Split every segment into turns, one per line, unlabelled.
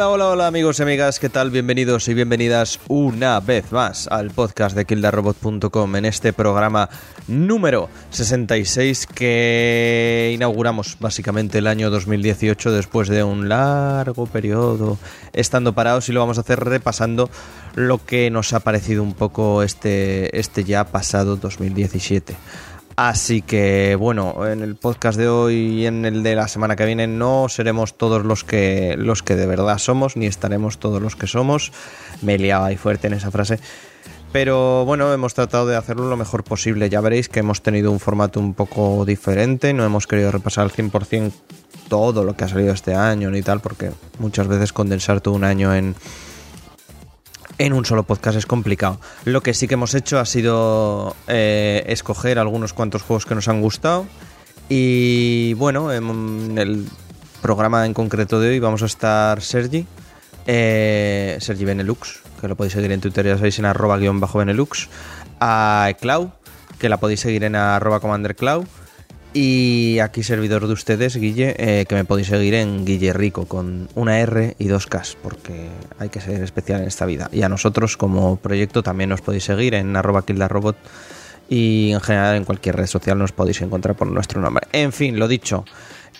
Hola, hola, hola amigos y amigas, ¿qué tal? Bienvenidos y bienvenidas una vez más al podcast de kildarrobot.com en este programa número 66 que inauguramos básicamente el año 2018 después de un largo periodo estando parados y lo vamos a hacer repasando lo que nos ha parecido un poco este, este ya pasado 2017. Así que bueno, en el podcast de hoy y en el de la semana que viene no seremos todos los que los que de verdad somos, ni estaremos todos los que somos. Me liado ahí fuerte en esa frase. Pero bueno, hemos tratado de hacerlo lo mejor posible. Ya veréis que hemos tenido un formato un poco diferente. No hemos querido repasar al 100% todo lo que ha salido este año ni tal, porque muchas veces condensar todo un año en, en un solo podcast es complicado. Lo que sí que hemos hecho ha sido eh, escoger algunos cuantos juegos que nos han gustado. Y bueno, en el programa en concreto de hoy vamos a estar Sergi, eh, Sergi Benelux, que lo podéis seguir en Twitter, ya sabéis, en arroba guion bajo Benelux, a Clau, que la podéis seguir en arroba commanderclau, y aquí servidor de ustedes, Guille, eh, que me podéis seguir en Guille Rico con una R y dos Ks, porque hay que ser especial en esta vida. Y a nosotros como proyecto también nos podéis seguir en arroba kildarrobot y en general en cualquier red social nos podéis encontrar por nuestro nombre. En fin, lo dicho,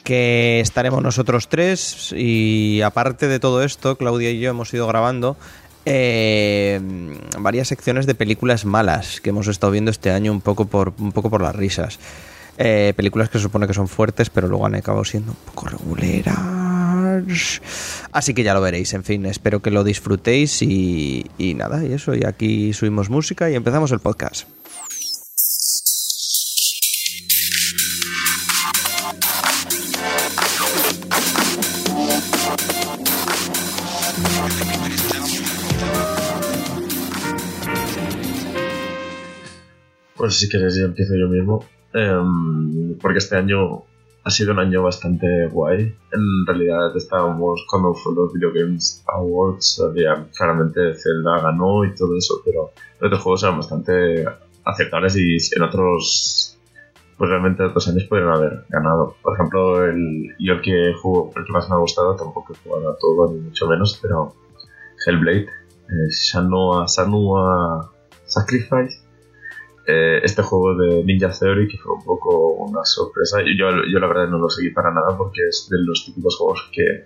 que estaremos nosotros tres y aparte de todo esto, Claudia y yo hemos ido grabando eh, varias secciones de películas malas que hemos estado viendo este año un poco por, un poco por las risas. Eh, películas que se supone que son fuertes, pero luego han acabado siendo un poco reguleras. Así que ya lo veréis, en fin, espero que lo disfrutéis y, nada, y eso, y aquí subimos música y empezamos el podcast.
Pues si queréis ya empiezo yo mismo. Em, porque este año ha sido un año bastante guay. En realidad estábamos cuando fue los Video Games Awards, había, claramente Zelda ganó y todo eso, pero los otros juegos eran bastante aceptables y en otros, pues realmente otros años podrían haber ganado. Por ejemplo, el, yo el que juego, el que más me ha gustado, tampoco he jugado a todo, ni mucho menos, pero Hellblade, eh, Sanua Sacrifice eh, este juego de Ninja Theory, que fue un poco una sorpresa. Yo, yo la verdad no lo seguí para nada porque es de los típicos juegos que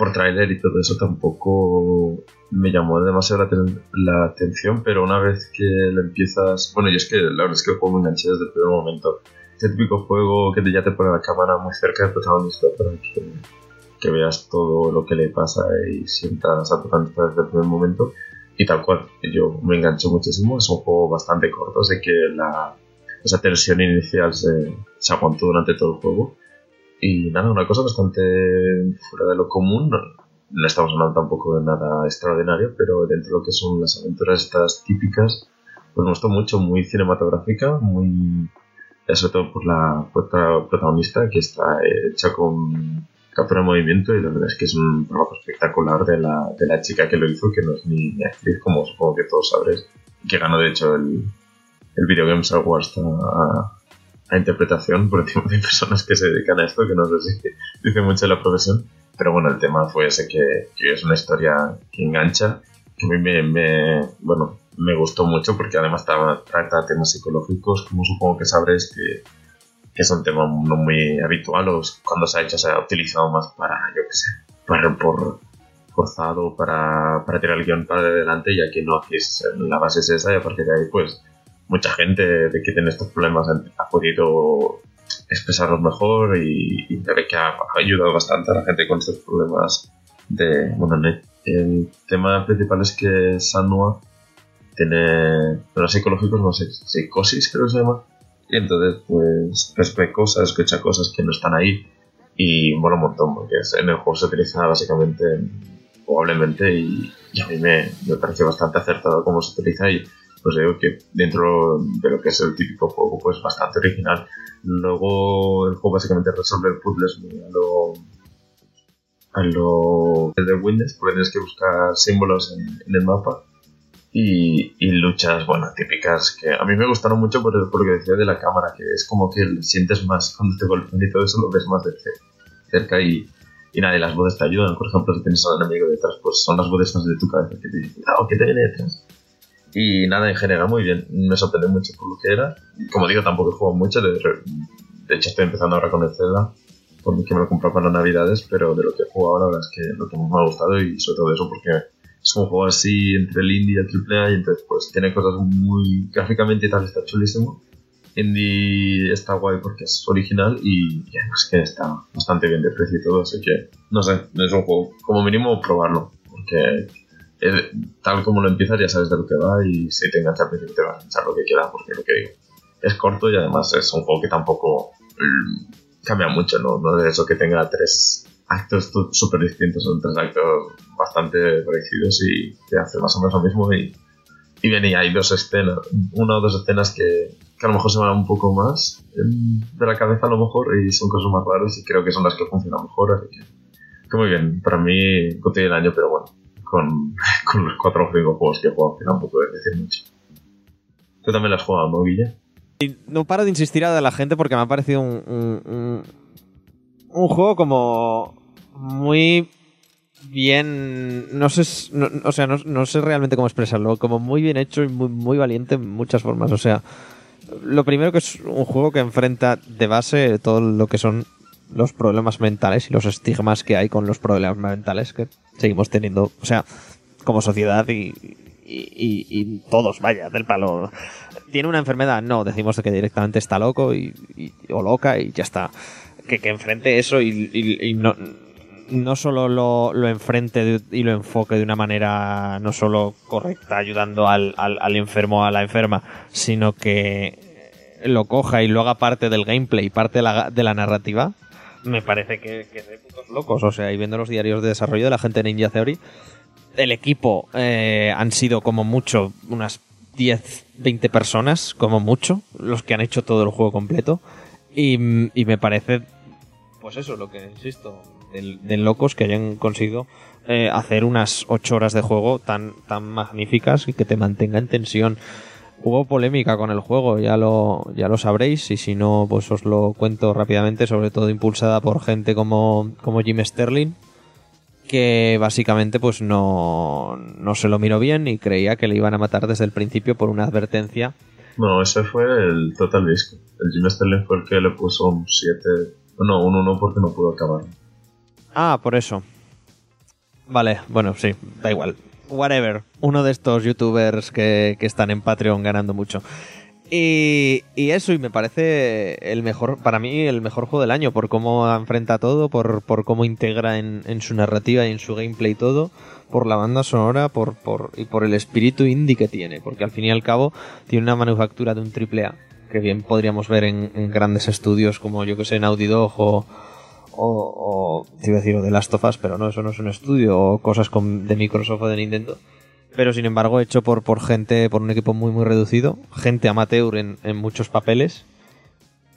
por tráiler y todo eso tampoco me llamó demasiado la, atención, pero una vez que lo empiezas... Bueno, yo es que la verdad es que el juego me enganché desde el primer momento. Este típico juego que ya te pone la cámara muy cerca del protagonista para que, que veas todo lo que le pasa y sientas a protagonista desde el primer momento y tal cual, yo me enganché muchísimo. Es un juego bastante corto, sé que la, esa tensión inicial se, se aguantó durante todo el juego. Y nada, una cosa bastante fuera de lo común. No, estamos hablando tampoco de nada extraordinario, pero dentro de lo que son las aventuras estas típicas, pues me gustó mucho, muy cinematográfica, muy. sobre todo por la protagonista que está hecha con captura de movimiento y la verdad es que es un trabajo espectacular de la, de la chica que lo hizo, que no es ni, actriz, como supongo que todos sabréis, que ganó de hecho el, el Video Games Awards a, a interpretación por encima de personas que se dedican a esto, que no sé si dice mucho de la profesión, pero bueno, el tema fue ese que, que es una historia que engancha, que a mí me, me, bueno, me gustó mucho porque además trata temas psicológicos, como supongo que sabréis que que es un tema no muy habitual, o cuando se ha hecho se ha utilizado más para, yo qué sé, para, por forzado para, para tirar el guion para adelante y aquí no, aquí es, la base es esa y a partir de ahí pues mucha gente de que tiene estos problemas ha, podido expresarlos mejor y, y que ha, ayudado bastante a la gente con estos problemas de bueno, el tema principal es que Sanua tiene problemas psicológicos, no sé, psicosis creo que se llama, y entonces, pues, ve cosas, escucha cosas que no están ahí. Y mola un montón, porque en el juego se utiliza básicamente probablemente y, a mí me, me parece bastante acertado cómo se utiliza. Y pues digo que dentro de lo que es el típico juego, pues bastante original. Luego el juego básicamente resuelve puzzles muy a lo a lo de Windows, porque tienes que buscar símbolos en el mapa y, luchas, bueno, típicas que a mí me gustaron mucho por, lo que decía de la cámara, que es como que sientes más cuando te golpean y todo eso lo ves más de cerca y, y nadie las voces te ayudan. Por ejemplo, si tienes a un enemigo detrás, pues son las voces de tu cabeza que te dicen, ah, ¿qué te viene detrás? Y nada, en general, muy bien. Me sorprendió mucho por lo que era. Como digo, tampoco he jugado mucho. De, hecho, estoy empezando ahora con el Zelda, porque me lo compré para Navidades, pero de lo que he jugado, la verdad es que lo que más me ha gustado y sobre todo eso, porque es un juego así entre el indie y el AAA, y entonces, pues tiene cosas muy. gráficamente y tal, está chulísimo. Indie está guay porque es original y, además que está bastante bien de precio y todo, así que no sé, es un juego, como mínimo probarlo, porque tal como lo empiezas ya sabes de lo que va y si te engancha al principio te vas a echar lo que quieras porque lo que digo es corto y además es un juego que tampoco mm, cambia mucho, ¿no? No es eso que tenga tres actos súper distintos, son tres actos bastante parecidos y te hace más o menos lo mismo y, y bien, y hay dos escenas, una o dos escenas que, que a lo mejor se van un poco más de la cabeza a lo mejor y son cosas más raras y creo que son las que funcionan mejor, así que, que muy bien, para mí contiene el año, pero bueno, con, con los cuatro o cinco juegos que he jugado, que tampoco es decir mucho. Tú también las has jugado, ¿no, Guille?
No paro de insistir a la gente porque me ha parecido un, un, un, juego como muy bien, no sé, o sea, no, sé realmente cómo expresarlo, como muy bien hecho y muy, muy valiente en muchas formas. O sea, lo primero que es un juego que enfrenta de base todo lo que son los problemas mentales y los estigmas que hay con los problemas mentales que seguimos teniendo, o sea, como sociedad y, y, todos, vaya, del palo. ¿Tiene una enfermedad? No, decimos que directamente está loco y, o loca y ya está. Que, que enfrente eso y, no, no solo lo, lo enfrente y lo enfoque de una manera no solo correcta, ayudando al, al, enfermo o a la enferma, sino que lo coja y lo haga parte del gameplay, parte de la, de la narrativa, me parece que, que de putos locos. O sea, y viendo los diarios de desarrollo de la gente de Ninja Theory, el equipo eh, han sido como mucho unas 10, 20 personas, como mucho, los que han hecho todo el juego completo. Y, me parece, pues eso, lo que insisto, de, locos que hayan conseguido eh, hacer unas 8 horas de juego tan, tan magníficas y que te mantenga en tensión. Hubo polémica con el juego, ya lo, ya lo sabréis, y si no, pues os lo cuento rápidamente, sobre todo impulsada por gente como, como Jim Sterling, que básicamente pues no, no se lo miró bien y creía que le iban a matar desde el principio por una advertencia.
No, ese fue el Total Disc. El Jim Sterling fue el que le puso un 7, no, un 1 porque no pudo acabar.
Ah, por eso. Vale, bueno, sí, da igual whatever, uno de estos youtubers que, están en Patreon ganando mucho. Y, eso, y me parece el mejor, para mí, el mejor juego del año, por cómo enfrenta todo, por, por cómo integra en, su narrativa y en su gameplay todo, por la banda sonora por, por, y por el espíritu indie que tiene, porque al fin y al cabo tiene una manufactura de un triple A, que bien podríamos ver en, grandes estudios como yo que sé, Naughty Dog o, o, o te iba a decir, o de Last of Us, pero no, eso no es un estudio, o cosas de Microsoft o de Nintendo. Pero sin embargo, hecho por, por gente, por un equipo muy, muy reducido, gente amateur en, en muchos papeles.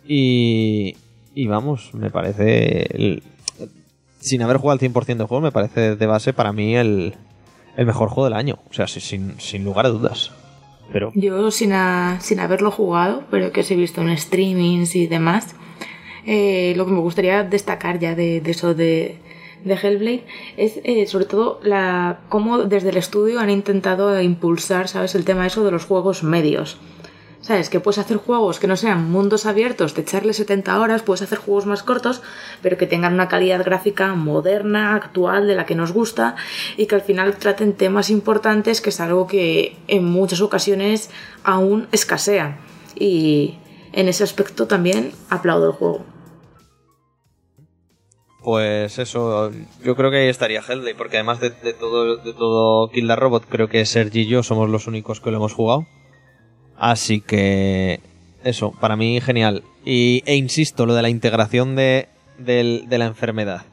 Y, y vamos, me parece, sin haber jugado al 100% de juego, me parece de base para mí el, el mejor juego del año. O sea, sin, sin lugar a dudas. Pero...
Yo sin, sin haberlo jugado, pero que os he visto en streamings y demás, eh, lo que me gustaría destacar ya de, eso de, de, Hellblade es eh, sobre todo la cómo desde el estudio han intentado impulsar, ¿sabes? El tema eso de los juegos medios. ¿Sabes? Que puedes hacer juegos que no sean mundos abiertos, de echarle 70 horas, puedes hacer juegos más cortos, pero que tengan una calidad gráfica moderna, actual, de la que nos gusta, y que al final traten temas importantes, que es algo que en muchas ocasiones aún escasea. Y en ese aspecto también aplaudo el juego.
Pues eso, yo creo que ahí estaría Hellblade, porque además de, todo, de todo Kill the Robot, creo que Sergi y yo somos los únicos que lo hemos jugado. Así que eso, para mí genial. Y, e insisto, lo de la integración de, de, de la enfermedad,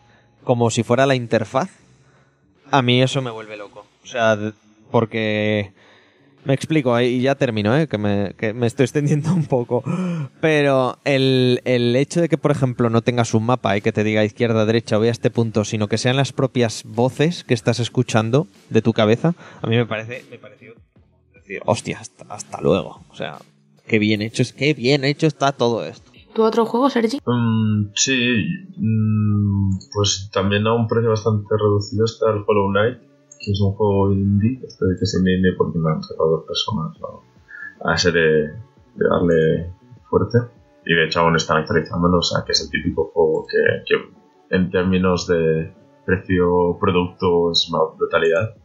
como si fuera la interfaz, a mí eso me vuelve loco. O sea, porque me explico, y ya termino, ¿eh? que, me, que me estoy extendiendo un poco. Pero el, el, hecho de que, por ejemplo, no tengas un mapa y que te diga izquierda, derecha, voy a este punto, sino que sean las propias voces que estás escuchando de tu cabeza, a mí me parece, me pareció decir, hostia, hasta, hasta luego. O sea, qué bien hecho, qué bien hecho está todo esto.
¿Tu otro juego, Sergi?
Mm, sí, mm, pues también a un precio bastante reducido está el Hollow Knight, que es un juego indie, este de que es indie porque me han sacado dos personas a ese de, darle fuerte. Y de hecho aún están actualizándolo, o sea que es el típico juego que, que en términos de precio-producto es una brutalidad.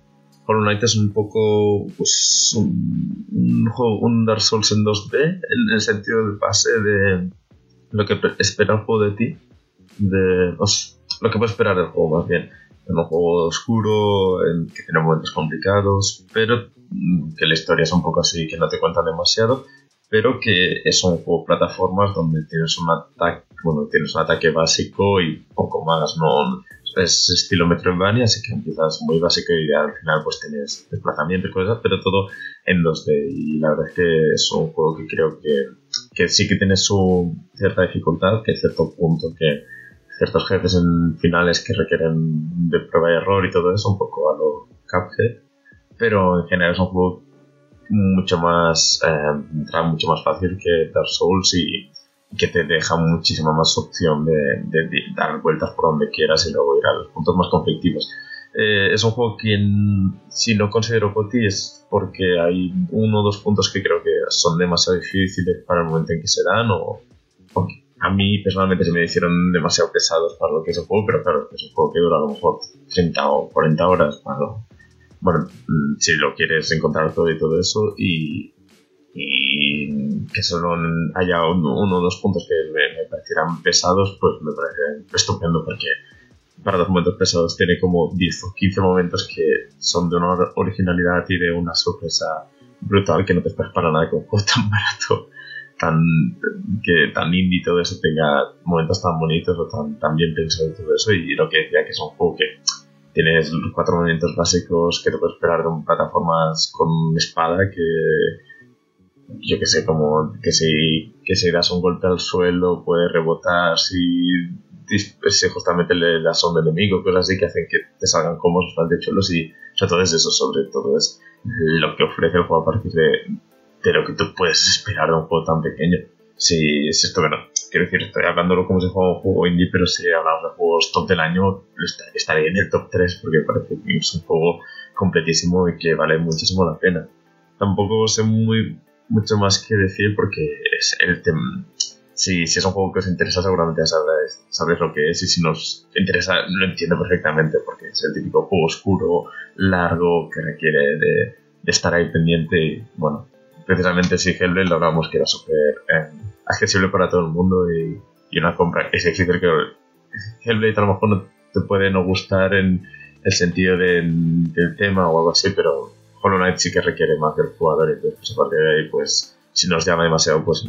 Hollow Knight es un poco pues, un, juego, un Dark Souls en 2D, en el sentido de base de lo que espera el juego de ti, de lo que puede esperar el juego más bien. En un juego oscuro, en, que tiene momentos complicados, pero que la historia es un poco así, que no te cuentan demasiado, pero que es un juego plataformas donde tienes un ataque, bueno, tienes un ataque básico y poco más, no es estilo Metroidvania, así que empiezas muy básico y al final pues tienes desplazamiento y cosas, pero todo en 2D. Y la verdad es que es un juego que creo que, que sí que tiene su cierta dificultad, que hay cierto punto que ciertos jefes en finales que requieren de prueba y error y todo eso, un poco a lo Cuphead, pero en general es un juego mucho más, eh, mucho más fácil que Dark Souls y que te deja muchísima más opción de, dar vueltas por donde quieras y luego ir a los puntos más conflictivos. Eh, es un juego que si no considero Poti es porque hay uno o dos puntos que creo que son demasiado difíciles para el momento en que se dan o a mí personalmente se me hicieron demasiado pesados para lo que es el juego, pero claro, es un juego que dura a lo mejor 30 o 40 horas para bueno, mm, si lo quieres encontrar todo y todo eso y, y que solo haya uno, o dos puntos que me, parecieran pesados, pues me parece estupendo porque para dos momentos pesados tiene como 10 o 15 momentos que son de una originalidad y de una sorpresa brutal que no te esperas para nada que un juego tan barato, tan, que tan indie todo eso tenga momentos tan bonitos o tan, tan bien pensado y todo eso y lo que decía que es un juego que tienes los cuatro movimientos básicos que te puedes esperar de plataformas con espada que yo que sé, como que si, que si das un golpe al suelo puede rebotar, si, si justamente le das a un enemigo, cosas así que hacen que te salgan como bastante chulos y sobre todo es eso, sobre todo es lo que ofrece el juego a partir de, de lo que tú puedes esperar de un juego tan pequeño. Si es esto que no, quiero decir, estoy hablándolo como si fuera un juego indie, pero si hablamos de juegos top del año, estaría en el top 3 porque parece que es un juego completísimo y que vale muchísimo la pena. Tampoco sé muy mucho más que decir porque es el tema. Si, si, es un juego que os interesa, seguramente ya sabréis, lo que es. Y si nos interesa, lo entiendo perfectamente porque es el típico juego oscuro, largo, que requiere de, estar ahí pendiente. Y bueno, precisamente si Hellblade logramos que era súper eh, accesible para todo el mundo y, y, una compra. Es decir, que Hellblade a lo mejor no te puede no gustar en el sentido del tema o algo así, pero Hollow Knight sí que requiere más del jugador, entonces pues, a partir de ahí, pues si nos llama demasiado, pues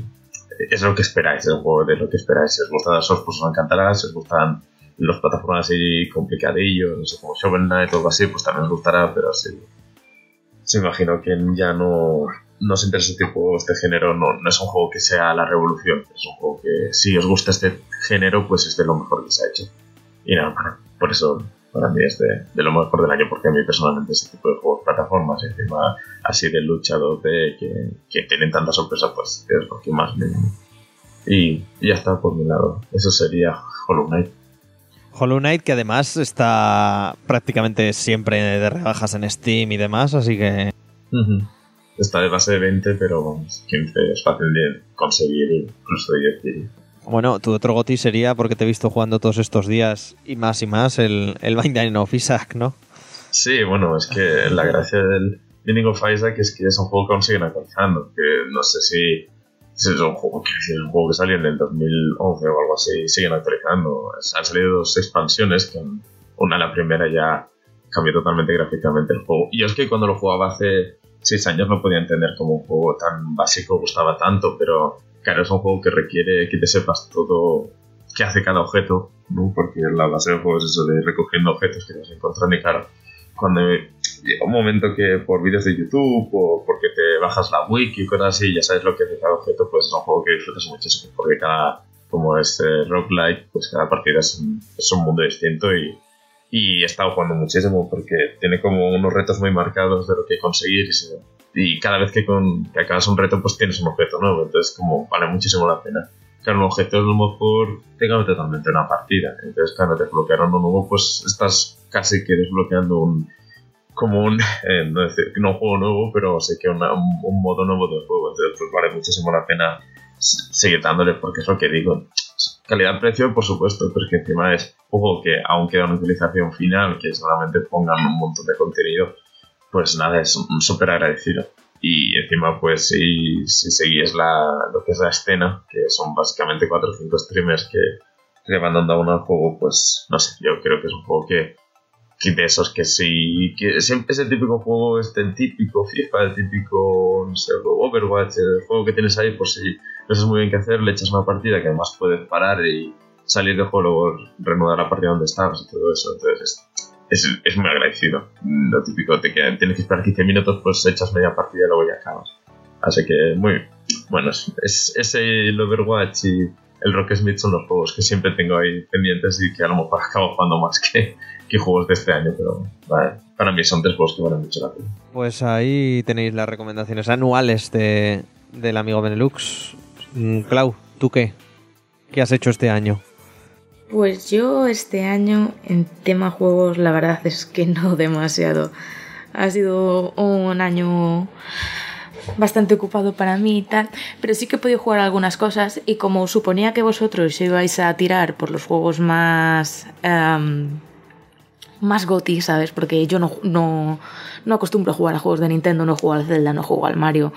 es lo que esperáis, es juego de lo que esperáis. Si os gusta Dark Souls, pues os encantará. Si os gustan los plataformas así complicadillos, no sé, como Shovel Knight o algo así, pues también os gustará, pero sí. Se imagino que ya no, no os interesa este tipo, este género, no, no es un juego que sea la revolución, es un juego que si os gusta este género, pues es de lo mejor que se ha hecho. Y nada, bueno, por eso para mí es de, lo mejor del año, porque a mí personalmente este tipo de juegos, plataformas, encima así de lucha 2D, que, que tienen tanta sorpresa, pues es lo que más me... Y, ya está por mi lado. Eso sería Hollow Knight.
Hollow Knight que además está prácticamente siempre de rebajas en Steam y demás, así que...
Está de base de 20, pero 15 es fácil de conseguir, incluso de 10
bueno, tu otro goti sería, porque te he visto jugando todos estos días y más y más, el, el Binding of Isaac, ¿no?
Sí, bueno, es que la gracia del Binding of Isaac es que es un juego que aún siguen actualizando. Que no sé si, es un juego que es un juego que salió en el 2011 o algo así, siguen actualizando. Han salido dos expansiones, que una la primera ya cambió totalmente gráficamente el juego. Y yo es que cuando lo jugaba hace seis años no podía entender cómo un juego tan básico gustaba tanto, pero claro, es un juego que requiere que te sepas todo qué hace cada objeto, ¿no? Porque la base del juego es eso de recogiendo objetos que vas encontrando y claro, cuando llega un momento que por vídeos de YouTube o porque te bajas la wiki y cosas así, ya sabes lo que hace cada objeto, pues es un juego que disfrutas muchísimo porque cada, como es eh, roguelike, pues cada partida es un, es un mundo distinto y, y he estado jugando muchísimo porque tiene como unos retos muy marcados de lo que conseguir y y cada vez que, con, acabas un reto pues tienes un objeto nuevo, entonces como vale muchísimo la pena. que un objeto a lo mejor tenga totalmente una partida. Entonces, cuando te bloquearon un nuevo, pues estás casi que desbloqueando un como un, eh, no, decir, no un juego nuevo, pero sé que un, modo nuevo de juego. Entonces, pues vale muchísimo la pena seguir dándole, porque es lo que digo. Calidad-precio, por supuesto, pero es que encima es un juego que, aunque da una utilización final, que solamente pongan un montón de contenido, pues nada, es súper agradecido. Y encima, pues si, si seguís la, lo que es la escena, que son básicamente 4 o 5 streamers que, le van dando a uno al juego, pues no sé, yo creo que es un juego que, que de esos que sí, que siempre es el típico juego, este, el típico FIFA, el típico, no sé, Overwatch, el juego que tienes ahí, pues si no sabes muy bien qué hacer, le echas una partida que además puedes parar y salir del juego, reanudar la partida donde estabas y todo eso. Entonces, es, es, muy agradecido. Lo típico de que tienes que esperar 15 minutos, pues echas media partida y luego ya acabas. Así que, muy bueno, es, ese el Overwatch y el Rock Smith son los juegos que siempre tengo ahí pendientes y que a lo mejor acabo jugando más que, que juegos de este año, pero para mí son tres juegos que valen mucho la pena.
Pues ahí tenéis las recomendaciones anuales de, del amigo Benelux. Mm, Clau, ¿tú qué? ¿Qué has hecho este año?
Pues yo este año en tema juegos la verdad es que no demasiado. Ha sido un año bastante ocupado para mí y tal, pero sí que he podido jugar algunas cosas y como suponía que vosotros ibais a tirar por los juegos más... más goti, ¿sabes? Porque yo no, no, no acostumbro a jugar a juegos de Nintendo, no juego al Zelda, no juego al Mario.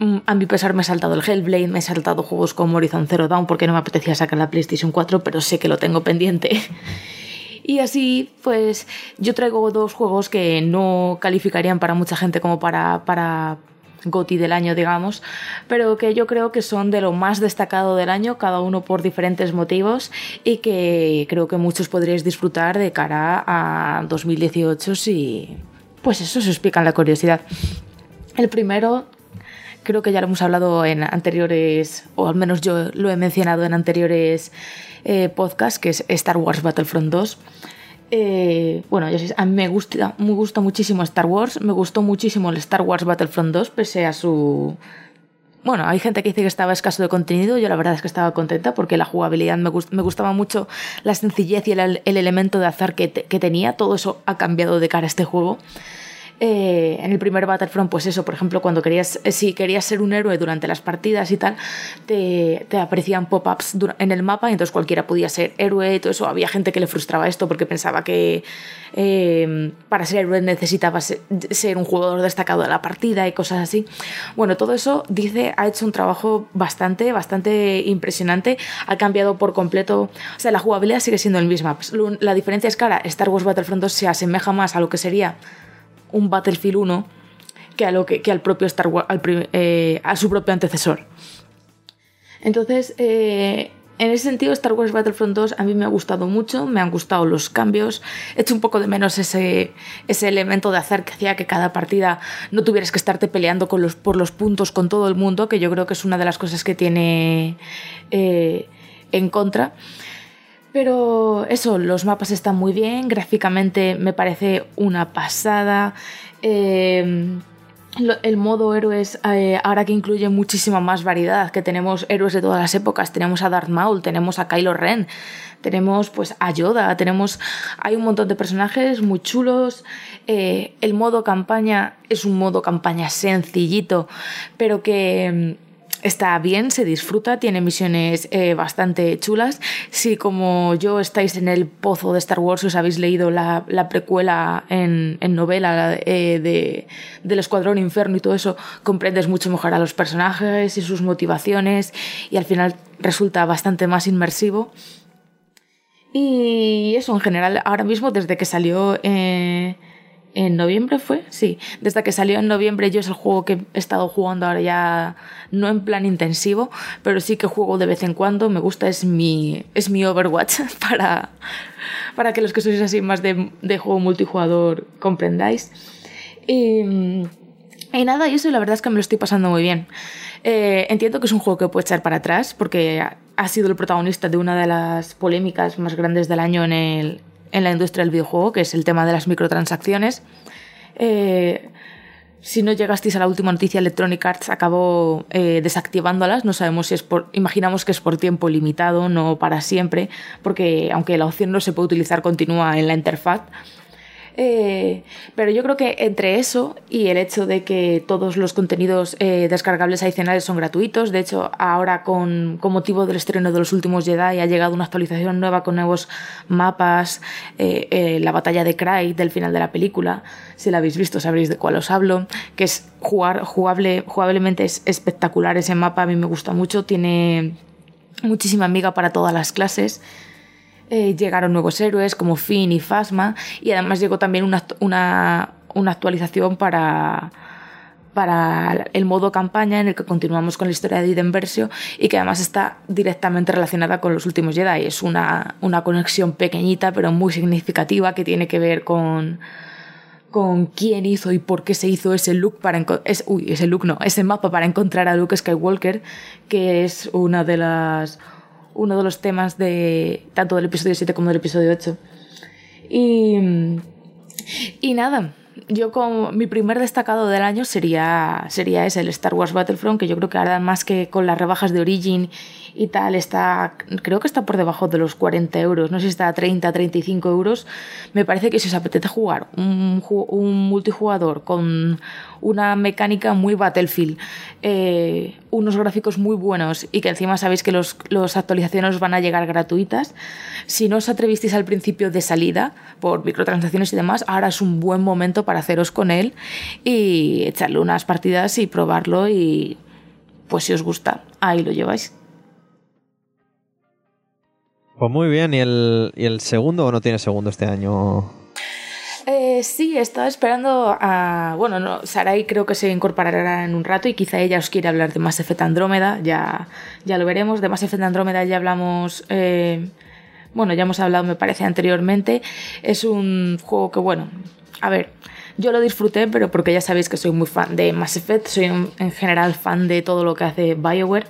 Mm, a mi pesar me he saltado el Hellblade, me he saltado juegos como Horizon Zero Dawn porque no me apetecía sacar la PlayStation 4, pero sé que lo tengo pendiente. Y así, pues yo traigo dos juegos que no calificarían para mucha gente como para, para GOTI del año, digamos, pero que yo creo que son de lo más destacado del año, cada uno por diferentes motivos y que creo que muchos podréis disfrutar de cara a 2018 si, pues eso se explica en la curiosidad. El primero creo que ya lo hemos hablado en anteriores, o al menos yo lo he mencionado en anteriores eh, podcasts, que es Star Wars Battlefront 2. Eh, bueno, a mí me gusta, me gusta muchísimo Star Wars, me gustó muchísimo el Star Wars Battlefront 2, pese a su... Bueno, hay gente que dice que estaba escaso de contenido, yo la verdad es que estaba contenta porque la jugabilidad me, me gustaba mucho, la sencillez y el, elemento de azar que, que tenía, todo eso ha cambiado de cara a este juego. Eh, en el primer Battlefront, pues eso, por ejemplo, cuando querías, eh, si querías ser un héroe durante las partidas y tal, te, aparecían pop-ups en el mapa y entonces cualquiera podía ser héroe y todo eso. Había gente que le frustraba esto porque pensaba que eh, para ser héroe necesitabas ser un jugador destacado de la partida y cosas así. Bueno, todo eso, dice, ha hecho un trabajo bastante, bastante impresionante. Ha cambiado por completo, o sea, la jugabilidad sigue siendo el misma. Pues, la diferencia es que Star Wars Battlefront 2 se asemeja más a lo que sería un Battlefield 1 que a, lo que, al propio Star Wars, eh, a su propio antecesor. Entonces, eh, en ese sentido, Star Wars Battlefront 2 a mí me ha gustado mucho, me han gustado los cambios, he hecho un poco de menos ese, ese elemento de hacer que hacía que cada partida no tuvieras que estarte peleando con los, por los puntos con todo el mundo, que yo creo que es una de las cosas que tiene eh, en contra. Pero eso, los mapas están muy bien, gráficamente me parece una pasada. Eh, el modo héroes, eh, ahora que incluye muchísima más variedad, que tenemos héroes de todas las épocas, tenemos a Darth Maul, tenemos a Kylo Ren, tenemos pues a Yoda, tenemos, hay un montón de personajes muy chulos. Eh, el modo campaña es un modo campaña sencillito, pero que está bien, se disfruta, tiene misiones eh, bastante chulas. Si como yo estáis en el pozo de Star Wars, os habéis leído la, precuela en, novela eh, de, del Escuadrón Inferno y todo eso, comprendes mucho mejor a los personajes y sus motivaciones y al final resulta bastante más inmersivo. Y eso en general, ahora mismo desde que salió... Eh, en noviembre fue, sí. Desde que salió en noviembre yo es el juego que he estado jugando ahora ya no en plan intensivo, pero sí que juego de vez en cuando. Me gusta, es mi, es mi Overwatch para, para que los que sois así más de, de juego multijugador comprendáis. Y, nada, y eso la verdad es que me lo estoy pasando muy bien. Eh, entiendo que es un juego que puede echar para atrás porque ha sido el protagonista de una de las polémicas más grandes del año en el, en la industria del videojuego, que es el tema de las microtransacciones. Eh, si no llegasteis a la última noticia, Electronic Arts acabó eh, desactivándolas. No sabemos si es por. Imaginamos que es por tiempo limitado, no para siempre, porque aunque la opción no se puede utilizar, continúa en la interfaz. Eh, pero yo creo que entre eso y el hecho de que todos los contenidos eh, descargables adicionales son gratuitos, de hecho ahora con, motivo del estreno de los últimos Jedi ha llegado una actualización nueva con nuevos mapas, eh, la batalla de Cry del final de la película, si la habéis visto sabréis de cuál os hablo, que es jugar, jugable, jugablemente es espectacular ese mapa, a mí me gusta mucho, tiene muchísima amiga para todas las clases. Eh, llegaron nuevos héroes como Finn y Phasma y además llegó también una, una, una actualización para, para el modo campaña en el que continuamos con la historia de Eden Versio y que además está directamente relacionada con los últimos Jedi. Es una, una conexión pequeñita pero muy significativa que tiene que ver con, con quién hizo y por qué se hizo ese look para es, uy, ese look no, ese mapa para encontrar a Luke Skywalker, que es una de las uno de los temas de tanto del episodio 7 como del episodio 8. Y, y nada, yo como mi primer destacado del año sería, sería ese, el Star Wars Battlefront, que yo creo que ahora más que con las rebajas de Origin y tal, está, creo que está por debajo de los 40 euros, no sé si está a 30, 35 euros. Me parece que si os apetece jugar un, un multijugador con una mecánica muy Battlefield, eh, unos gráficos muy buenos y que encima sabéis que las los actualizaciones van a llegar gratuitas, si no os atrevisteis al principio de salida por microtransacciones y demás, ahora es un buen momento para haceros con él y echarle unas partidas y probarlo y pues si os gusta, ahí lo lleváis.
Pues muy bien, ¿y el, ¿y el segundo o no tiene segundo este año?
Eh, sí, estaba esperando a. Bueno, no, Sarai creo que se incorporará en un rato y quizá ella os quiere hablar de Mass Effect Andrómeda, ya, ya lo veremos. De Mass Effect Andrómeda ya hablamos. Eh, bueno, ya hemos hablado, me parece, anteriormente. Es un juego que, bueno, a ver, yo lo disfruté, pero porque ya sabéis que soy muy fan de Mass Effect, soy en general fan de todo lo que hace BioWare.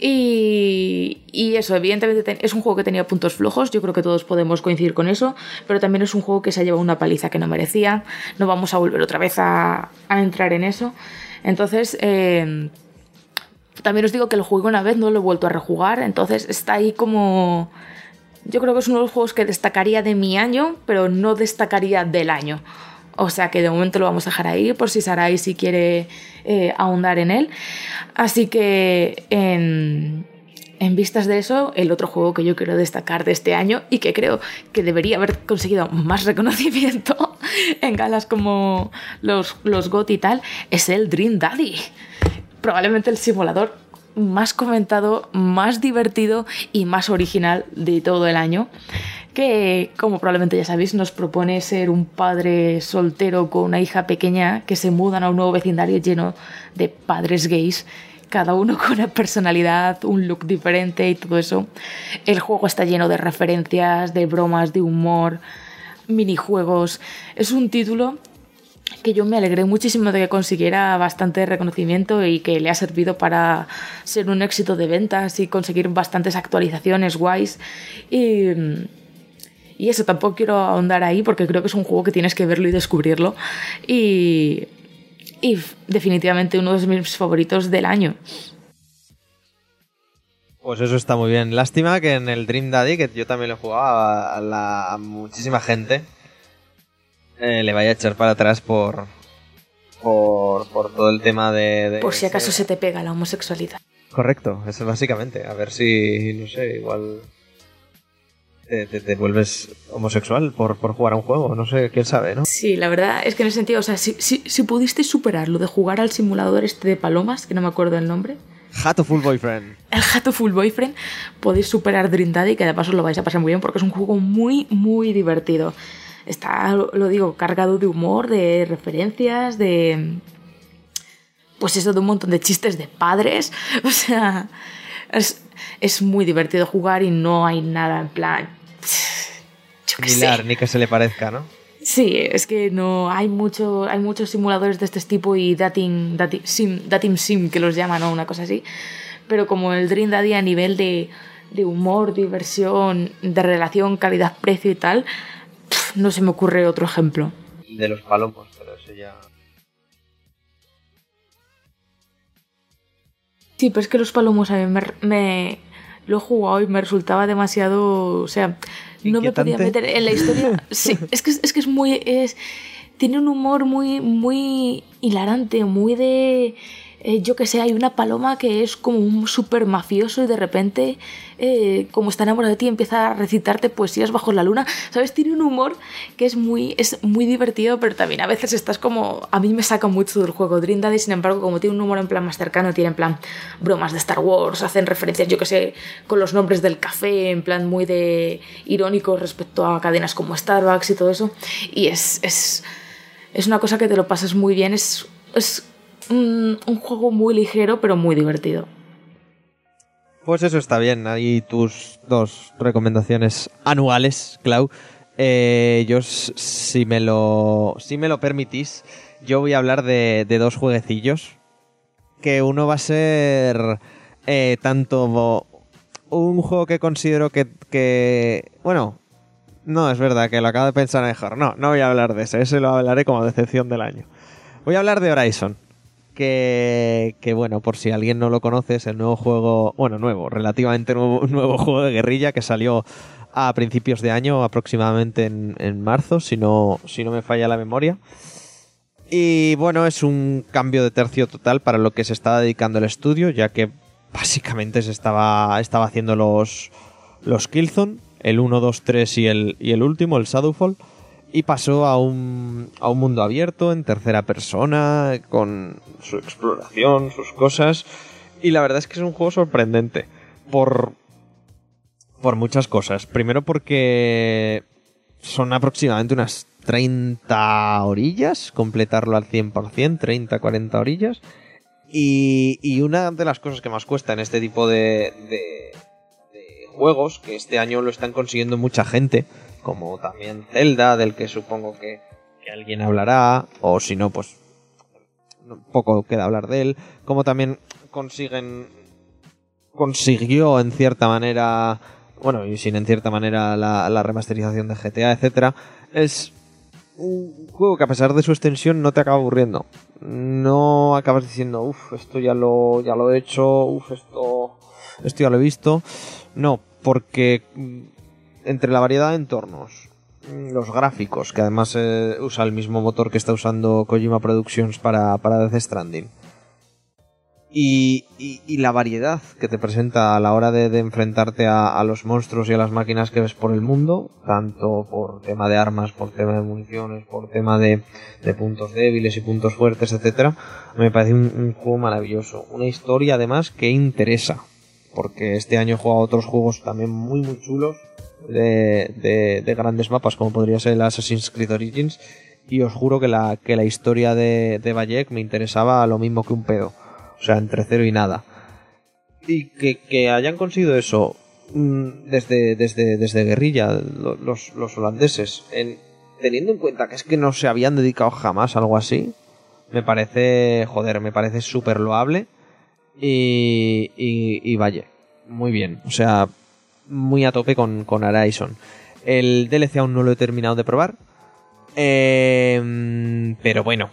Y, eso, evidentemente es un juego que tenía puntos flojos, yo creo que todos podemos coincidir con eso, pero también es un juego que se ha llevado una paliza que no merecía, no vamos a volver otra vez a, a entrar en eso. Entonces, eh, también os digo que lo jugué una vez, no lo he vuelto a rejugar, entonces está ahí como... Yo creo que es uno de los juegos que destacaría de mi año, pero no destacaría del año. O sea que de momento lo vamos a dejar ahí por si Sarai si quiere eh, ahondar en él. Así que en, en vistas de eso, el otro juego que yo quiero destacar de este año y que creo que debería haber conseguido más reconocimiento en galas como los, los GOT y tal, es el Dream Daddy. Probablemente el simulador más comentado, más divertido y más original de todo el año que, como probablemente ya sabéis, nos propone ser un padre soltero con una hija pequeña que se mudan a un nuevo vecindario lleno de padres gays, cada uno con una personalidad, un look diferente y todo eso. El juego está lleno de referencias, de bromas, de humor, minijuegos. Es un título que yo me alegré muchísimo de que consiguiera bastante reconocimiento y que le ha servido para ser un éxito de ventas y conseguir bastantes actualizaciones guays. Y y eso tampoco quiero ahondar ahí porque creo que es un juego que tienes que verlo y descubrirlo. Y, y definitivamente uno de mis favoritos del año.
Pues eso está muy bien. Lástima que en el Dream Daddy, que yo también lo he jugado a, la, muchísima gente, eh, le vaya a echar para atrás por, por, por todo el tema de,
Por si acaso se te pega la homosexualidad.
Correcto, eso básicamente. A ver si, no sé, igual te, vuelves homosexual por, por, jugar a un juego, no sé, quién sabe, ¿no?
Sí, la verdad es que en ese sentido, o sea, si, si, si pudiste superar lo de jugar al simulador este de palomas, que no me acuerdo el nombre.
Full Boyfriend.
El Full Boyfriend, podéis superar Dream Daddy, que de paso lo vais a pasar muy bien porque es un juego muy, muy divertido. Está, lo digo, cargado de humor, de referencias, de... Pues eso, de un montón de chistes de padres. O sea, es, es muy divertido jugar y no hay nada en plan
yo ni que se le parezca, ¿no?
Sí, es que no hay mucho, hay muchos simuladores de este tipo y dating, dating sim, dating sim que los llaman o ¿no? una cosa así. Pero como el Dream Daddy a nivel de, humor, diversión, de relación, calidad, precio y tal, no se me ocurre otro ejemplo.
De los palomos, pero eso ya.
Sí, pero es que los palomos a mí me lo he jugado y me resultaba demasiado, o sea, no me podía meter en la historia. Sí, es que es que es muy es tiene un humor muy muy hilarante, muy de eh, yo que sé, hay una paloma que es como un súper mafioso y de repente, eh, como está enamorado de ti, empieza a recitarte poesías bajo la luna. ¿Sabes? Tiene un humor que es muy, es muy divertido, pero también a veces estás como... A mí me saca mucho del juego Dream Daddy, sin embargo, como tiene un humor en plan más cercano, tiene en plan bromas de Star Wars, hacen referencias, yo que sé, con los nombres del café, en plan muy de irónicos respecto a cadenas como Starbucks y todo eso. Y es... es es una cosa que te lo pasas muy bien, es, es un, juego muy ligero pero muy divertido.
Pues eso está bien, ahí tus dos recomendaciones anuales, Clau. Eh, yo, si me, lo, si me lo permitís, yo voy a hablar de, dos jueguecillos. Que uno va a ser eh, tanto un juego que considero que, que, Bueno, no, es verdad que lo acabo de pensar mejor. No, no voy a hablar de ese, ese lo hablaré como decepción del año. Voy a hablar de Horizon que, bueno, por si alguien no lo conoce, es el nuevo juego, bueno, nuevo, relativamente nuevo, nuevo juego de guerrilla que salió a principios de año, aproximadamente en, marzo, si no, si no me falla la memoria. Y bueno, es un cambio de tercio total para lo que se estaba dedicando el estudio, ya que básicamente se estaba, estaba haciendo los, los Killzone, el 1, 2, 3 y el, y el último, el Shadowfall y pasó a un, a un mundo abierto en tercera persona, con su exploración, sus cosas. Y la verdad es que es un juego sorprendente. Por, por muchas cosas. Primero porque son aproximadamente unas 30 orillas, completarlo al 100%, 30, 40 orillas. Y, y una de las cosas que más cuesta en este tipo de, de, de juegos, que este año lo están consiguiendo mucha gente, como también Zelda, del que supongo que, alguien hablará, o si no, pues poco queda hablar de él, como también consiguen consiguió en cierta manera, bueno, y sin en cierta manera la, remasterización de GTA, etcétera, es un juego que a pesar de su extensión no te acaba aburriendo. No acabas diciendo, uff, esto ya lo, ya lo he hecho, uff, esto, esto ya lo he visto. No, porque entre la variedad de entornos, mm, los gráficos, que además eh, usa el mismo motor que está usando Kojima Productions para, para Death Stranding, y, la variedad que te presenta a la hora de, enfrentarte a, los monstruos y a las máquinas que ves por el mundo, tanto por tema de armas, por tema de municiones, por tema de, puntos débiles y puntos fuertes, etcétera, me parece un, un, juego maravilloso. Una historia además que interesa, porque este año he jugado otros juegos también muy muy chulos de, de, grandes mapas como podría ser el Assassin's Creed Origins y os juro que la, que la historia de, de Bayek me interesaba lo mismo que un pedo. O sea, entre cero y nada. Y que, hayan conseguido eso mm, desde, desde, desde guerrilla, los, los holandeses, en, teniendo en cuenta que es que no se habían dedicado jamás a algo así, me parece, joder, me parece súper loable. Y, y, y muy bien. O sea, muy a tope con, con Horizon. El DLC aún no lo he terminado de probar. Em, pero bueno.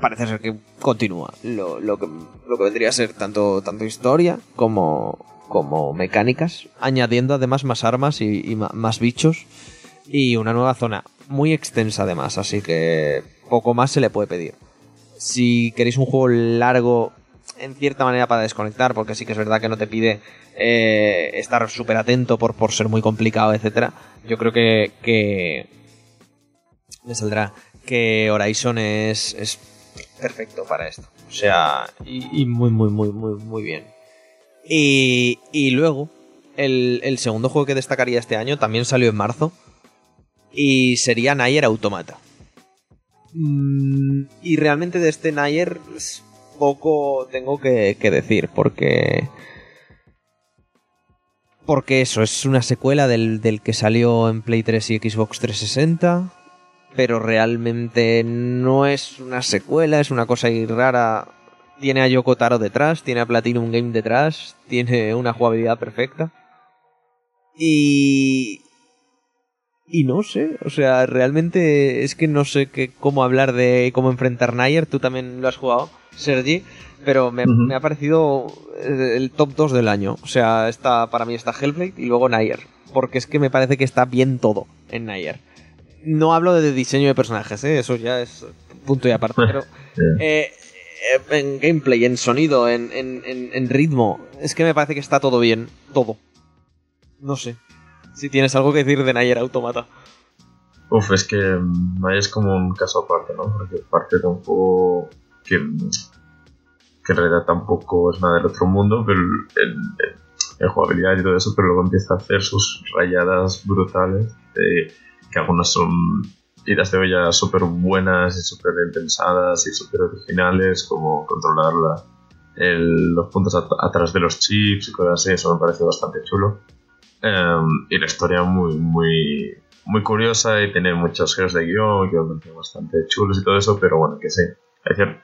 Parece ser que continúa. Lo, lo, que, lo que vendría a ser tanto, tanto historia como, como mecánicas. Añadiendo además más armas y, más bichos. Y una nueva zona. Muy extensa además. Así que poco más se le puede pedir. Si queréis un juego largo en cierta manera para desconectar, porque sí que es verdad que no te pide eh, estar súper atento por, por ser muy complicado, etcétera. Yo creo que, me saldrá que Horizon es, es perfecto para esto. O sea, y, muy, muy, muy, muy, muy bien. Y, y luego, el, el, segundo juego que destacaría este año también salió en marzo. Y sería Nayer Automata. Mm, y realmente de este Nayer poco tengo que, decir, porque... Porque eso, es una secuela del, del, que salió en Play 3 y Xbox 360, pero realmente no es una secuela, es una cosa rara. Tiene a Yoko Taro detrás, tiene a Platinum Game detrás, tiene una jugabilidad perfecta. Y... y no sé, o sea, realmente es que no sé qué, cómo hablar de cómo enfrentar Nair, tú también lo has jugado, Sergi, pero me, me ha parecido el top 2 del año, o sea, está, para mí está Hellblade y luego Nair, porque es que me parece que está bien todo en Nair. No hablo de diseño de personajes, ¿eh? eso ya es punto y aparte, pero eh, en gameplay, en sonido, en, en, en ritmo, es que me parece que está todo bien, todo. No sé, si tienes algo que decir de Nayer Automata.
Uf, es que Nayer es como un caso aparte, ¿no? Porque parte de un juego que, que en realidad tampoco es nada del otro mundo, pero en, jugabilidad y todo eso, pero luego empieza a hacer sus rayadas brutales, que algunas son idas de olla súper buenas y súper pensadas y súper originales, como controlar los puntos atrás de los chips y cosas así, eso me parece bastante chulo. Em, y la historia muy, muy, muy curiosa y tiene muchos giros de guion que bastante chulos y todo eso, pero bueno, que sí. Es decir,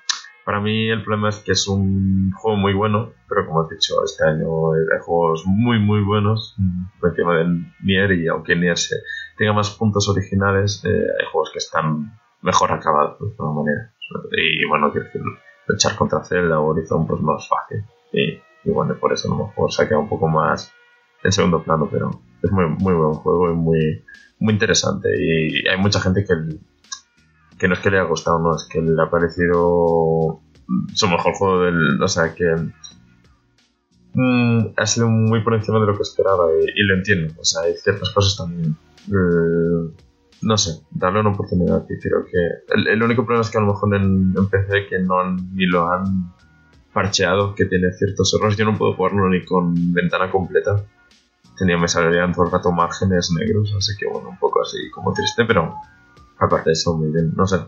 para mí el problema es que es un juego muy bueno, pero como he dicho, este año hay juegos muy, muy buenos por encima de Nier y aunque Nier se tenga más puntos originales, eh, hay juegos que están mejor acabados de alguna manera. Y bueno, quiero decir, luchar contra Zelda o Horizon pues es fácil. Y, y bueno, por eso a lo mejor se ha quedado un poco más en segundo plano, pero es muy, muy buen juego y muy, muy interesante. Y hay mucha gente que, que no es que le haya gustado, no, es que le ha parecido su mejor juego del. O sea, que mm, ha sido muy por encima de lo que esperaba y, lo entiendo. O sea, hay ciertas cosas también. Eh, no sé, darle una oportunidad y que el, único problema es que a lo mejor en, en PC que no ni lo han parcheado, que tiene ciertos errores. Yo no puedo jugarlo ni con ventana completa tenía, me salían todo el rato márgenes negros, así que bueno, un poco así como triste, pero aparte de eso, muy bien. No sé,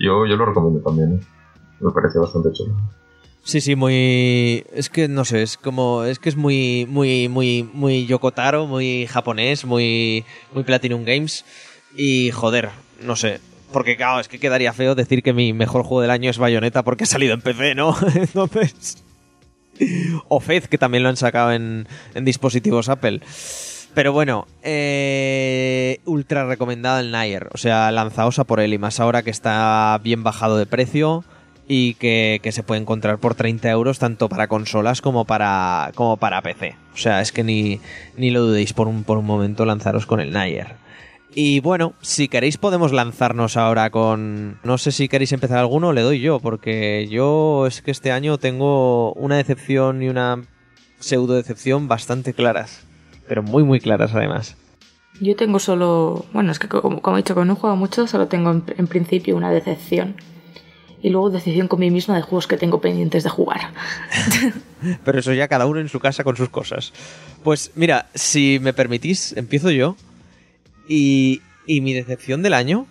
yo, yo lo recomiendo también, ¿eh? me parece bastante chulo.
Sí, sí, muy. Es que no sé, es como. Es que es muy, muy, muy, muy Yokotaro, muy japonés, muy, muy Platinum Games. Y joder, no sé. Porque, claro, es que quedaría feo decir que mi mejor juego del año es Bayonetta porque ha salido en PC, ¿no? Entonces o Fez, que también lo han sacado en, dispositivos Apple. Pero bueno, eh, ultra recomendado el Nair. O sea, lanzaos a por él y más ahora que está bien bajado de precio y que, se puede encontrar por 30 euros tanto para consolas como para, como para PC. O sea, es que ni, ni lo dudéis por un, por un momento lanzaros con el Nair. Y bueno, si queréis podemos lanzarnos ahora con... No sé si queréis empezar alguno, le doy yo, porque yo es que este año tengo una decepción y una pseudo decepción bastante claras. Pero muy, muy claras además.
Yo tengo solo... Bueno, es que como, he dicho, no he jugado mucho, solo tengo en, principio una decepción. Y luego decepción con mí misma de juegos que tengo pendientes de jugar.
Pero eso ya cada uno en su casa con sus cosas. Pues mira, si me permitís, empiezo yo y, y mi decepción del año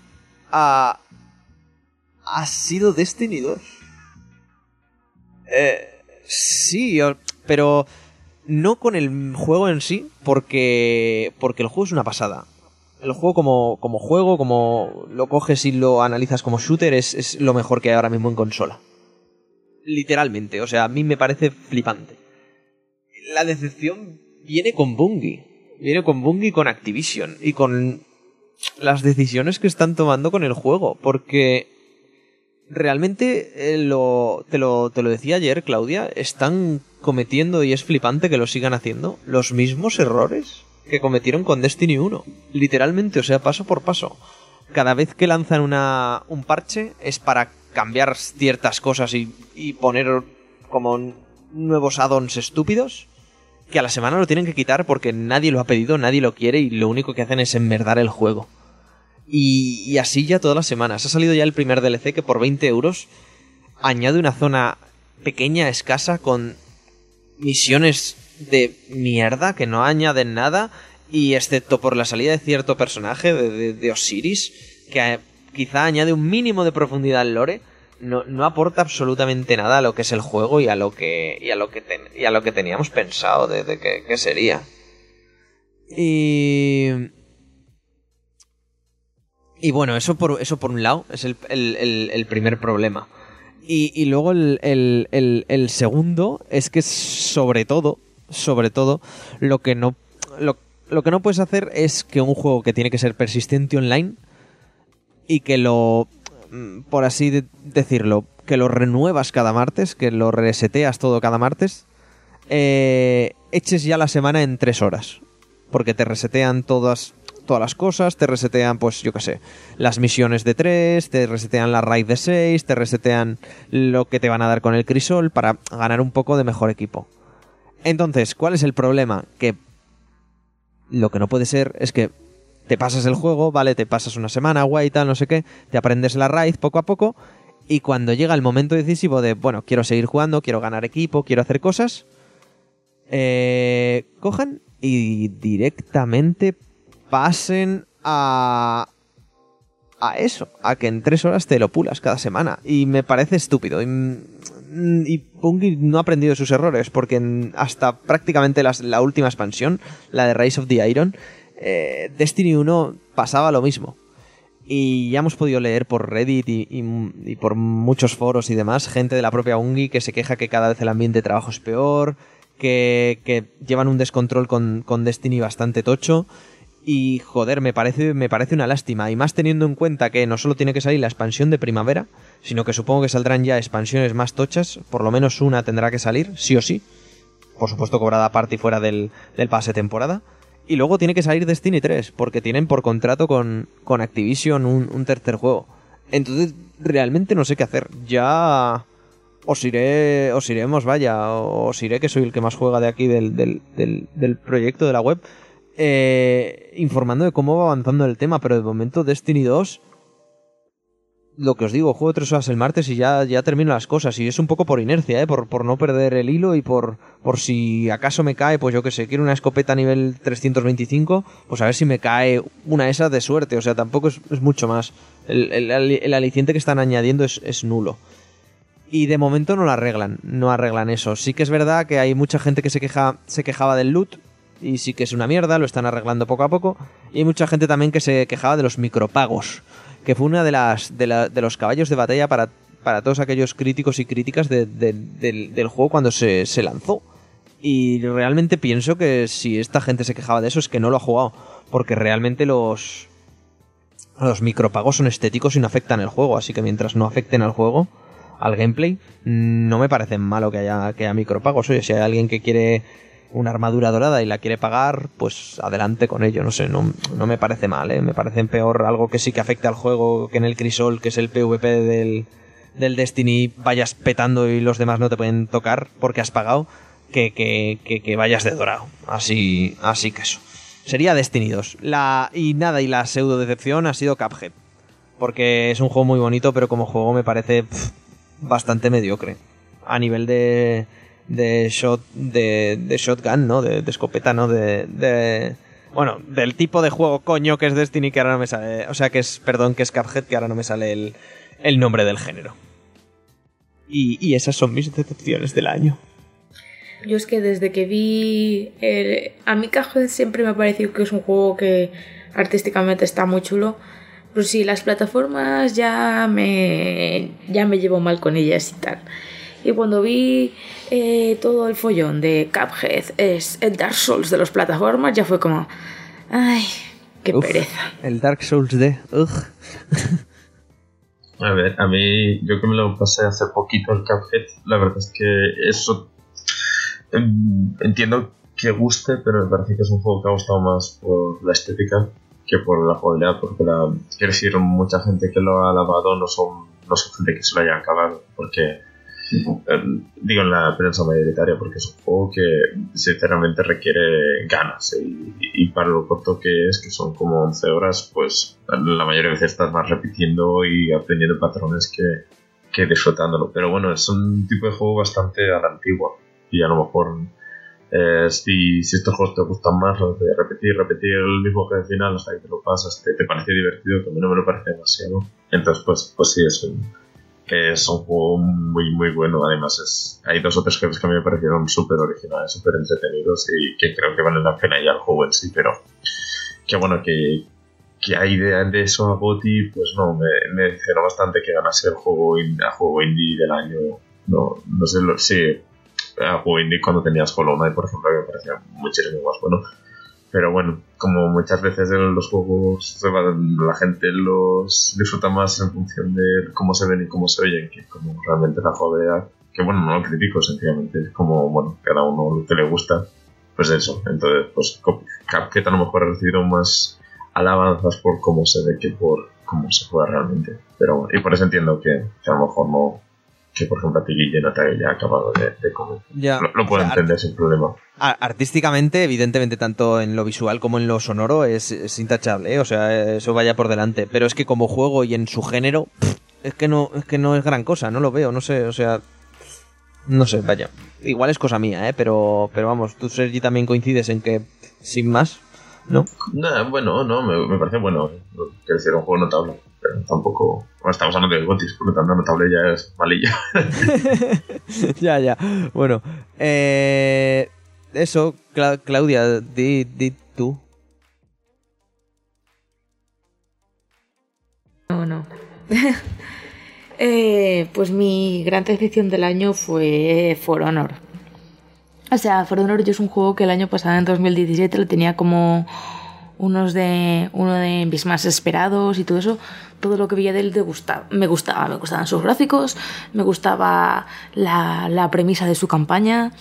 ha, ha sido Destiny 2. Eh, sí, pero no con el juego en sí, porque, porque el juego es una pasada. El juego como, como juego, como lo coges y lo analizas como shooter, es, es lo mejor que hay ahora mismo en consola. Literalmente, o sea, a mí me parece flipante. La decepción viene con Bungie viene con Bungie y con Activision y con las decisiones que están tomando con el juego, porque realmente eh, lo, te, lo, te lo decía ayer, Claudia, están cometiendo, y es flipante que lo sigan haciendo, los mismos errores que cometieron con Destiny 1. Literalmente, o sea, paso por paso. Cada vez que lanzan una, un parche es para cambiar ciertas cosas y, y poner como nuevos add-ons estúpidos que a la semana lo tienen que quitar porque nadie lo ha pedido, nadie lo quiere y lo único que hacen es enmerdar el juego. Y, así ya todas las semanas. Ha salido ya el primer DLC que por 20 euros añade una zona pequeña, escasa, con misiones de mierda que no añaden nada y excepto por la salida de cierto personaje de, de Osiris que quizá añade un mínimo de profundidad al lore no, no, aporta absolutamente nada a lo que es el juego y a lo que, y a lo que, y a lo que teníamos pensado de, que, sería. Y... Y bueno, eso por, eso por un lado es el, el, el, primer problema. Y, y luego el, segundo es que sobre todo, sobre todo, lo que no... Lo, lo que no puedes hacer es que un juego que tiene que ser persistente online y que lo, por así de- decirlo, que lo renuevas cada martes, que lo reseteas todo cada martes, eh, eches ya la semana en tres horas. Porque te resetean todas, todas las cosas, te resetean, pues yo qué sé, las misiones de tres, te resetean la raid de seis, te resetean lo que te van a dar con el crisol para ganar un poco de mejor equipo. Entonces, ¿cuál es el problema? Que lo que no puede ser es que te pasas el juego, vale, te pasas una semana, guay, tal, no sé qué, te aprendes la raid poco a poco, y cuando llega el momento decisivo de, bueno, quiero seguir jugando, quiero ganar equipo, quiero hacer cosas, eh, cojan y directamente pasen a a eso, a que en tres horas te lo pulas cada semana. Y me parece estúpido. Y, mm, y no ha aprendido sus errores, porque hasta prácticamente la última expansión, la de Rise of the Iron, eh, Destiny 1 pasaba lo mismo. Y ya hemos podido leer por Reddit y, por muchos foros y demás, gente de la propia Bungie que se queja que cada vez el ambiente de trabajo es peor, que, llevan un descontrol con, con Destiny bastante tocho. Y joder, me parece, me parece una lástima. Y más teniendo en cuenta que no solo tiene que salir la expansión de primavera, sino que supongo que saldrán ya expansiones más tochas. Por lo menos una tendrá que salir, sí o sí. Por supuesto, cobrada aparte y fuera del, del pase temporada. Y luego tiene que salir Destiny 3, porque tienen por contrato con, con Activision un, un tercer juego. Entonces, realmente no sé qué hacer. Ya os iré, os iremos, vaya, os iré que soy el que más juega de aquí del, del, del, del proyecto de la web, eh, informando de cómo va avanzando el tema, pero de momento Destiny 2, lo que os digo, juego tres horas el martes y ya, ya termino las cosas, y es un poco por inercia, ¿eh? por, por no perder el hilo y por, por si acaso me cae, pues yo que sé, quiero una escopeta nivel 325, pues a ver si me cae una de esas de suerte, o sea, tampoco es, mucho más. El, el, el aliciente que están añadiendo es, es nulo. Y de momento no lo arreglan, no arreglan eso. Sí que es verdad que hay mucha gente que se, queja, se quejaba del loot, y sí que es una mierda, lo están arreglando poco a poco. Y hay mucha gente también que se quejaba de los micropagos, que fue una de las de, la, de los caballos de batalla para, para todos aquellos críticos y críticas de, de, del, del, juego cuando se, se lanzó. Y realmente pienso que si esta gente se quejaba de eso es que no lo ha jugado, porque realmente los los micropagos son estéticos y no afectan el juego, así que mientras no afecten al juego, al gameplay, no me parece malo que haya, que haya micropagos. Oye, si hay alguien que quiere una armadura dorada y la quiere pagar, pues adelante con ello. No sé, no, no me parece mal, ¿eh? Me parece peor algo que sí que afecte al juego, que en el Crisol, que es el PvP del, del Destiny, vayas petando y los demás no te pueden tocar porque has pagado, que, que, que, vayas de dorado. Así, así que eso. Sería Destiny 2. La, y nada, y la pseudo decepción ha sido Cuphead. Porque es un juego muy bonito, pero como juego me parece bastante mediocre. A nivel de, de shot de, de shotgun, ¿no? De, escopeta, ¿no? De, de, bueno, del tipo de juego coño que es Destiny que ahora no me sale, o sea, que es, perdón, que es Cuphead que ahora no me sale el, el nombre del género. Y, y, esas son mis decepciones del año.
Yo es que desde que vi el, a mí Cuphead siempre me ha parecido que es un juego que artísticamente está muy chulo. Pero sí, las plataformas ya me, ya me llevo mal con ellas y tal. Y cuando vi eh, todo el follón de Cuphead, es el Dark Souls de las plataformas, ya fue como, ay, qué Uf, pereza.
El Dark Souls de... Ugh.
A ver, a mí, yo que me lo pasé hace poquito el Cuphead, la verdad es que eso entiendo que guste, pero me parece que es un juego que ha gustado más por la estética que por la jugabilidad, porque la, quiero decir, mucha gente que lo ha alabado no son, no son gente que se lo haya acabado, porque digo en la prensa mayoritaria, porque es un juego que sinceramente requiere ganas y, y, para lo corto que es, que son como 11 horas, pues la mayoría de veces estás más repitiendo y aprendiendo patrones que, que disfrutándolo. Pero bueno, es un tipo de juego bastante a la antigua y a lo mejor eh, si, si, estos juegos te gustan más, los de repetir, repetir el mismo jefe final hasta que te lo pasas, te, te, parece divertido, que a mí no me lo parece demasiado. Entonces, pues, pues sí, es un, que es un juego muy, muy bueno. Además, es, hay dos o tres jefes que a mí me parecieron súper originales, súper entretenidos y que creo que valen la pena ya el juego en sí, pero que bueno, que, que hay de, de eso a Goti, pues no, me, me decepcionó bastante que ganase el juego, indie, a juego indie del año. No, no sé, lo, sí, a juego indie cuando tenías Hollow por ejemplo, que me parecía muchísimo más bueno. Pero bueno, como muchas veces los juegos la gente los disfruta más en función de cómo se ven y cómo se oyen que como realmente la jodea. Que bueno, no lo critico, sencillamente es como, bueno, cada uno lo que le gusta. Pues eso, entonces, pues Cuphead a lo mejor ha recibido más alabanzas por cómo se ve que por cómo se juega realmente. Pero bueno, y por eso entiendo que, que a lo mejor no, que por ejemplo a ti no te haya acabado de, de comer.
Ya.
Lo, lo puedo
O sea,
entender sin problema.
Artísticamente, evidentemente, tanto en lo visual como en lo sonoro es, es intachable, ¿eh? o sea, eso vaya por delante. Pero es que como juego y en su género, es que no, es que no es gran cosa, no lo veo, no sé, o sea, no sé, vaya. Igual es cosa mía, ¿eh? pero, pero vamos, tú Sergi también coincides en que sin más, ¿no?
Bueno, no, me, me parece bueno. eh. Quiero decir, un juego notable. Pero tampoco. Bueno, estamos hablando de Gotis, por lo tanto, notable ya es malillo.
ya, ya. Bueno, eh, eso, Cla- Claudia, di, di tú.
No, no. Eh, pues mi gran decepción del año fue For Honor. O sea, For Honor yo es un juego que el año pasado, en 2017, lo tenía como unos de, uno de mis más esperados y todo eso. Todo lo que veía de él me gustaba. Me gustaban sus gráficos, me gustaba la, la premisa de su campaña,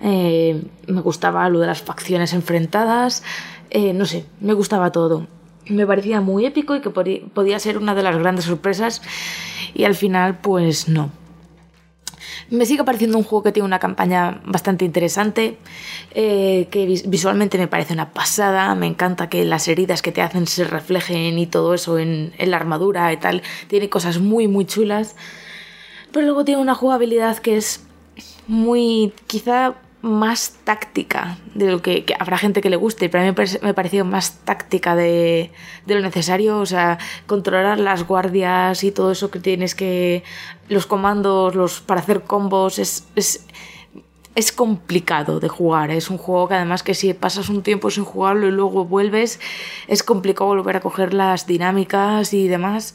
eh, me gustaba lo de las facciones enfrentadas, eh, no sé, me gustaba todo me parecía muy épico y que podía ser una de las grandes sorpresas y al final pues no. Me sigue pareciendo un juego que tiene una campaña bastante interesante, eh, que vis- visualmente me parece una pasada, me encanta que las heridas que te hacen se reflejen y todo eso en, en la armadura y tal, tiene cosas muy muy chulas, pero luego tiene una jugabilidad que es muy quizá más táctica de lo que, habrá gente que le guste pero a mí me, me pareció más táctica de, de lo necesario o sea controlar las guardias y todo eso que tienes que los comandos los para hacer combos es, es es complicado de jugar. Es un juego que además que si pasas un tiempo sin jugarlo y luego vuelves, es complicado volver a coger las dinámicas y demás.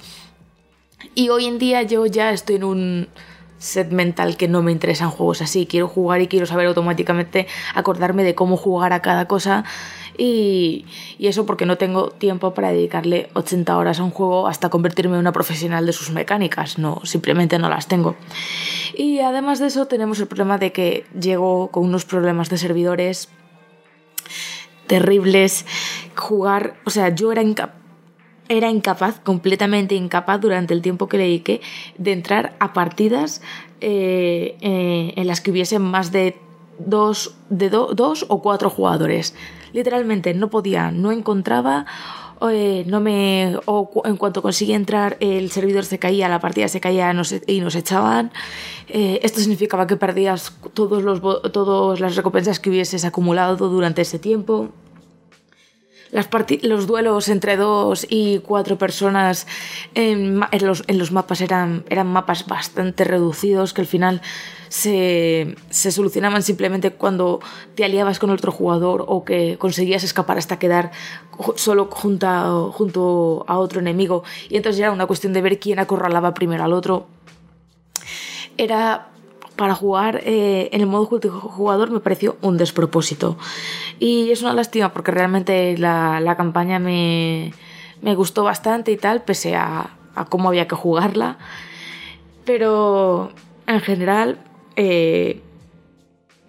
Y hoy en día yo ya estoy en un set mental que no me interesan juegos así. Quiero jugar y quiero saber automáticamente acordarme de cómo jugar a cada cosa. Y, y eso porque no tengo tiempo para dedicarle 80 horas a un juego hasta convertirme en una profesional de sus mecánicas. No, simplemente no las tengo. Y además de eso tenemos el problema de que llego con unos problemas de servidores terribles. Jugar, o sea, yo era incapaz era incapaz, completamente incapaz durante el tiempo que le dediqué de entrar a partidas eh, eh, en las que hubiesen más de dos, de do- dos o cuatro jugadores. Literalmente no podía, no encontraba, eh, no me, o en cuanto conseguía entrar el servidor se caía, la partida se caía nos- y nos echaban. Esto significaba que perdías todos los, todas las recompensas que hubieses acumulado durante ese tiempo. Los duelos entre dos y cuatro personas en, los, mapas eran, mapas bastante reducidos que al final se, solucionaban simplemente cuando te aliabas con otro jugador o que conseguías escapar hasta quedar solo junto a otro enemigo. Y entonces era una cuestión de ver quién acorralaba primero al otro. Era para jugar eh, en el modo jugador me pareció un despropósito. Y es una lástima porque realmente la, la campaña me, me gustó bastante y tal, pese a, a cómo había que jugarla. Pero en general, eh,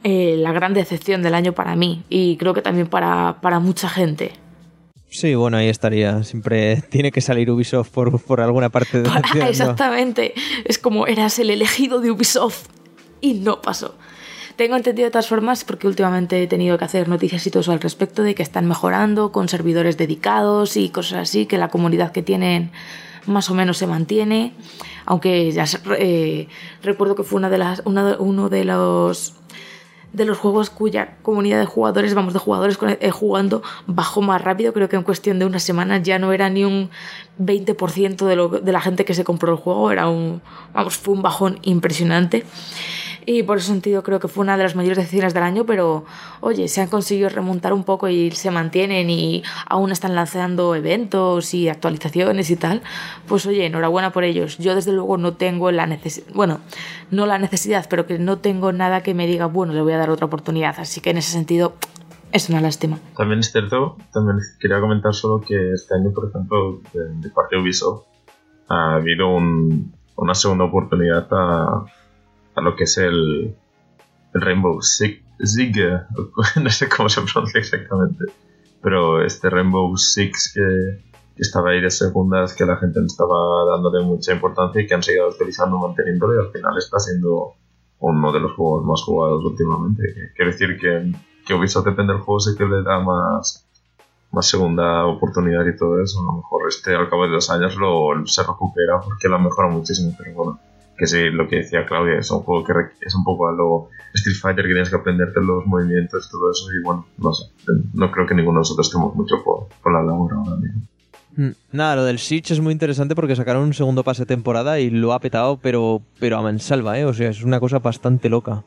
eh, la gran decepción del año para mí y creo que también para, para mucha gente.
Sí, bueno, ahí estaría. Siempre tiene que salir Ubisoft por, por alguna parte de
Para- exactamente. Es como eras el elegido de Ubisoft y no pasó. Tengo entendido de todas formas, porque últimamente he tenido que hacer noticias y todo eso al respecto, de que están mejorando con servidores dedicados y cosas así, que la comunidad que tienen más o menos se mantiene. Aunque ya eh, recuerdo que fue una de las, una uno de los de los juegos cuya comunidad de jugadores, vamos, de jugadores eh, jugando bajó más rápido. Creo que en cuestión de unas semanas ya no era ni un 20% de, lo, de la gente que se compró el juego. Era un, vamos, fue un bajón impresionante. Y por ese sentido creo que fue una de las mayores decepciones del año, pero oye, se han conseguido remontar un poco y se mantienen y aún están lanzando eventos y actualizaciones y tal. Pues oye, enhorabuena por ellos. Yo desde luego no tengo la necesidad, bueno, no la necesidad, pero que no tengo nada que me diga, bueno, le voy a dar otra oportunidad. Así que en ese sentido, es una lástima.
También es cierto, también quería comentar solo que este año, por ejemplo, de parte de Ubisoft, ha habido un- una segunda oportunidad a, a lo que es el, Rainbow Six, Siege, no sé cómo se pronuncia exactamente, pero este Rainbow Six que, que estaba ahí de segundas, que la gente no estaba dándole mucha importancia y que han seguido utilizando, manteniéndolo y al final está siendo uno de los juegos más jugados últimamente. Quiero decir que, que Ubisoft depende del juego, sé que le da más, más segunda oportunidad y todo eso. A lo mejor este al cabo de dos años lo, se recupera porque lo ha mejorado muchísimo, pero bueno. Que sí, lo que decía Claudia, es un juego que es un poco a lo Street Fighter, que tienes que aprenderte los movimientos todo eso. Y bueno, no sé, no creo que ninguno de nosotros estemos mucho por, por la labor ahora mismo.
Mm, Nada, lo del Siege es muy interesante porque sacaron un segundo pase temporada y lo ha petado, pero, pero a mansalva, ¿eh? O sea, es una cosa bastante loca.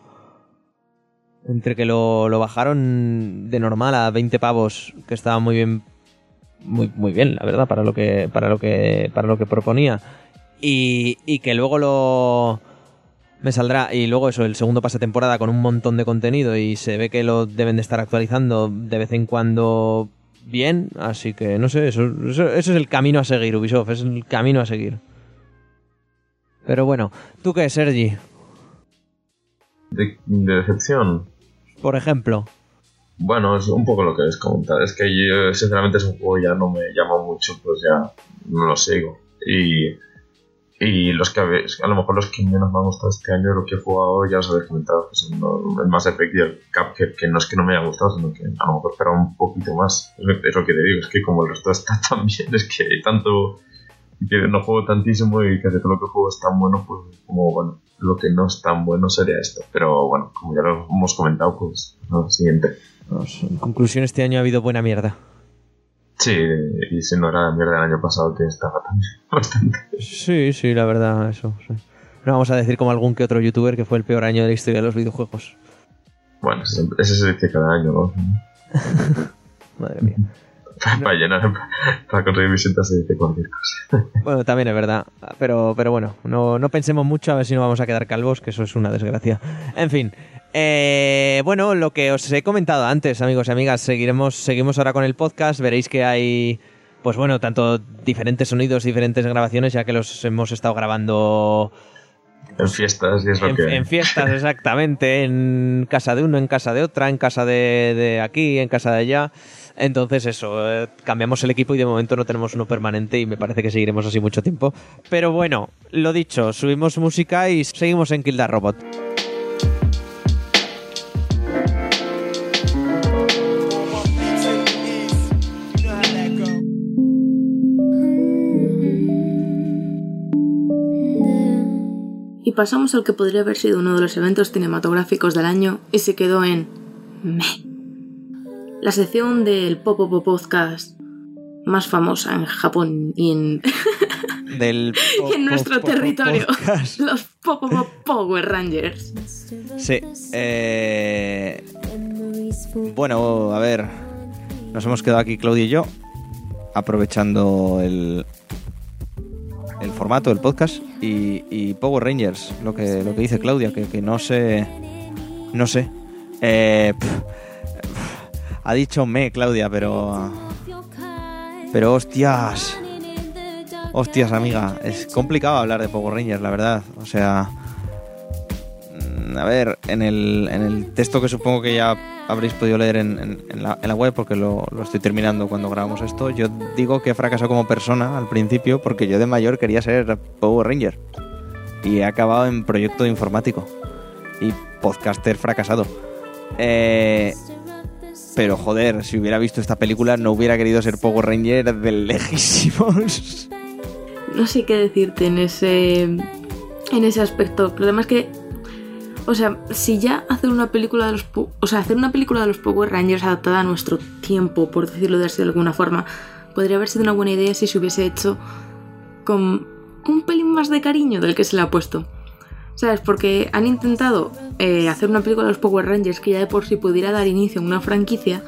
Entre que lo, lo bajaron de normal a 20 pavos, que estaba muy bien. Muy, muy bien, la verdad, para lo que. para lo que. para lo que proponía. Y, y que luego lo. Me saldrá. Y luego eso, el segundo pase temporada con un montón de contenido. Y se ve que lo deben de estar actualizando de vez en cuando bien. Así que no sé, eso, eso, eso es el camino a seguir, Ubisoft. Es el camino a seguir. Pero bueno, ¿tú qué, Sergi?
De, de decepción,
Por ejemplo.
Bueno, es un poco lo que les comentado. Es que yo, sinceramente, es un juego ya no me llama mucho, pues ya no lo sigo. Y, y los que a lo mejor los que menos me han gustado este año, lo que he jugado, ya os habéis comentado, que son el Mass Effect y el Cuphead, que no es que no me haya gustado, sino que a lo mejor esperaba un poquito más. Es lo que te digo, es que como el resto está tan bien, es que hay tanto que no juego tantísimo y casi todo lo que juego es tan bueno, pues como bueno, lo que no es tan bueno sería esto. Pero bueno, como ya lo hemos comentado, pues siguiente.
En conclusión, este año ha habido buena mierda.
Sí, y si no era la mierda del año pasado que estaba también bastante.
Sí, sí, la verdad, eso. sí. No vamos a decir como algún que otro youtuber que fue el peor año de la historia de los videojuegos.
Bueno, ese, ese se dice cada año, ¿no?
Madre mía.
Para llenar, para conseguir visitas se dice cualquier cosa.
Bueno, también es verdad. Pero, pero bueno, no, no pensemos mucho a ver si no vamos a quedar calvos, que eso es una desgracia. En fin. Eh, bueno, lo que os he comentado antes, amigos y amigas, seguiremos, seguimos ahora con el podcast. Veréis que hay, pues bueno, tanto diferentes sonidos, diferentes grabaciones, ya que los hemos estado grabando
En fiestas y es lo
en,
que...
en fiestas, exactamente, en casa de uno, en casa de otra, en casa de, de aquí, en casa de allá. Entonces eso, eh, cambiamos el equipo y de momento no tenemos uno permanente y me parece que seguiremos así mucho tiempo. Pero bueno, lo dicho, subimos música y seguimos en Kill the Robot.
Pasamos al que podría haber sido uno de los eventos cinematográficos del año y se quedó en me. La sección del Popopo Podcast más famosa en Japón y en,
Del
y en nuestro territorio.
podcast.
Los Popopo Power Rangers.
Sí. eh, Bueno, a ver. Nos hemos quedado aquí Claudia y yo. Aprovechando el. El formato del podcast. Y, y Power Rangers. Lo que, lo que dice Claudia. Que, que no sé. No sé. Eh, ha dicho me, Claudia, pero. Pero hostias. Hostias, amiga. Es complicado hablar de Power Rangers, la verdad. O sea. A ver, en el, en el texto que supongo que ya habréis podido leer en, la, web, porque lo, lo estoy terminando cuando grabamos esto, yo digo que he fracasado como persona al principio porque yo de mayor quería ser Power Ranger. Y he acabado en proyecto de informático. Y podcaster fracasado. Eh, pero joder, si hubiera visto esta película no hubiera querido ser Power Ranger de lejísimos.
No sé qué decirte en ese en ese aspecto. Pero además que o sea, si ya hacer una película de los o sea, hacer una película de los Power Rangers adaptada a nuestro tiempo, por decirlo de alguna forma, podría haber sido una buena idea si se hubiese hecho con un pelín más de cariño del que se le ha puesto. ¿Sabes? Porque han intentado eh, hacer una película de los Power Rangers que ya de por sí pudiera dar inicio a una franquicia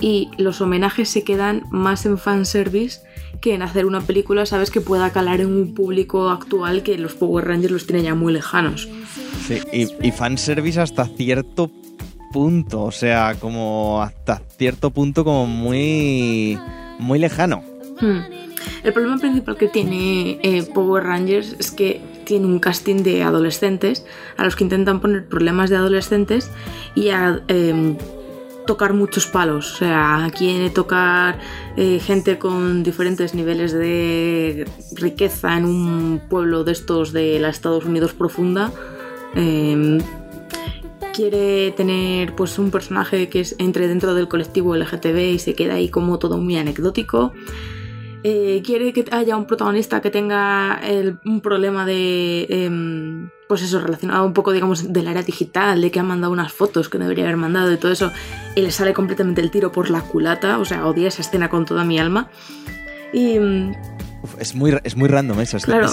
y los homenajes se quedan más en fanservice que en hacer una película, ¿sabes? Que pueda calar en un público actual que los Power Rangers los tiene ya muy lejanos.
Sí, y, y fanservice hasta cierto
punto, o sea, como hasta cierto punto como muy muy lejano.
Hmm. El problema principal que tiene eh, Power Rangers es que tiene un casting de adolescentes a los que intentan poner problemas de adolescentes y a em, tocar muchos palos. O sea, quiere tocar eh, gente con diferentes niveles de riqueza en un pueblo de estos de la Estados Unidos profunda. Em, quiere tener pues un personaje que entre dentro del colectivo LGTB y se queda ahí como todo muy anecdótico. Eh, quiere que haya un protagonista que tenga un problema de em, pues eso relacionado un poco digamos de la era digital de que ha mandado unas fotos que no debería haber mandado y todo eso y le sale completamente el tiro por la culata o sea odia esa escena con toda mi alma y
es muy, es muy random eso.
Claro.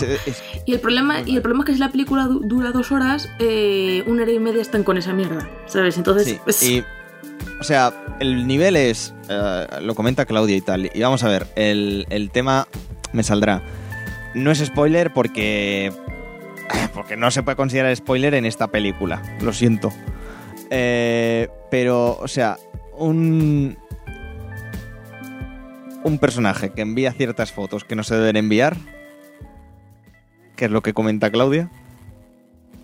Y, el problema, y el problema es que si la película dura dos horas, eh, una hora y media están con esa mierda, ¿sabes? Entonces...
y, o sea, el nivel es... Eh, lo comenta Claudia y tal. Y vamos a ver, el, el tema me saldrá. No es spoiler porque... Porque no se puede considerar spoiler en esta película. Lo siento. Eh, pero, o sea, un, un personaje que envía ciertas fotos que no se deben enviar, que es lo que comenta Claudia.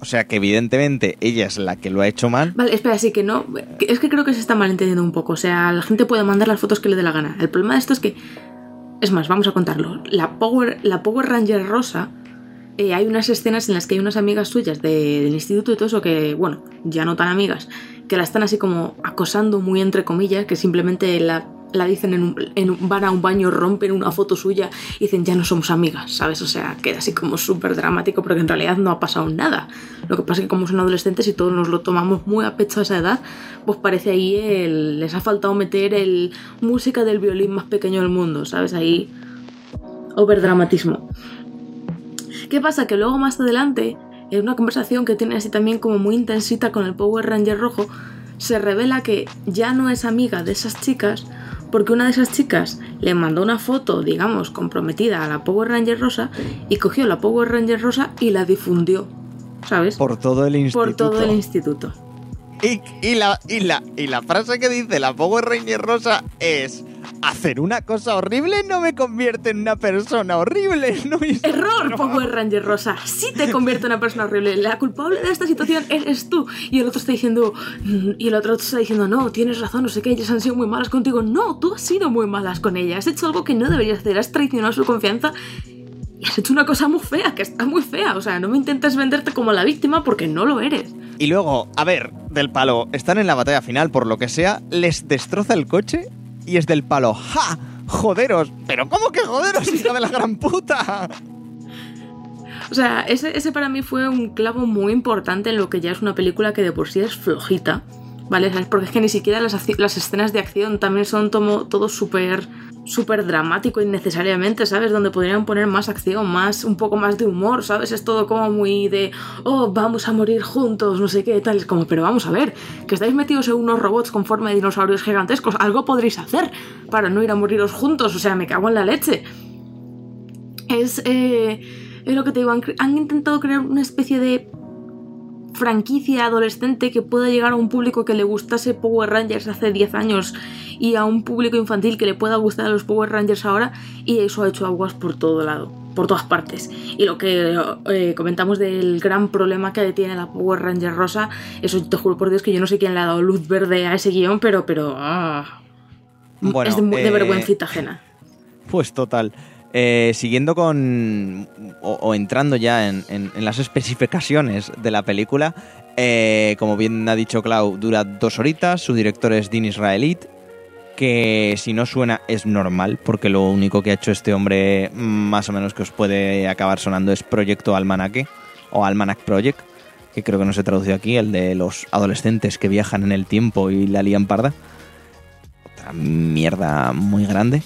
O sea que evidentemente ella es la que lo ha hecho mal.
Vale, espera, sí que no. Es que creo que se está malentendiendo un poco. O sea, la gente puede mandar las fotos que le dé la gana. El problema de esto es que. Es más, vamos a contarlo. La Power, la Power Ranger rosa. Eh, hay unas escenas en las que hay unas amigas suyas del instituto y todo eso que, bueno, ya no tan amigas, que la están así como acosando muy entre comillas, que simplemente la la dicen en un, en van a un baño, rompen una foto suya y dicen ya no somos amigas, ¿sabes? O sea, queda así como súper dramático porque en realidad no ha pasado nada. Lo que pasa es que como son adolescentes y todos nos lo tomamos muy a pecho a esa edad, pues parece ahí el, les ha faltado meter el música del violín más pequeño del mundo, ¿sabes? Ahí overdramatismo. ¿Qué pasa? Que luego más adelante, en una conversación que tiene así también como muy intensita con el Power Ranger rojo, se revela que ya no es amiga de esas chicas porque una de esas chicas le mandó una foto, digamos, comprometida a la Power Ranger rosa y cogió la Power Ranger rosa y la difundió, ¿sabes?
Por todo el instituto.
Por todo el instituto.
Y, la, y, la, y la frase que dice la Power Ranger rosa es hacer una cosa horrible no me convierte en una persona horrible. No
Error, Power Ranger Rosa. Sí te convierte en una persona horrible. La culpable de esta situación eres tú. Y el otro está diciendo, mm", y el otro está diciendo, no, tienes razón, no sé qué, ellas han sido muy malas contigo. No, tú has sido muy malas con ellas. Has hecho algo que no deberías hacer. Has traicionado su confianza. Y has hecho una cosa muy fea, que está muy fea. O sea, no me intentes venderte como la víctima porque no lo eres.
Y luego, a ver, del palo, están en la batalla final, por lo que sea, les destroza el coche y es del palo. ¡Ja! ¡Joderos! ¿Pero cómo que joderos, hija de la gran puta?
O sea, ese, ese para mí fue un clavo muy importante en lo que ya es una película que de por sí es flojita. ¿Vale? Porque es que ni siquiera las, las escenas de acción también son todo súper súper dramático innecesariamente, ¿sabes? Donde podrían poner más acción, más, un poco más de humor, ¿sabes? Es todo como muy de, oh, vamos a morir juntos, no sé qué, tal. Es como, pero vamos a ver, que estáis metidos en unos robots con forma de dinosaurios gigantescos, algo podréis hacer para no ir a moriros juntos, o sea, me cago en la leche. Es, eh, es lo que te digo, han intentado crear una especie de franquicia adolescente que pueda llegar a un público que le gustase Power Rangers hace 10 años y a un público infantil que le pueda gustar a los Power Rangers ahora y eso ha hecho aguas por todo lado, por todas partes. Y lo que eh, comentamos del gran problema que tiene la Power Ranger rosa, eso te juro por Dios que yo no sé quién le ha dado luz verde a ese guion, pero, pero ah, es de, de eh, vergüencita ajena.
Pues total. Eh, siguiendo con. O, entrando ya en, las especificaciones de la película, eh, como bien ha dicho Clau, dura dos horitas. Su director es Dean Israelit, que si no suena es normal, porque lo único que ha hecho este hombre, más o menos que os puede acabar sonando, es Proyecto Almanaque o Almanac Project, que creo que no se traduce aquí, el de los adolescentes que viajan en el tiempo y la lían parda. Otra mierda muy grande.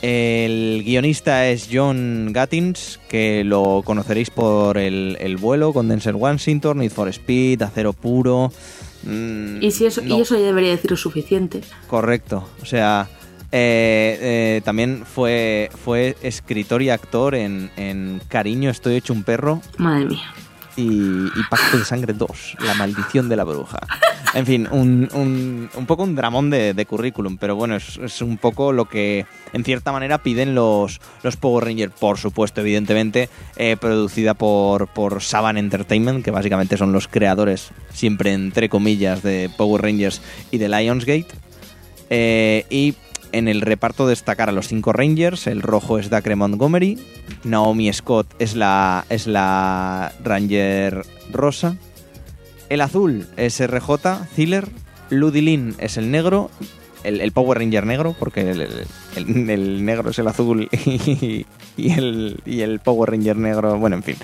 El guionista es John Gattins, que lo conoceréis por el, vuelo con Denzel Washington, Need for Speed, Acero Puro.
Mm, y, si eso, y eso ya debería decir suficiente.
Correcto. O sea, eh, eh, también fue, fue escritor y actor en, en, Cariño, estoy hecho un perro.
Madre mía.
Y, y Pacto de Sangre 2, La Maldición de la Bruja. En fin, un, un, poco un dramón de, de currículum, pero bueno, es, es, un poco lo que en cierta manera piden los, los Power Rangers, por supuesto, evidentemente, eh, producida por, por Saban Entertainment, que básicamente son los creadores, siempre entre comillas, de Power Rangers y de Lionsgate. Eh, y en el reparto destacar a los cinco Rangers. El rojo es Dacre Montgomery. Naomi Scott es la, es la Ranger rosa. El azul es RJ, Ziller. Ludilin es el negro. El, Power Ranger negro, porque el, el, negro es el azul y, y, el, y el Power Ranger negro, bueno, en fin.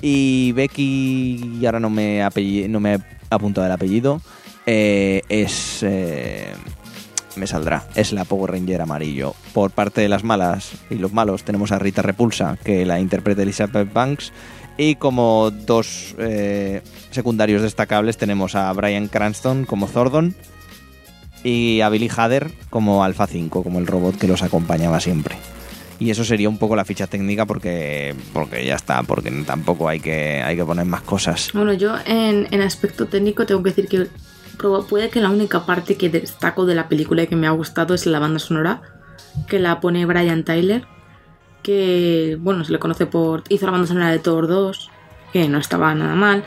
Y Becky, y ahora no me, apellido, no me he apuntado el apellido, eh, es... Eh, me saldrá. Es la Power Ranger amarillo. Por parte de las malas y los malos tenemos a Rita Repulsa, que la interpreta Elizabeth Banks. Y como dos eh, secundarios destacables tenemos a Brian Cranston como Zordon y a Billy Hader como Alpha 5, como el robot que los acompañaba siempre. Y eso sería un poco la ficha técnica porque, porque ya está, porque tampoco hay que, hay que poner más cosas.
Bueno, yo en, en aspecto técnico tengo que decir que puede que la única parte que destaco de la película y que me ha gustado es la banda sonora, que la pone Brian Tyler, que, bueno, se le conoce por... hizo la banda sonora de Thor 2, que no estaba nada mal,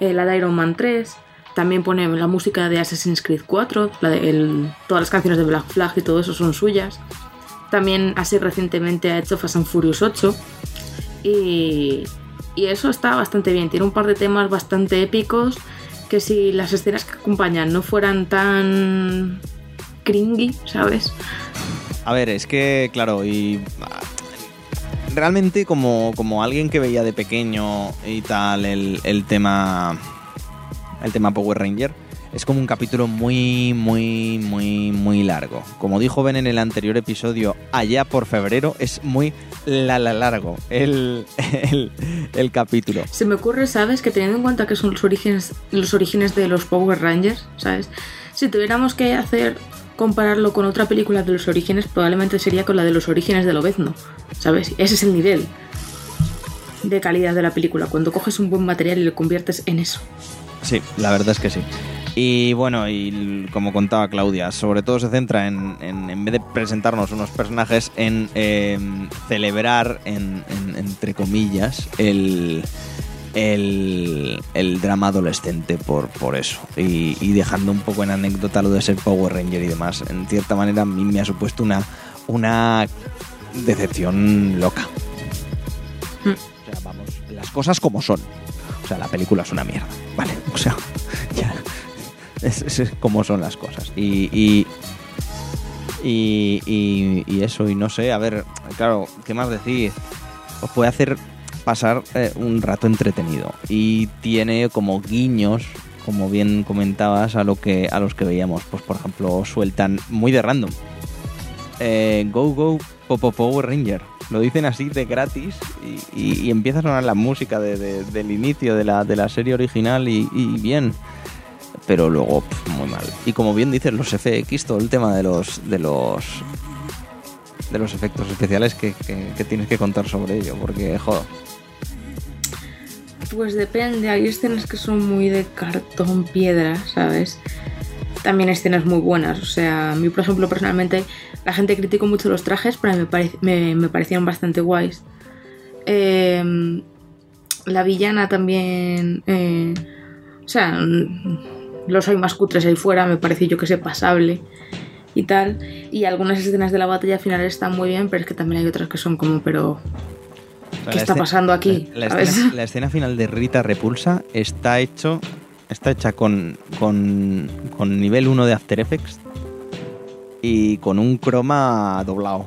eh, la de Iron Man 3, también pone la música de Assassin's Creed 4, la de todas las canciones de Black Flag y todo eso son suyas. También así recientemente ha hecho Fast and Furious 8 y, y eso está bastante bien, tiene un par de temas bastante épicos que si las escenas que acompañan no fueran tan cringy, ¿sabes?
A ver, es que, claro, y realmente como, como alguien que veía de pequeño y tal el, el tema el tema Power Ranger es como un capítulo muy, muy, muy, muy largo. Como dijo Ben en el anterior episodio, allá por febrero, es muy la, la largo el, el, el, capítulo.
Se me ocurre, ¿sabes? Que teniendo en cuenta que son los orígenes, los orígenes de los Power Rangers, ¿sabes? Si tuviéramos que hacer compararlo con otra película de los orígenes, probablemente sería con la de los orígenes de Lobezno, ¿sabes? Ese es el nivel de calidad de la película, cuando coges un buen material y lo conviertes en eso.
Sí, la verdad es que sí. Y bueno, y como contaba Claudia, sobre todo se centra en, en, en vez de presentarnos unos personajes, en eh, celebrar, en, entre comillas, el, el, el, drama adolescente por, por eso. Y, y, dejando un poco en anécdota lo de ser Power Ranger y demás. En cierta manera a mí me ha supuesto una, una decepción loca. Mm. O sea, vamos, las cosas como son. O sea, la película es una mierda. Vale, o sea, ya es, es, como son las cosas. Y, y, y, eso, y no sé, a ver, claro, ¿qué más decir? Os puede hacer pasar eh, un rato entretenido. Y tiene como guiños, como bien comentabas, a lo que a los que veíamos. Pues por ejemplo, sueltan muy de random. Eh, go Go Popo Power Ranger. Lo dicen así de gratis y, y, empieza a sonar la música de, de, del inicio de la, de la serie original y bien pero luego pff, muy mal. Y como bien dices, los FX, todo el tema de los de los de los efectos especiales que, tienes que contar sobre ello, porque joder.
Pues depende, hay escenas que son muy de cartón piedra, ¿sabes? También escenas muy buenas, o sea, a mí por ejemplo personalmente la gente criticó mucho los trajes, pero me, pare me, me parecieron bastante guays. Eh, la villana también, eh, o sea, los hay más cutres ahí fuera, me parece yo que sé pasable y tal. Y algunas escenas de la batalla final están muy bien, pero es que también hay otras que son como, pero. ¿Qué está pasando aquí?
La, la, escena, la, escena, final de Rita Repulsa está hecho. Está hecha con, con, con nivel 1 de After Effects y con un croma doblado.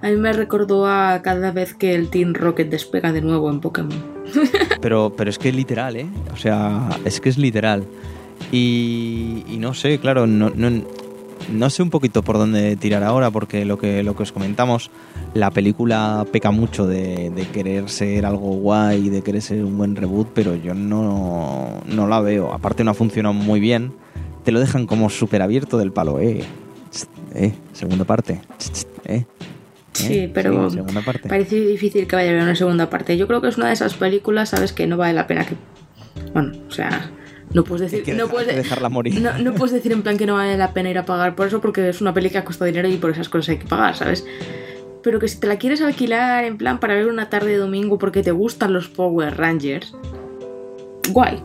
A mí me recordó a cada vez que el Team Rocket despega de nuevo en Pokémon.
pero, pero es que es literal, ¿eh? O sea, es que es literal. Y, y no sé, claro, no, no, no, sé un poquito por dónde tirar ahora, porque lo que, lo que os comentamos, la película peca mucho de, de querer ser algo guay, de querer ser un buen reboot, pero yo no, no la veo. Aparte no ha funcionado muy bien. Te lo dejan como súper abierto del palo, eh. Eh, segunda parte. Eh.
Sí, ¿Eh? pero sí, parece difícil que vaya a haber una segunda parte. Yo creo que es una de esas películas, ¿sabes? Que no vale la pena que Bueno, o sea, no puedes decir.
Que
no,
dejar-
puedes,
dejarla morir.
No, no puedes decir en plan que no vale la pena ir a pagar por eso porque es una peli que cuesta dinero y por esas cosas hay que pagar, ¿sabes? Pero que si te la quieres alquilar en plan para ver una tarde de domingo porque te gustan los Power Rangers, guay.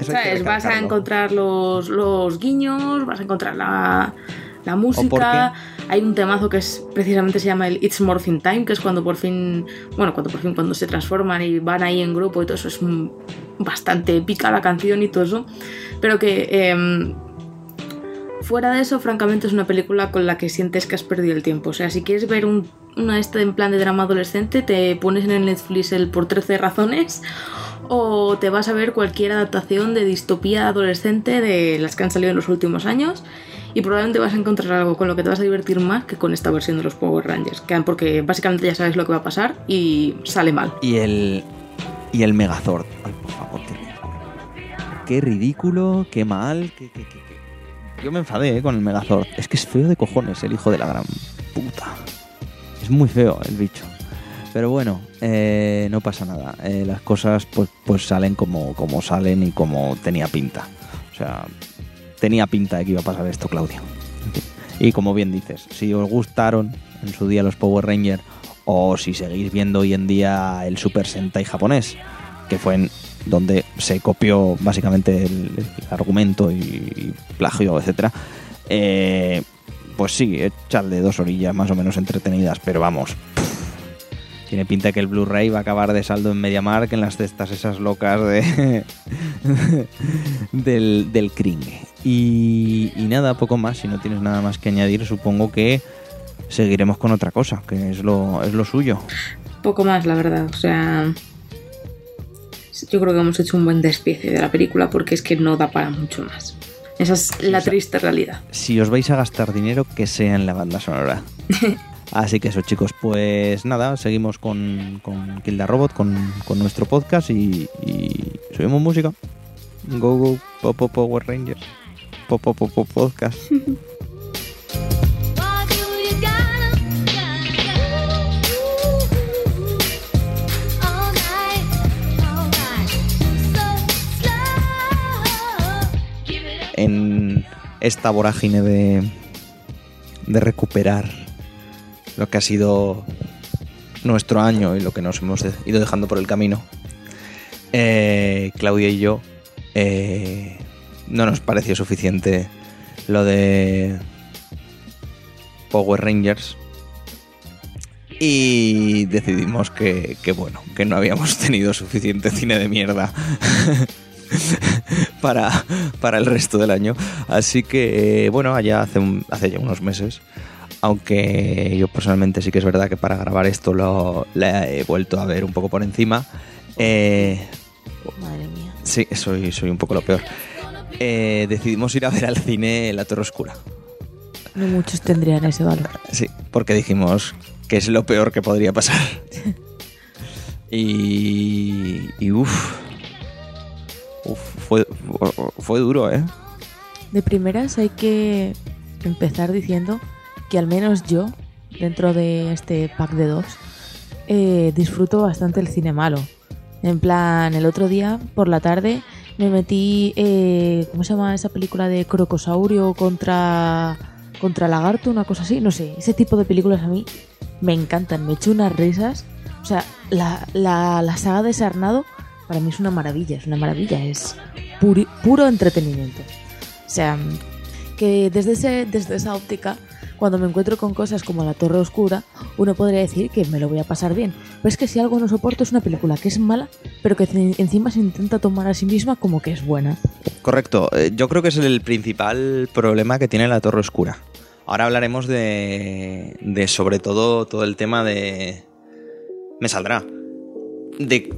Eso
¿Sabes? Vas a encontrar los, los guiños, vas a encontrar la, la música. Hay un temazo que es precisamente se llama el It's Morphing Time, que es cuando por fin, bueno, cuando por fin cuando se transforman y van ahí en grupo y todo eso es bastante épica la canción y todo eso. Pero que em, fuera de eso, francamente es una película con la que sientes que has perdido el tiempo. O sea, si quieres ver un, una este en plan de drama adolescente, te pones en el Netflix el por 13 razones o te vas a ver cualquier adaptación de distopía adolescente de las que han salido en los últimos años y probablemente vas a encontrar algo con lo que te vas a divertir más que con esta versión de los Power Rangers, que- porque básicamente ya sabes lo que va a pasar y sale mal.
Y el. Y el Megazord. Ay, por favor, qué ridículo. Qué ridículo, qué mal, qué- qué- Yo me enfadé eh, con el Megazord. Es que es feo de cojones el hijo de la gran puta. Es muy feo el bicho. Pero bueno, eh, no pasa nada. Eh, las cosas pues, pues salen como, como salen y como tenía pinta. O sea, tenía pinta de que iba a pasar esto, Claudio. Y como bien dices, si os gustaron en su día los Power Rangers o si seguís viendo hoy en día el Super Sentai japonés, que fue en donde se copió básicamente el, argumento y, plagio, etcétera, eh, pues sí, echarle dos orillas más o menos entretenidas, pero vamos. Tiene pinta que el Blu-ray va a acabar de saldo en MediaMark en las cestas esas locas de del, del cringe. Y, y nada, poco más. Si no tienes nada más que añadir, supongo que seguiremos con otra cosa, que es lo, es lo suyo.
Poco más, la verdad. O sea, yo creo que hemos hecho un buen despiece de la película porque es que no da para mucho más. Esa es la
o sea-
triste realidad.
Si os vais a gastar dinero, que sea en la banda sonora. Así que eso, chicos, pues nada, seguimos con, con Kill the Robot, con, con nuestro podcast y, subimos música. Go, go, Popo Power Rangers. Popo Popo Podcast. En esta vorágine de, de recuperar lo que ha sido nuestro año y lo que nos hemos ido dejando por el camino, eh, Claudia y yo eh, no nos pareció suficiente lo de Power Rangers y decidimos que, bueno, que no habíamos tenido suficiente cine de mierda para, para el resto del año. Así que, eh, bueno, allá hace, hace ya unos meses, aunque yo personalmente sí que es verdad que para grabar esto lo, la he vuelto a ver un poco por encima. Eh,
Madre mía.
sí, soy, soy un poco lo peor. Eh, decidimos ir a ver al cine La Torre Oscura.
No muchos tendrían ese valor.
Sí, porque dijimos que es lo peor que podría pasar. y. Y uff. Uf, fue, fue duro, ¿eh?
De primeras hay que empezar diciendo que al menos yo, dentro de este pack de dos, eh, disfruto bastante el cine malo. En plan, el otro día por la tarde me metí, eh, ¿cómo se llama esa película de Crocosaurio contra, contra Lagarto? Una cosa así, no sé. Ese tipo de películas a mí me encantan, me echo unas risas. O sea, la, la, la saga de Sarnado para mí es una maravilla, es una maravilla, es puri- puro entretenimiento. O sea, que desde, ese, desde esa óptica, cuando me encuentro con cosas como La Torre Oscura, uno podría decir que me lo voy a pasar bien. Pero es que si algo no soporto es una película que es mala, pero que en- encima se intenta tomar a sí misma como que es buena.
Correcto. Eh, Yo creo que es el principal problema que tiene la Torre Oscura. Ahora hablaremos de, de sobre todo todo el tema de... Me saldrá. De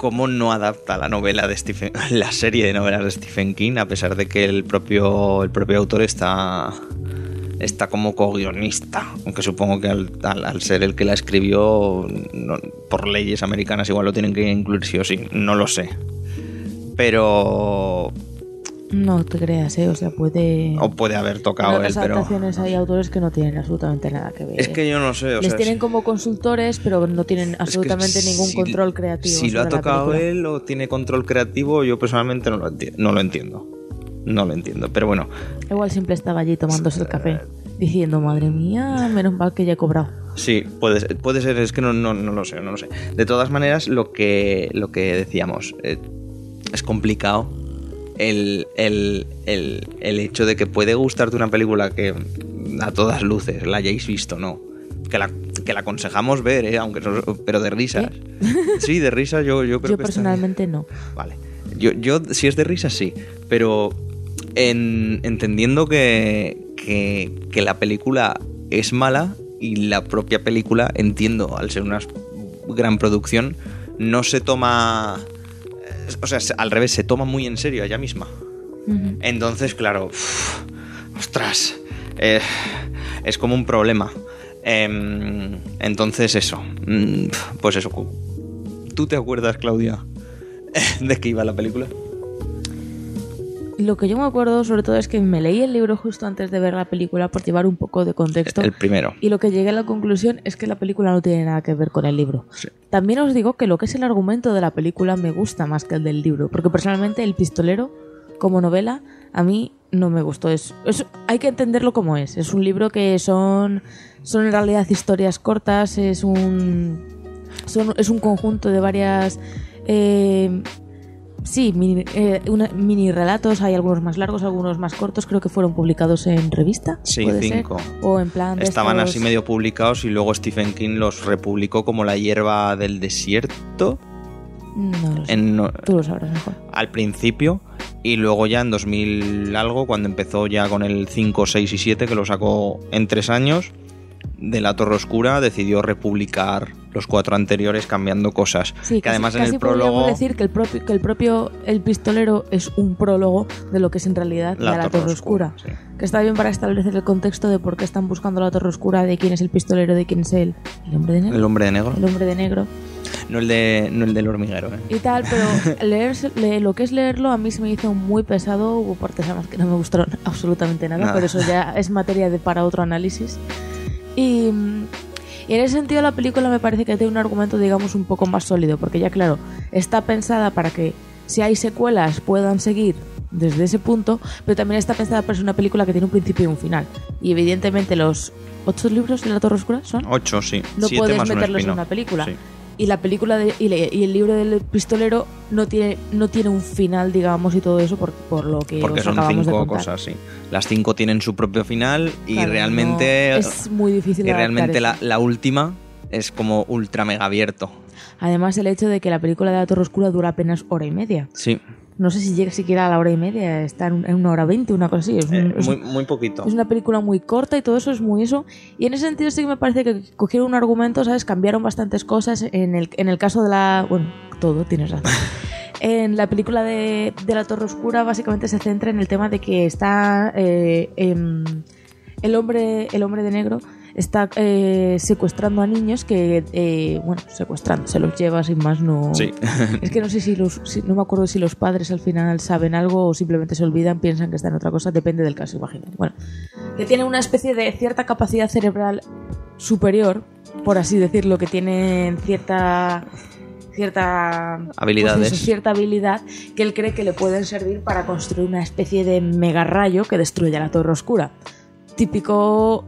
cómo no adapta la novela de Stephen... La serie de novelas de Stephen King, a pesar de que el propio, el propio autor está... Está como co-guionista, aunque supongo que al, ser el que la escribió, por leyes americanas igual lo tienen que incluir sí o sí, no lo sé. Pero
No te creas, ¿eh? O sea, puede...
O puede haber
en
tocado él, pero.
adaptaciones hay autores que no tienen absolutamente nada que ver.
Es que yo no sé, o
Les
sea.
tienen
si-
como consultores, pero no tienen
es que
absolutamente ningún
si-
control creativo.
Si lo ha tocado él o tiene control creativo, yo personalmente no lo, enti- no lo entiendo. No lo entiendo, pero bueno.
Igual siempre estaba allí tomándose el café, diciendo, madre mía, menos mal que ya he cobrado.
Sí, puede ser, puede ser es que no, no, no lo sé, no lo sé. De todas maneras, lo que, lo que decíamos, eh, es complicado el, el, el, el hecho de que puede gustarte una película que a todas luces la hayáis visto, ¿no? Que la, que la aconsejamos ver, ¿eh? Aunque no- pero de risas. Sí, de risas yo, yo creo
Yo
que
personalmente no.
Vale. Yo, yo, si es de risa, sí. Pero en- entendiendo que, que, que la película es mala y la propia película, entiendo, al ser una gran producción, no se toma... O sea, se- al revés, se toma muy en serio ella misma. Entonces, claro, uf, ostras, eh, es como un problema. Em, entonces, eso, mm, pues eso. ¿Tú te acuerdas, Claudia, de qué iba la película?
Lo que yo me acuerdo sobre todo es que me leí el libro justo antes de ver la película por llevar un poco de contexto.
El primero.
Y lo que llegué a la conclusión es que la película no tiene nada que ver con el libro. También os digo que lo que es el argumento de la película me gusta más que el del libro, porque personalmente El pistolero como novela a mí no me gustó. Es, es- hay que entenderlo como es. Es un libro que son, son en realidad historias cortas, es un, son- es un conjunto de varias... eh, Sí, mini, eh, una- mini relatos, hay algunos más largos, algunos más cortos, creo que fueron publicados en revista.
Sí, cinco.
O en plan de
Estaban
estos-
así medio publicados y luego Stephen King los republicó como La hierba del desierto
No lo sé.
en,
Tú lo sabrás mejor.
al principio y luego ya en 2000 algo, cuando empezó ya con el 5, 6 y 7, que lo sacó en tres años, de La Torre Oscura decidió republicar los cuatro anteriores cambiando cosas.
Sí,
que
casi-
además en
casi
el prólogo...
decir que el propio, que el propio El Pistolero es un prólogo de lo que es en realidad la, la Torre Oscura.
sí.
Que está bien para establecer el contexto de por qué están buscando la Torre Oscura, de quién es el pistolero, de quién es el, el hombre de negro.
El hombre de negro.
El hombre de negro.
No el, de, no el del hormiguero. ¿eh?
y tal, pero leerse- le- lo que es leerlo a mí se me hizo muy pesado, hubo partes además que no me gustaron absolutamente nada,
Nada.
pero eso ya es materia de para otro análisis. Y, y en ese sentido la película me parece que tiene un argumento digamos un poco más sólido, porque ya claro, está pensada para que si hay secuelas puedan seguir desde ese punto, pero también está pensada para ser una película que tiene un principio y un final. Y evidentemente los ocho libros de la Torre Oscura son
Ocho, sí.
no
Siete
puedes
un
meterlos en una película.
Sí.
Y la película de- y, le- y el libro del pistolero no tiene, no tiene un final, digamos, y todo eso por, por lo que
Porque
os
son
acabamos de
cinco
contar.
cosas, sí. Las cinco tienen su propio final y
Claro,
realmente...
no- es muy difícil
y realmente la, la última es como ultra mega abierto.
Además, el hecho de que la película de la Torre Oscura dura apenas hora y media.
Sí.
No sé si llega siquiera a la hora y media, está en, una hora veinte, una cosa así. Es, un-
Eh, muy, muy poquito.
es una película muy corta y todo eso es muy eso. Y en ese sentido sí que me parece que cogieron un argumento, ¿sabes? Cambiaron bastantes cosas. En el, en el caso de la... Bueno, todo, tienes razón. En la película de, de La Torre Oscura básicamente se centra en el tema de que está... eh, em, el, hombre, el hombre de negro está eh, secuestrando a niños que... eh, bueno, secuestrando, se los lleva sin más, no...
Sí.
Es que no sé si los, si- no me acuerdo si los padres al final saben algo o simplemente se olvidan, piensan que está en otra cosa, depende del caso, imagino. Bueno, que tiene una especie de cierta capacidad cerebral superior, por así decirlo, que tiene cierta cierta
Habilidades.
pues eso, cierta habilidad que él cree que le pueden servir para construir una especie de mega rayo que destruya la torre oscura. Típico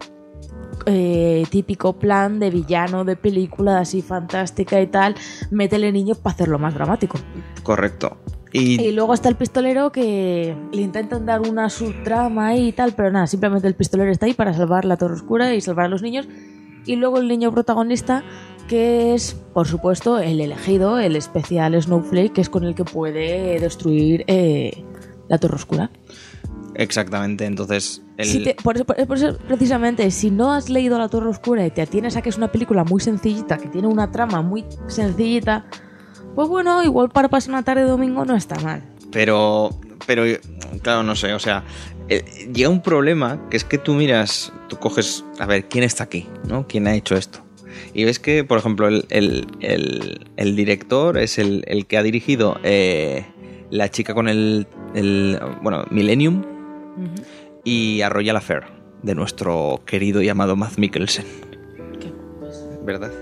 eh, típico plan de villano de película así fantástica y tal, métele niños para hacerlo más dramático.
Correcto. Y,
Y luego está el pistolero que le intentan dar una subtrama y tal, pero nada, simplemente el pistolero está ahí para salvar la torre oscura y salvar a los niños. Y luego el niño protagonista, que es, por supuesto, el elegido, el especial Snowflake, que es con el que puede destruir eh, la torre oscura.
Exactamente, entonces... El,
Si te- por, eso, por eso, precisamente, si no has leído La Torre Oscura y te atienes a que es una película muy sencillita, que tiene una trama muy sencillita, pues bueno, igual para pasar una tarde de domingo no está mal.
Pero, pero, claro, no sé, o sea, eh, llega un problema que es que tú miras, tú coges, a ver, ¿quién está aquí? ¿No? ¿Quién ha hecho esto? Y ves que, por ejemplo, el, el- el- el director es el, el que ha dirigido eh, La chica con el, el bueno, Millennium y A Royal Affair de nuestro querido y amado Matt Mikkelsen. ¿Verdad?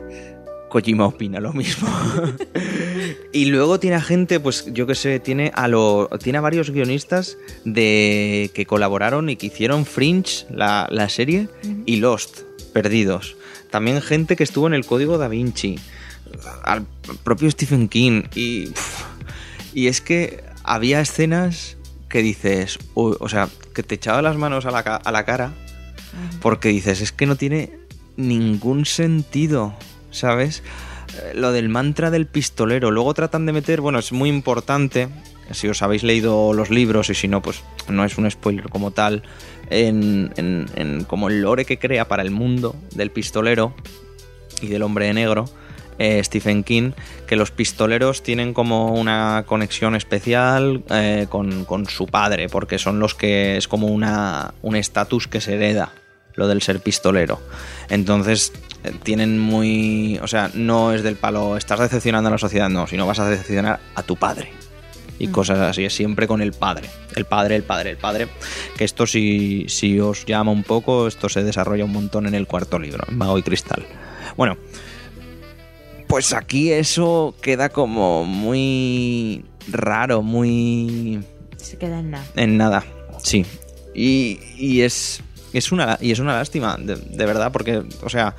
Kojima opina lo mismo. y luego tiene a gente, pues yo que sé, tiene a lo, tiene a varios guionistas de que colaboraron y que hicieron Fringe, la, la serie, y Lost, Perdidos. También gente que estuvo en el Código Da Vinci, al propio Stephen King y y es que había escenas que dices, uy, o sea, que te echaba las manos a la, a la cara porque dices, es que no tiene ningún sentido, ¿sabes? Eh, Lo del mantra del pistolero. Luego tratan de meter, bueno, es muy importante, si os habéis leído los libros y si no, pues no es un spoiler como tal, en, en- en como el lore que crea para el mundo del pistolero y del hombre de negro. Eh, Stephen King, que los pistoleros tienen como una conexión especial eh, con, con su padre, porque son los que es como una, un estatus que se hereda, lo del ser pistolero. Entonces eh, tienen muy... O sea, no es del palo, estás decepcionando a la sociedad, no, sino vas a decepcionar a tu padre. Y cosas así, es siempre con el padre. El padre, el padre, el padre. Que esto si, si os llama un poco, esto se desarrolla un montón en el cuarto libro, en Mago y Cristal. Bueno, pues aquí eso queda como muy raro, muy
Se queda en nada.
en nada, sí. Y, y es, es, una, y es una lástima, de, de verdad, porque, o sea,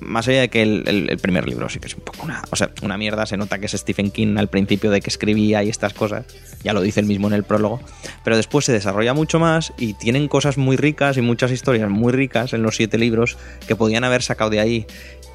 más allá de que el, el- primer libro sí que es un poco una, o sea, una mierda, se nota que es Stephen King al principio de que escribía y estas cosas, ya lo dice él mismo en el prólogo, pero después se desarrolla mucho más y tienen cosas muy ricas y muchas historias muy ricas en los siete libros que podían haber sacado de ahí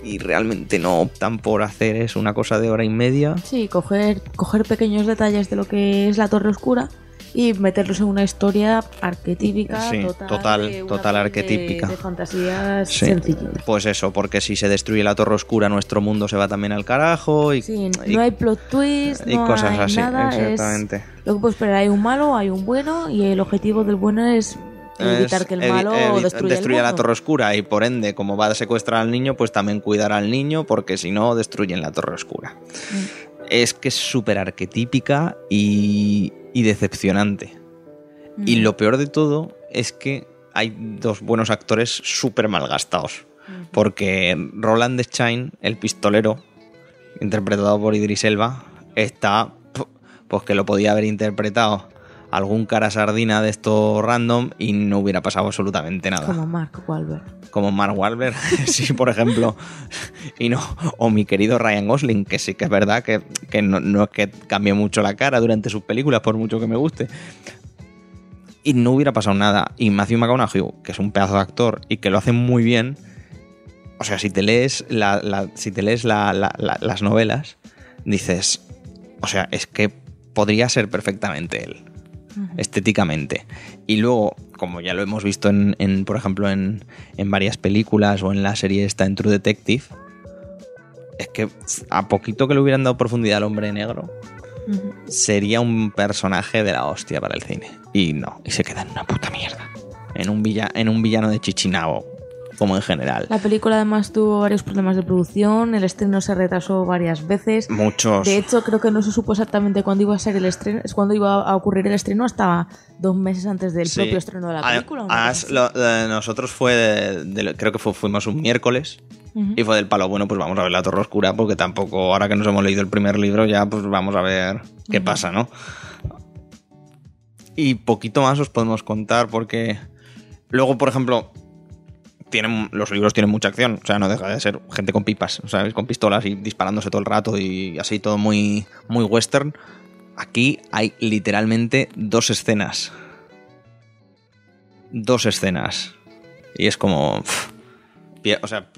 y realmente no optan por hacer es una cosa de hora y media.
Sí, coger, coger pequeños detalles de lo que es la Torre Oscura y meterlos en una historia arquetípica,
Sí,
total,
total- arquetípica.
De, de fantasías
Sí.
sencillitas.
Pues eso, porque si se destruye la Torre Oscura, nuestro mundo se va también al carajo y,
Sí,
y-
no hay plot twist,
y
no
cosas
hay
así,
nada.
exactamente.
Es, lo que puedes esperar, hay un malo, hay un bueno y el objetivo del bueno es evitar que el malo destruya, el
la. Torre Oscura y por ende, como va a secuestrar al niño, pues también cuidar al niño porque si no, destruyen la Torre Oscura.
Mm.
Es que es súper arquetípica y, y decepcionante. Y
Mm.
lo peor de todo es que hay dos buenos actores súper malgastados. Porque Roland Deschain, el pistolero, interpretado por Idris Elba, está. pu- Pues que lo podía haber interpretado algún cara sardina de esto random y no hubiera pasado absolutamente nada.
Como Mark Wahlberg.
Como Mark Wahlberg, sí, por ejemplo. Y no, o mi querido Ryan Gosling, que sí que es verdad que, que no, no es que cambie mucho la cara durante sus películas, por mucho que me guste. Y no hubiera pasado nada. Y Matthew McConaughey, que es un pedazo de actor y que lo hace muy bien. O sea, si te lees, la, la- si te lees la- la- la- las novelas, dices, o sea, es que podría ser perfectamente él estéticamente. Y luego, como ya lo hemos visto en, en, por ejemplo, en, en varias películas o en la serie esta en True Detective, es que a poquito que le hubieran dado profundidad al hombre negro, sería un personaje de la hostia para el cine. Y no, y se queda en una puta mierda. En un, villa, en un villano de Chichinabo, como en general.
La película además tuvo varios problemas de producción, el estreno se retrasó varias veces.
Muchos.
De hecho, creo que no se supo exactamente cuándo iba a ser el estreno, es cuando iba a ocurrir el estreno hasta dos meses antes del
Sí.
propio estreno de la película.
lo- de nosotros fue, de- de- creo que fu- fuimos un miércoles y fue del palo, bueno, pues vamos a ver la Torre Oscura porque tampoco, ahora que nos hemos leído el primer libro, ya pues vamos a ver qué pasa, ¿no? Y poquito más os podemos contar porque luego, por ejemplo, tienen, los libros tienen mucha acción, o sea, no deja de ser gente con pipas, ¿sabes? Con pistolas y disparándose todo el rato y así todo muy, muy western. Aquí hay literalmente dos escenas. Dos escenas. Y es como... pff, o sea,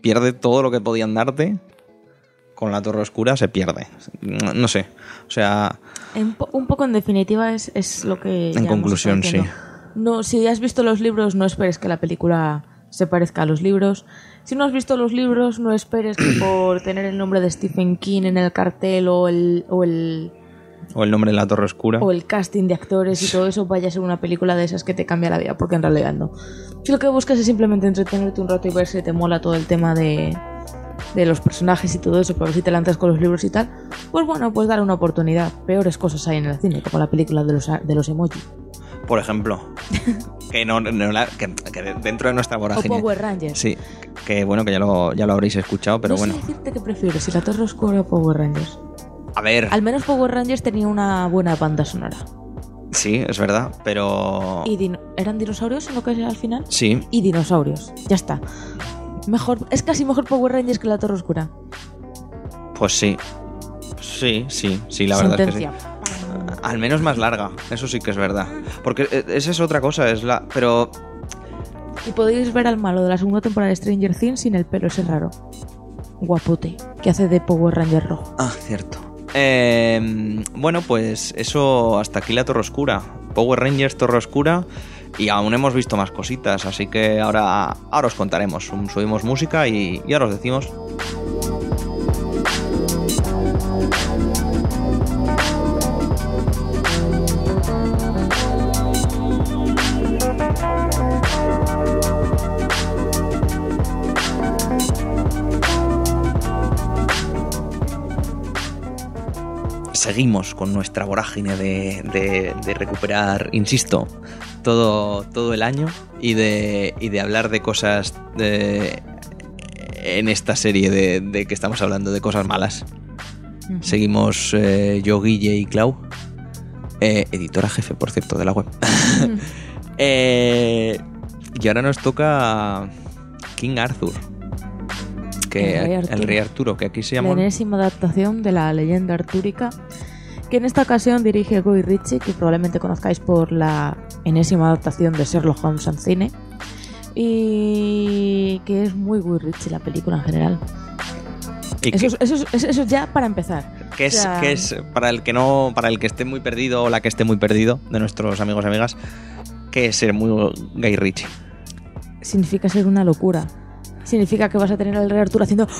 pierde todo lo que podían darte. Con la Torre Oscura se pierde. No no sé. O sea,
En po- un poco en definitiva es, es lo que... hemos
conclusión,
diciendo. No, si has visto los libros, no esperes que la película se parezca a los libros. Si no has visto los libros, no esperes que por tener el nombre de Stephen King en el cartel o el, o el,
o el nombre de la Torre Oscura.
o el casting de actores y todo eso vaya a ser una película de esas que te cambia la vida, porque en realidad no. Si lo que buscas es simplemente entretenerte un rato y ver si te mola todo el tema de, de los personajes y todo eso, pero si te lanzas con los libros y tal, pues bueno, pues dar una oportunidad. Peores cosas hay en el cine, como la película de los, de los emoji.
Por ejemplo. que no, no la- que, que dentro de nuestra
O
vorágine.
Power Rangers.
Sí, que bueno, que ya lo, ya lo habréis escuchado, pero
no
bueno.
sé decirte que prefiero, si la Torre Oscura o Power Rangers.
A ver,
Al menos Power Rangers tenía una buena banda sonora.
sí, es verdad, pero.
¿Y dino- eran dinosaurios en lo que es al final?
Sí,
Y dinosaurios. Ya está. Mejor, es casi mejor Power Rangers que la Torre Oscura.
pues sí. Sí, sí, sí, la verdad es que sí. Al menos más larga, eso sí que es verdad. Porque eh, esa es otra cosa, es la. Pero.
Y podéis ver al malo de la segunda temporada de Stranger Things sin el pelo ese raro. Guapote, que hace de Power Ranger rojo.
Ah, cierto. Eh, bueno, pues eso hasta aquí la Torre Oscura. Power Rangers, Torre Oscura. Y aún hemos visto más cositas, así que ahora, ahora os contaremos. Subimos música y, y ahora os decimos. Seguimos con nuestra vorágine de, de- de recuperar, insisto, todo, todo el año y de, y de hablar de cosas de- en esta serie de, de que estamos hablando, de cosas malas. Seguimos eh, yo, Guille y Clau, eh, editora jefe, por cierto, de la web. Eh, y ahora nos toca King Arthur. Que,
El rey
el
Arturo.
rey Arturo, que aquí se
La
llama...
enésima adaptación de la leyenda artúrica, que en esta ocasión dirige Guy Ritchie, que probablemente conozcáis por la enésima adaptación de Sherlock Holmes en cine, y que es muy Guy Ritchie la película en general. Eso,
que-
es- eso, es- eso, eso ya para empezar.
que es,
O sea,
que es para el que no, para el que esté muy perdido o la que esté muy perdido de nuestros amigos y amigas, que es ser muy Guy Ritchie.
Significa ser una locura. Significa que vas a tener al rey Arturo haciendo...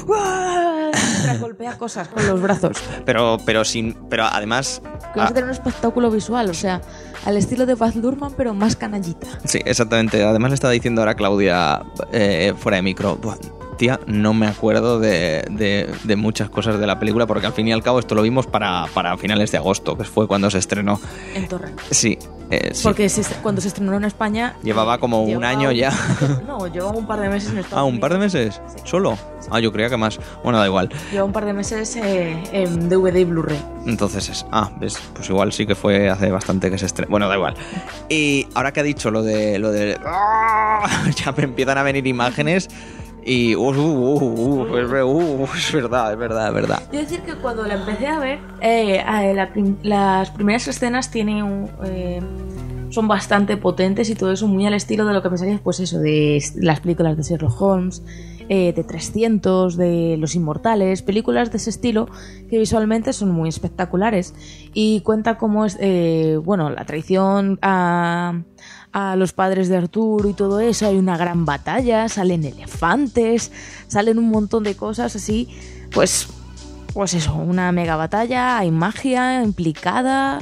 Mientras golpea cosas con los brazos.
Pero, pero sin, pero además,
Que vas
ah,
a tener un espectáculo visual, o sea, al estilo de Baz Luhrmann, pero más canallita.
sí, exactamente. Además le estaba diciendo ahora Claudia eh, fuera de micro. "Buah, Tía, no me acuerdo de, de- de muchas cosas de la película porque al fin y al cabo esto lo vimos para, para finales de agosto, que fue cuando se estrenó.
En Torre.
Sí, eh, sí.
Porque se- cuando se estrenó en España...
Llevaba como un
llevaba
año
un-
ya.
No, llevaba un par de meses en Estados
Ah, un par de
Unidos.
meses.
Sí.
¿Solo? Ah, yo creía que más. Bueno, da igual.
Lleva un par de meses eh, en DVD y Blu-ray.
Entonces es. Ah, ves, pues igual sí que fue hace bastante que se estrenó. Bueno, da igual. Y ahora que ha dicho lo de. lo de. ¡Ah! Ya me empiezan a venir imágenes. Y. Uh, uh, uh, es, ver- es verdad, es verdad, es verdad.
Quiero decir que cuando la empecé a ver, eh, las primeras escenas tienen eh, son bastante potentes y todo eso muy al estilo de lo que pensarías, pues eso, de las películas de Sherlock Holmes, eh, de 300, de Los Inmortales, películas de ese estilo que visualmente son muy espectaculares y cuenta cómo es, eh, bueno, la traición a, a los padres de Arturo y todo eso, hay una gran batalla, salen elefantes, salen un montón de cosas así, pues pues eso, una mega batalla, hay magia implicada.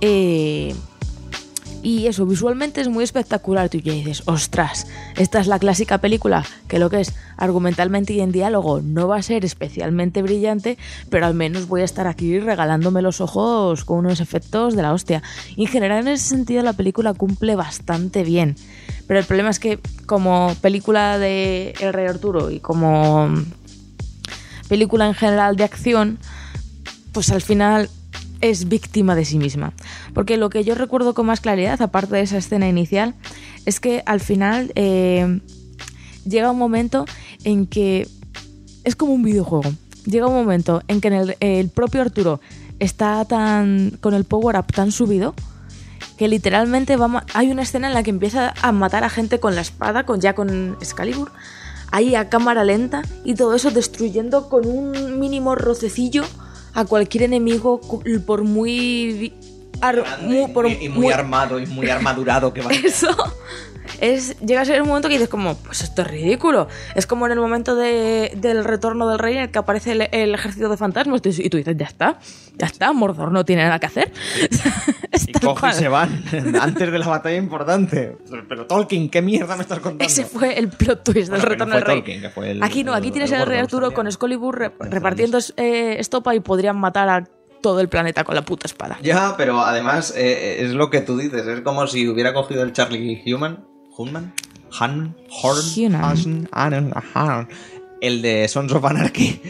eh, y eso, visualmente es muy espectacular. Tú ya dices, ostras, esta es la clásica película que lo que es argumentalmente y en diálogo no va a ser especialmente brillante, pero al menos voy a estar aquí regalándome los ojos con unos efectos de la hostia. Y en general, en ese sentido, la película cumple bastante bien. Pero el problema es que, como película de El Rey Arturo y como película en general de acción, pues al final es víctima de sí misma. Porque lo que yo recuerdo con más claridad, aparte de esa escena inicial, es que al final eh, llega un momento en que es como un videojuego. Llega un momento en que el, propio Arturo está tan con el power up tan subido que literalmente va hay una escena en la que empieza a matar a gente con la espada, con ya con Excalibur, ahí a cámara lenta y todo eso destruyendo con un mínimo rocecillo a cualquier enemigo por muy, ar- por muy-
armado y muy armadurado que va.
eso es llega a ser un momento que dices como, pues esto es ridículo. Es como en el momento de- del retorno del rey en el que aparece el, el ejército de fantasmas y tú dices, ya está, ya está, Mordor no tiene nada que hacer.
Y
tal
coge y se van antes de la batalla importante. Pero Tolkien, ¿qué mierda me estás contando?
Ese fue el plot twist del
Bueno,
retorno
fue
del rey.
Tolkien, que fue el-
aquí no, aquí
el-
tienes
el
al rey Arturo con Excalibur re- repartiendo eh, estopa y podrían matar a todo el planeta con la puta espada.
Ya, pero además eh, es lo que tú dices. Es como si hubiera cogido el Charlie Human. ¿Human? Han, Horn. Hasen, Anon, Ahan, el de Sons of Anarchy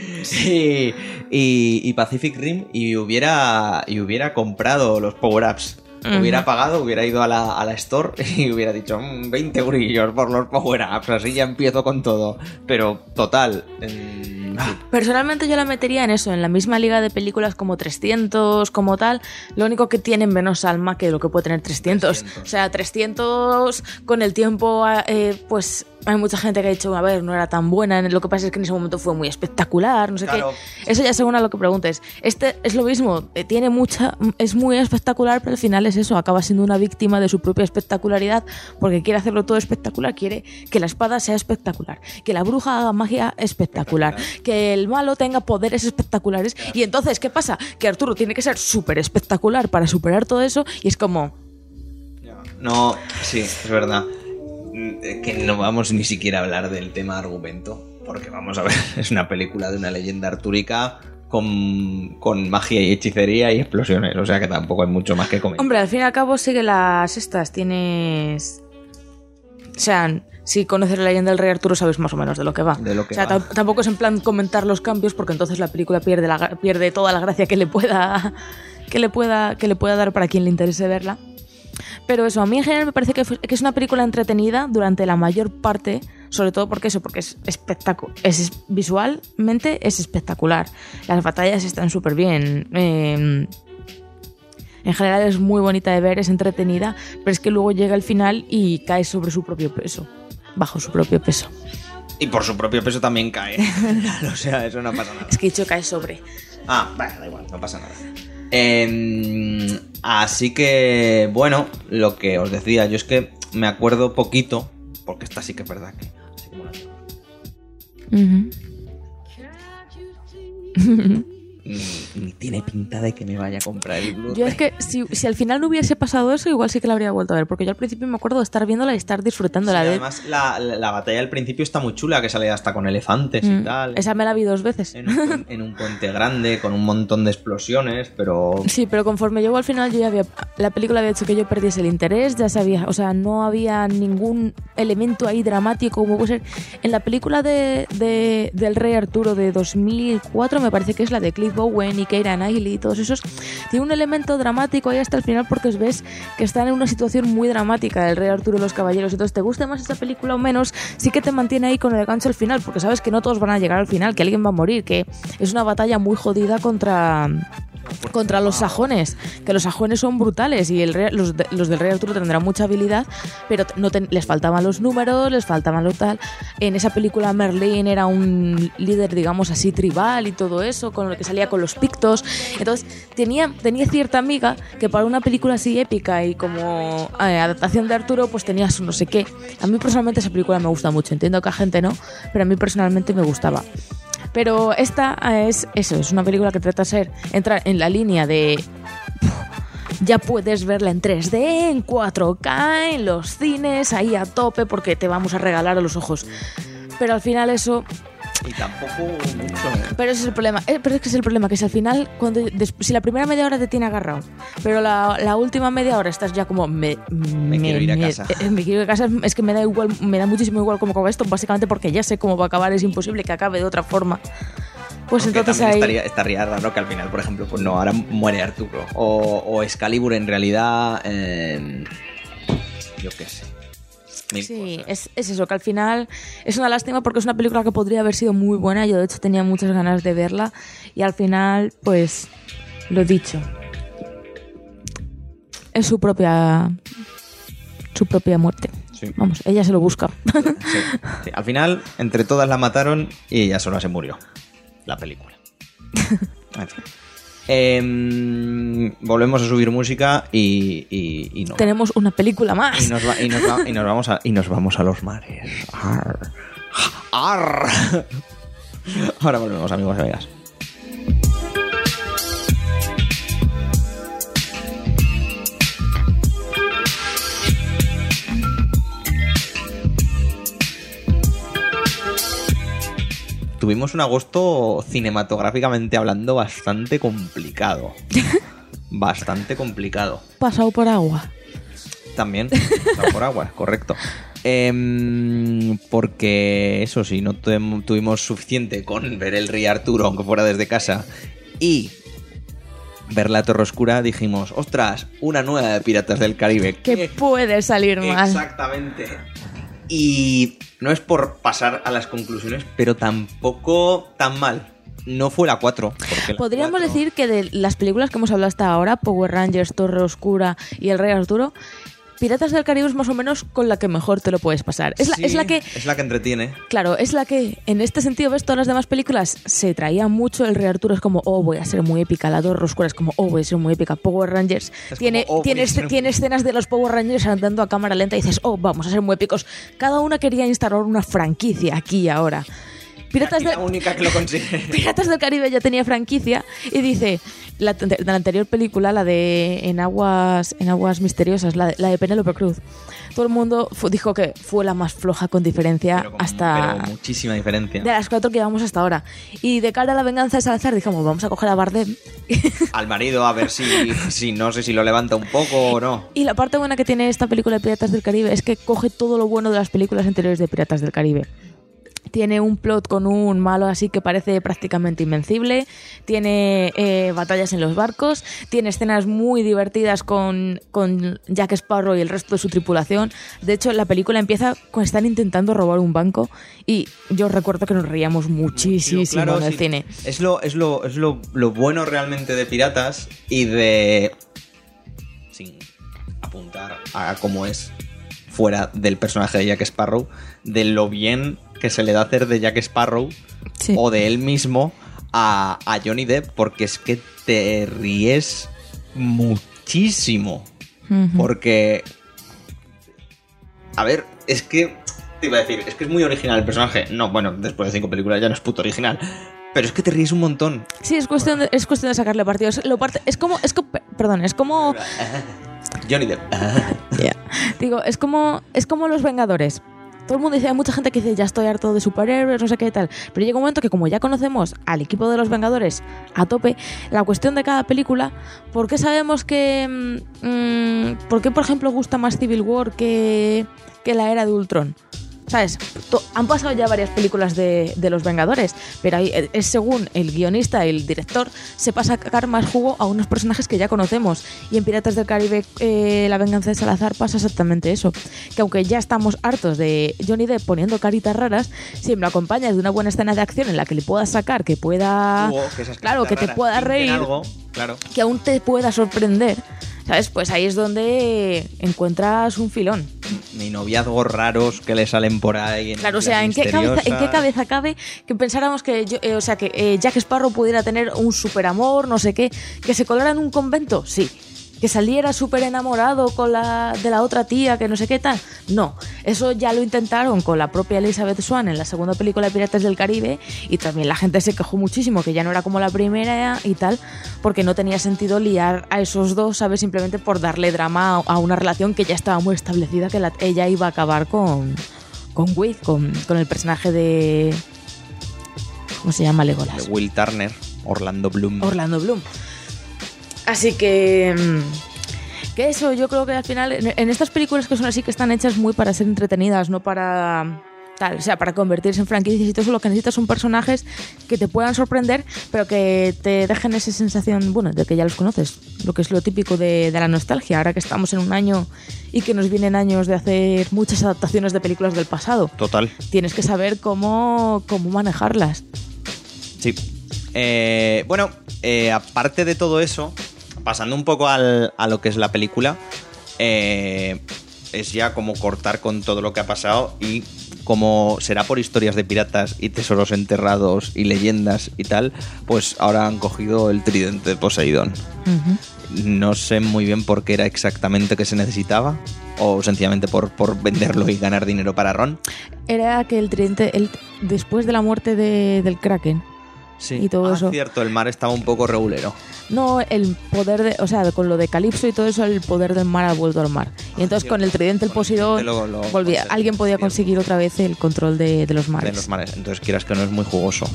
y, y- y Pacific Rim y hubiera, y hubiera comprado los power-ups. Hubiera pagado, hubiera ido a la, a la store y hubiera dicho "Mm, 20 grillos por los power-ups, así ya empiezo con todo. Pero total, en-
Personalmente yo la metería en eso, en la misma liga de películas como 300, como tal. Lo único que tienen menos alma que lo que puede tener 300.
300.
O sea, 300 con el tiempo, eh, pues hay mucha gente que ha dicho, a ver, no era tan buena. Lo que pasa es que en ese momento fue muy espectacular, no sé
Claro.
qué. Eso ya según a lo que preguntes. Este es lo mismo, eh, tiene mucha, es muy espectacular, pero al final es eso, acaba siendo una víctima de su propia espectacularidad porque quiere hacerlo todo espectacular, quiere que la espada sea espectacular, que la bruja haga magia espectacular, que el malo tenga poderes espectaculares. Y entonces, ¿qué pasa? Que Arturo tiene que ser súper espectacular para superar todo eso y es como,
No, sí, es verdad. Mm, Que no vamos ni siquiera a hablar del tema argumento, porque vamos a ver, es una película de una leyenda artúrica con, con magia y hechicería y explosiones, o sea que tampoco hay mucho más que comentar.
Hombre, al fin y al cabo sigue las estas. Tienes. O sea, si conoces la leyenda del rey Arturo sabes más o menos de lo que va.
De lo que
o sea,
va.
tam- tampoco es en plan comentar los cambios porque entonces la película pierde, la, pierde toda la gracia que le pueda que le pueda que le pueda dar para quien le interese verla. Pero eso, a mí en general me parece que, fue- que es una película entretenida durante la mayor parte, sobre todo porque eso, porque es espectacular, es, visualmente es espectacular. Las batallas están súper bien. eh, en general es muy bonita de ver, es entretenida, pero es que luego llega el final y cae sobre su propio peso, bajo su propio peso.
Y por su propio peso también cae. o sea, eso no pasa nada.
Es que dicho cae sobre.
Ah, vale, da igual, no pasa nada. Em, así que, bueno, lo que os decía, yo es que me acuerdo poquito, porque esta sí que es verdad que... así como la tengo. Ni, ni tiene pinta de que me vaya a comprar el Blu-ray.
Yo es que si, si al final no hubiese pasado eso, igual sí que la habría vuelto a ver, porque yo al principio me acuerdo de estar viéndola y estar disfrutándola.
Sí,
de...
además, la, la- la batalla al principio está muy chula, que sale hasta con elefantes y
Mm,
tal.
Esa me la vi dos veces.
En un, puen- en un puente grande, con un montón de explosiones, pero...
Sí, pero conforme llegó al final, yo ya había. La película había hecho que yo perdiese el interés, ya sabía. O sea, no había ningún elemento ahí dramático como puede ser. En la película de, de- del Rey Arturo de 2004, me parece que es la de Cliff Owen y Keira Knightley y todos esos, tiene un elemento dramático ahí hasta el final porque ves que están en una situación muy dramática el Rey Arturo y los caballeros. Entonces, te guste más esa película o menos, sí que te mantiene ahí con el gancho al final, porque sabes que no todos van a llegar al final, que alguien va a morir, que es una batalla muy jodida contra contra los sajones, que los sajones son brutales y el rey- los, de- los del rey Arturo tendrán mucha habilidad, pero no ten- les faltaban los números, les faltaban lo tal. En esa película Merlín era un líder, digamos así, tribal y todo eso, con lo que salía con los pictos. Entonces tenía, tenía cierta amiga que para una película así épica y como eh, adaptación de Arturo, pues tenía su no sé qué. A mí personalmente esa película me gusta mucho, entiendo que a gente no, pero a mí personalmente me gustaba. Pero esta eh, es eso, es una película que trata de ser entrar en la línea de ya puedes verla en 3D, en 4K, en los cines, ahí a tope porque te vamos a regalar a los ojos. Pero al final eso
Y tampoco mucho... ¿eh?
pero ese es el problema. Eh, Pero es que es el problema, que si al final, cuando si la primera media hora te tiene agarrado, pero la, la última media hora estás ya como me,
quiero ir a casa.
eh, me quiero ir a casa, es que me da igual, me da muchísimo igual cómo acaba esto, básicamente porque ya sé cómo va a acabar, es imposible que acabe de otra forma. Pues
Aunque
entonces ahí.
estaría, estaría raro que al final, por ejemplo, pues no, ahora muere Arturo. O, o Excalibur en realidad. eh, yo qué sé. Mil
Sí, es, es eso, que al final es una lástima porque es una película que podría haber sido muy buena. Yo, de hecho, tenía muchas ganas de verla. Y al final, pues, lo dicho. Es su propia. Su propia muerte.
Sí.
Vamos, ella se lo busca.
Sí, sí. Al final, entre todas la mataron y ella sola se murió. La película. Em, volvemos a subir música y, y, y no.
Tenemos una película
Y
más.
nos, va- y, nos va- y nos vamos a, y nos vamos a los mares. Arr. Arr. Ahora volvemos, amigos y amigas. Tuvimos un agosto cinematográficamente hablando bastante complicado. Bastante complicado.
Pasado por agua.
También, pasado por agua, correcto. Em, porque eso sí, no tuvimos suficiente con ver el Rey Arturo, aunque fuera desde casa, y ver la Torre Oscura, dijimos, ostras, una nueva de Piratas del Caribe.
Que puede salir mal.
Exactamente. Y no es por pasar a las conclusiones, pero tampoco tan mal. No fue la 4. porque la
Podríamos
4
decir que de las películas que hemos hablado hasta ahora, Power Rangers, Torre Oscura y El Rey Arturo, Piratas del Caribe es más o menos con la que mejor te lo puedes pasar. Es la, es la que,
Es la que entretiene.
claro, es la que en este sentido ves todas las demás películas se traía mucho. El Rey Arturo es como, oh, voy a ser muy épica. La Torre Oscura es como, oh, voy a ser muy épica. Power Rangers
Es
tiene,
como, oh,
tiene,
ser
tiene escenas de los Power Rangers andando a cámara lenta y dices, oh, vamos a ser muy épicos. Cada una quería instalar una franquicia aquí y ahora. Piratas
la única que lo consigue.
Piratas del Caribe ya tenía franquicia y dice la, de la anterior película, la de En aguas en aguas misteriosas, la de, la de Penélope Cruz. Todo el mundo dijo que fue la más floja con diferencia
Pero con-
hasta
pero muchísima diferencia.
de las cuatro que llevamos hasta ahora. Y de cara a la venganza de Salazar dijimos, vamos a coger a Bardem.
Al marido a ver si, si no sé si lo levanta un poco o no.
Y la parte buena que tiene esta película de Piratas del Caribe es que coge todo lo bueno de las películas anteriores de Piratas del Caribe. Tiene un plot con un malo así que parece prácticamente invencible. Tiene eh, batallas en los barcos. Tiene escenas muy divertidas con, con Jack Sparrow y el resto de su tripulación. De hecho, la película empieza con están intentando robar un banco. Y yo recuerdo que nos reíamos muchísimo
Claro,
en el
sí.
cine.
Es lo, es lo, es lo, lo bueno realmente de Piratas y de. Sin apuntar a cómo es fuera del personaje de Jack Sparrow, de lo bien que se le da hacer de Jack Sparrow
Sí.
o de él mismo a, a Johnny Depp, porque es que te ríes muchísimo. Porque. A ver, es que. Te iba a decir, es que es muy original el personaje. No, bueno, después de cinco películas ya no es puto original. Pero es que te ríes un montón.
Sí, es cuestión de, es cuestión de sacarle partido. Es, lo parte, es como, es co- perdón, es como
Johnny Depp.
Digo, es como, es como los Vengadores. Todo el mundo dice, hay mucha gente que dice, ya estoy harto de superhéroes, no sé qué tal. Pero llega un momento que como ya conocemos al equipo de los Vengadores a tope, la cuestión de cada película, ¿por qué sabemos que... mm, mm, ¿Por qué, por ejemplo, gusta más Civil War que, que la era de Ultron? ¿Sabes? Han pasado ya varias películas de, de los Vengadores, pero ahí eh, es según el guionista el director, se pasa a sacar más jugo a unos personajes que ya conocemos. Y en Piratas del Caribe, eh, La venganza de Salazar, pasa exactamente eso. Que aunque ya estamos hartos de Johnny Depp poniendo caritas raras, si me lo acompañas de una buena escena de acción en la que le puedas sacar, que pueda.
Hugo, que
claro, que te pueda reír
algo, claro.
que aún te pueda sorprender, ¿sabes? Pues ahí es donde encuentras un filón.
Ni noviazgos raros que le salen por ahí.
Claro, o sea, ¿en qué, cabeza, ¿en qué
misteriosas.
cabeza cabe que pensáramos que, yo- eh, o sea, que eh, Jack Sparrow pudiera tener un super amor, no sé qué, que se colara en un convento? Sí. Que saliera súper enamorado con la, de la otra tía, que no sé qué tal. No, eso ya lo intentaron con la propia Elizabeth Swan en la segunda película de Piratas del Caribe y también la gente se quejó muchísimo que ya no era como la primera y tal, porque no tenía sentido liar a esos dos, ¿sabes? Simplemente por darle drama a- una relación que ya estaba muy establecida, que la- ella iba a acabar con, con Will, con, con el personaje de... ¿Cómo se llama? Legolas.
Will Turner, Orlando Bloom.
Orlando Bloom. Así que... mm, Que eso, yo creo que al final, en, en estas películas que son así, que están hechas muy para ser entretenidas, no para... Tal, o sea, para convertirse en franquicias y todo eso, lo que necesitas son personajes que te puedan sorprender, pero que te dejen esa sensación, bueno, de que ya los conoces, lo que es lo típico de, de la nostalgia, ahora que estamos en un año y que nos vienen años de hacer muchas adaptaciones de películas del pasado.
Total.
Tienes que saber cómo, cómo manejarlas.
Sí. Eh, bueno, eh, aparte de todo eso, pasando un poco al- a lo que es la película, eh, es ya como cortar con todo lo que ha pasado y como será por historias de piratas y tesoros enterrados y leyendas y tal, pues ahora han cogido el tridente de Poseidón. No sé muy bien por qué era exactamente que se necesitaba, o sencillamente por, por venderlo y ganar dinero para Ron.
Era que el tridente, el, después de la muerte de- del Kraken,
Sí.
Y todo
Ah,
eso.
cierto, el mar estaba un poco regulero.
no el poder de, o sea, con lo de Calipso y todo eso, el poder del mar ha vuelto al mar. Y entonces con el tridente, el
Con el tridente
Poseidón,
lo- lo
volvía, alguien podía conseguir otra vez el control de, de los mares.
de los mares. Entonces quieras que no es muy jugoso.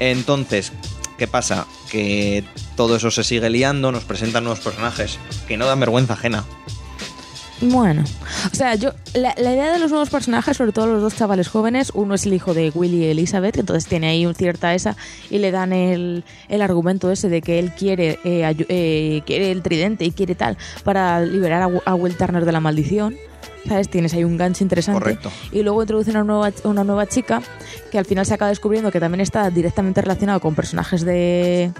Entonces, ¿qué pasa? Que todo eso se sigue liando, nos presentan nuevos personajes que no dan vergüenza ajena.
Bueno, o sea, yo la, la idea de los nuevos personajes, sobre todo los dos chavales jóvenes, uno es el hijo de Willy y Elizabeth, entonces tiene ahí un cierta esa y le dan el, el argumento ese de que él quiere, eh, ayu- eh, quiere el tridente y quiere tal para liberar a, a Will Turner de la maldición. ¿Sabes? Tienes ahí un gancho interesante.
Correcto.
Y luego introducen a una nueva, una nueva chica que al final se acaba descubriendo que también está directamente relacionado con personajes de,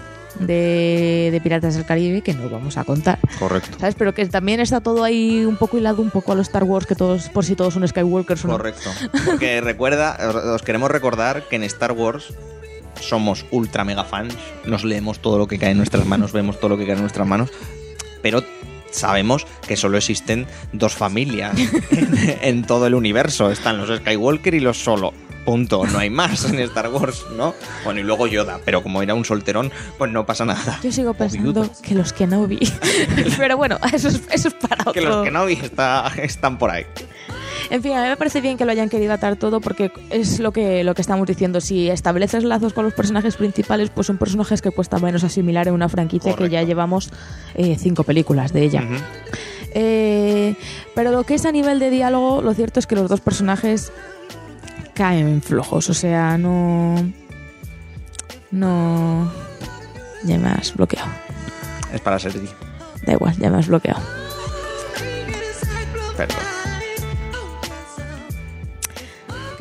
de, de Piratas del Caribe que no vamos a contar.
Correcto.
¿Sabes? Pero que también está todo ahí un poco hilado un poco a los Star Wars, que todos, por si todos son Skywalkers o no.
Correcto. Porque recuerda, os- os queremos recordar que en Star Wars somos ultra mega fans, nos leemos todo lo que cae en nuestras manos, vemos todo lo que cae en nuestras manos, pero sabemos que solo existen dos familias en, en todo el universo. Están los Skywalker y los Solo. Punto. No hay más en Star Wars, ¿no? Bueno, y luego Yoda, pero como era un solterón, pues no pasa nada.
Yo sigo pensando que los Kenobi. Pero bueno, eso es, eso es para otro.
Que los que no vi está, están por ahí.
En fin, a mí me parece bien que lo hayan querido atar todo porque es lo que, lo que estamos diciendo. Si estableces lazos con los personajes principales, pues son personajes que cuesta menos asimilar en una franquicia que ya llevamos eh, cinco películas de ella. Eh, pero lo que es a nivel de diálogo, lo cierto es que los dos personajes caen flojos. O sea, no. No. Ya me has bloqueado.
Es para Sergi.
Da igual, ya me has bloqueado.
Perdón.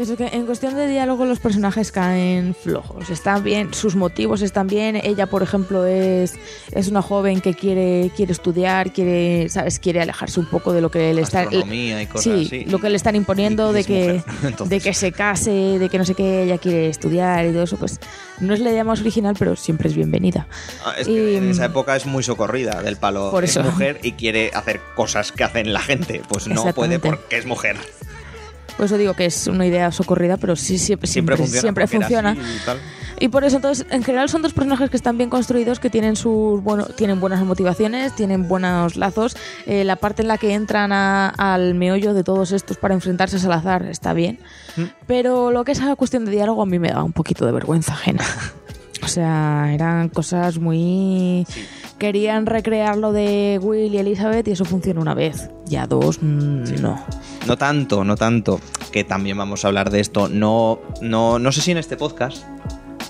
Que eso que en cuestión de diálogo los personajes caen flojos. Están bien, sus motivos están bien. Ella, por ejemplo, es, es una joven que quiere, quiere estudiar, quiere, ¿sabes? Quiere alejarse un poco de lo que le está.
Astronomía y cosas
sí,
así.
lo que le están imponiendo
Y- y
de
es
que, de que se case, de que no sé qué, ella quiere estudiar y todo eso, pues no es la idea más original, pero siempre es bienvenida.
Ah, es que en esa
mm,
época es muy socorrida del palo.
Por
es
eso.
mujer y quiere hacer cosas que hacen la gente. Pues no puede porque es mujer.
Por eso digo que es una idea socorrida, pero sí siempre,
Siempre,
siempre,
funciona.
siempre
y
por eso, entonces, en general son dos personajes que están bien construidos, que tienen sus bueno, tienen buenas motivaciones, tienen buenos lazos. Eh, la parte en la que entran a- al meollo de todos estos para enfrentarse a Salazar está bien.
Mm.
Pero lo que es la cuestión de diálogo a mí me da un poquito de vergüenza ajena. O sea, eran cosas muy... Querían recrear lo de Will y Elizabeth y eso funciona una vez. Ya dos, mm, no.
No tanto, no tanto. Que también vamos a hablar de esto. No, no, no sé si en este podcast,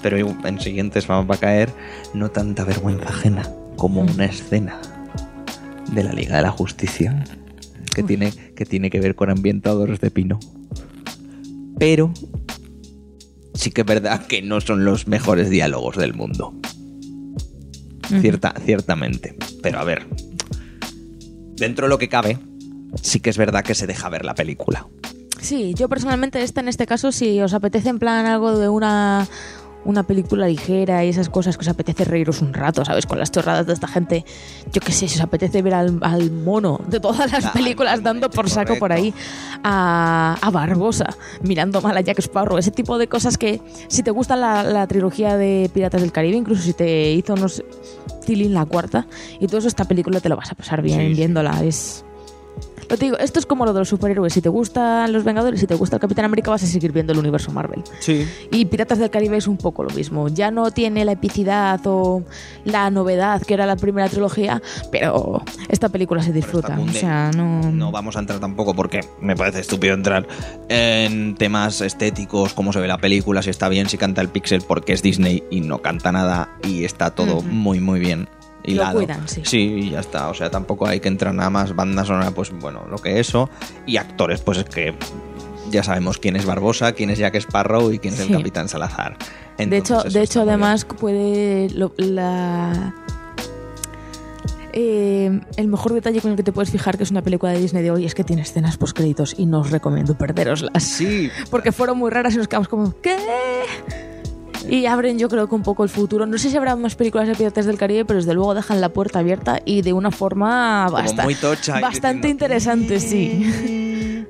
pero en siguientes vamos a caer. No tanta vergüenza ajena como una escena de la Liga de la Justicia que tiene, que tiene que ver con ambientadores de pino. Pero sí que es verdad que no son los mejores diálogos del mundo. Cierta, ciertamente. Pero a ver, dentro de lo que cabe, sí que es verdad que se deja ver la película.
Sí, yo personalmente esta en este caso, si os apetece en plan algo de una, una película ligera y esas cosas que os apetece reíros un rato, ¿sabes? Con las chorradas de esta gente, yo qué sé, si os apetece ver al, al mono de todas las películas dando por saco por ahí, a, a Barbosa, mirando mal a Jack Sparrow, ese tipo de cosas que si te gusta la, la trilogía de Piratas del Caribe, incluso si te hizo unos Tilín la cuarta, y todo eso, esta película te lo vas a pasar bien
sí.
viéndola, es... Lo te digo, esto es como lo de los superhéroes. Si te gustan los Vengadores, si te gusta el Capitán América, vas a seguir viendo el universo Marvel.
Sí.
Y Piratas del Caribe es un poco lo mismo. Ya no tiene la epicidad o la novedad que era la primera trilogía, pero esta película se disfruta.
Pero
O sea, no.
No vamos a entrar tampoco porque me parece estúpido entrar en temas estéticos, cómo se ve la película, si está bien, si canta el pixel porque es Disney y no canta nada y está todo muy muy bien hilado.
cuidan, sí.
y ya está. O sea, tampoco hay que entrar nada más. Banda sonora, pues bueno, lo que eso. Y actores, pues es que ya sabemos quién es Barbosa, quién es Jack Sparrow y quién es
Sí.
el Capitán Salazar.
de hecho, de hecho
bien.
además puede. lo- la... Eh, el mejor detalle con el que te puedes fijar que es una película de Disney de hoy es que tiene escenas post créditos y no os recomiendo perderoslas.
Sí,
Porque fueron muy raras y nos quedamos como, ¿qué? Y abren yo creo que un poco el futuro. No sé si habrá más películas de Piratas del Caribe, pero desde luego dejan la puerta abierta y de una forma basta-
muy tocha
bastante interesante, sí.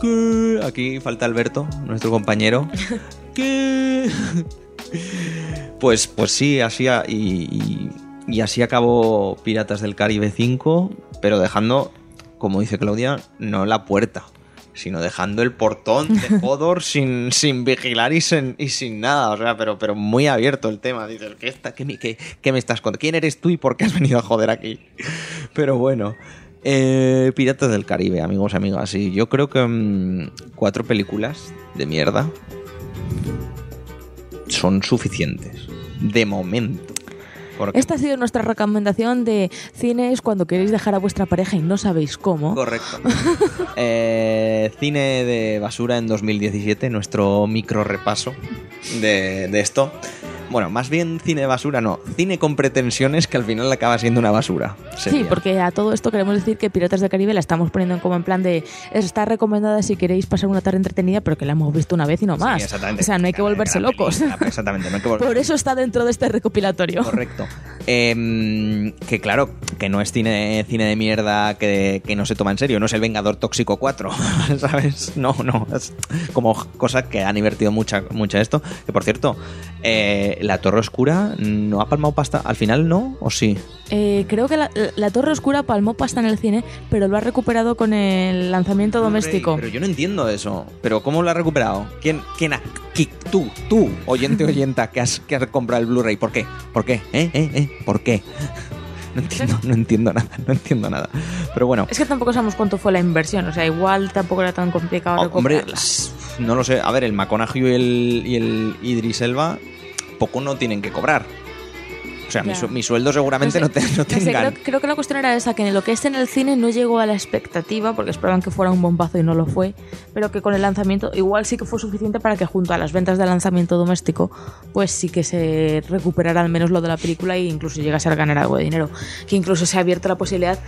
¿Qué? Aquí falta Alberto, nuestro compañero. ¿Qué? Pues, pues sí, así a- y, y- y así acabó Piratas del Caribe 5, pero dejando, como dice Claudia, no la puerta, sino dejando el portón de Hodor sin, sin vigilar y sin, y sin nada. O sea, pero, pero muy abierto el tema. Dices, ¿qué, está, qué, me- qué- qué me estás contando? ¿Quién eres tú y por qué has venido a joder aquí? Pero bueno. Eh, Piratas del Caribe, amigos amigas. Y yo creo que mm, cuatro películas de mierda son suficientes. De momento. Porque-
Esta ha sido nuestra recomendación de cines cuando queréis dejar a vuestra pareja y no sabéis cómo.
Correcto. Eh, cine de basura en 2017, nuestro micro repaso de, de esto. Bueno, más bien cine de basura, no. Cine con pretensiones que al final acaba siendo una basura.
Sí, porque a todo esto queremos decir que Piratas del Caribe la estamos poniendo como en plan de está recomendada si queréis pasar una tarde entretenida, pero que la hemos visto una vez y no
Sí,
más.
exactamente.
o sea, no hay que volverse locos.
película, Exactamente, no hay que volverse
Por eso está dentro de este recopilatorio.
Correcto. Em, que claro, que no es cine, cine de mierda que, que no se toma en serio, no es el Vengador Tóxico 4, ¿sabes? No, no, es como cosas que han invertido mucha, mucha esto. Que por cierto, eh, la Torre Oscura no ha palmado pasta, al final no, o sí.
Eh, creo que la, la Torre Oscura palmó pasta en el cine, pero lo ha recuperado con el lanzamiento doméstico.
Pero yo no entiendo eso. ¿Pero cómo lo ha recuperado? ¿Quién, quién ha, qui- tú, tú, oyente oyenta, que has, que has comprado el Blu-ray? ¿Por qué? ¿Por qué? ¿Eh? ¿Eh? ¿Eh? ¿Por qué? No entiendo, no entiendo nada, no entiendo nada. Pero bueno,
Es que tampoco sabemos cuánto fue la inversión, o sea, igual tampoco era tan complicado
Oh, hombre,
recuperarla.
s- no lo sé. A ver, el McConaughey y el, y el Idris Elba poco no tienen que cobrar. O sea, mi, su- mi sueldo seguramente no,
No sé,
te, no
No sé, creo, creo que la cuestión era esa, que en lo que es en el cine no llegó a la expectativa, porque esperaban que fuera un bombazo y no lo fue, pero que con el lanzamiento igual sí que fue suficiente para que junto a las ventas de lanzamiento doméstico, pues sí que se recuperara al menos lo de la película e incluso llegase a ganar algo de dinero. Que incluso se ha abierto la posibilidad,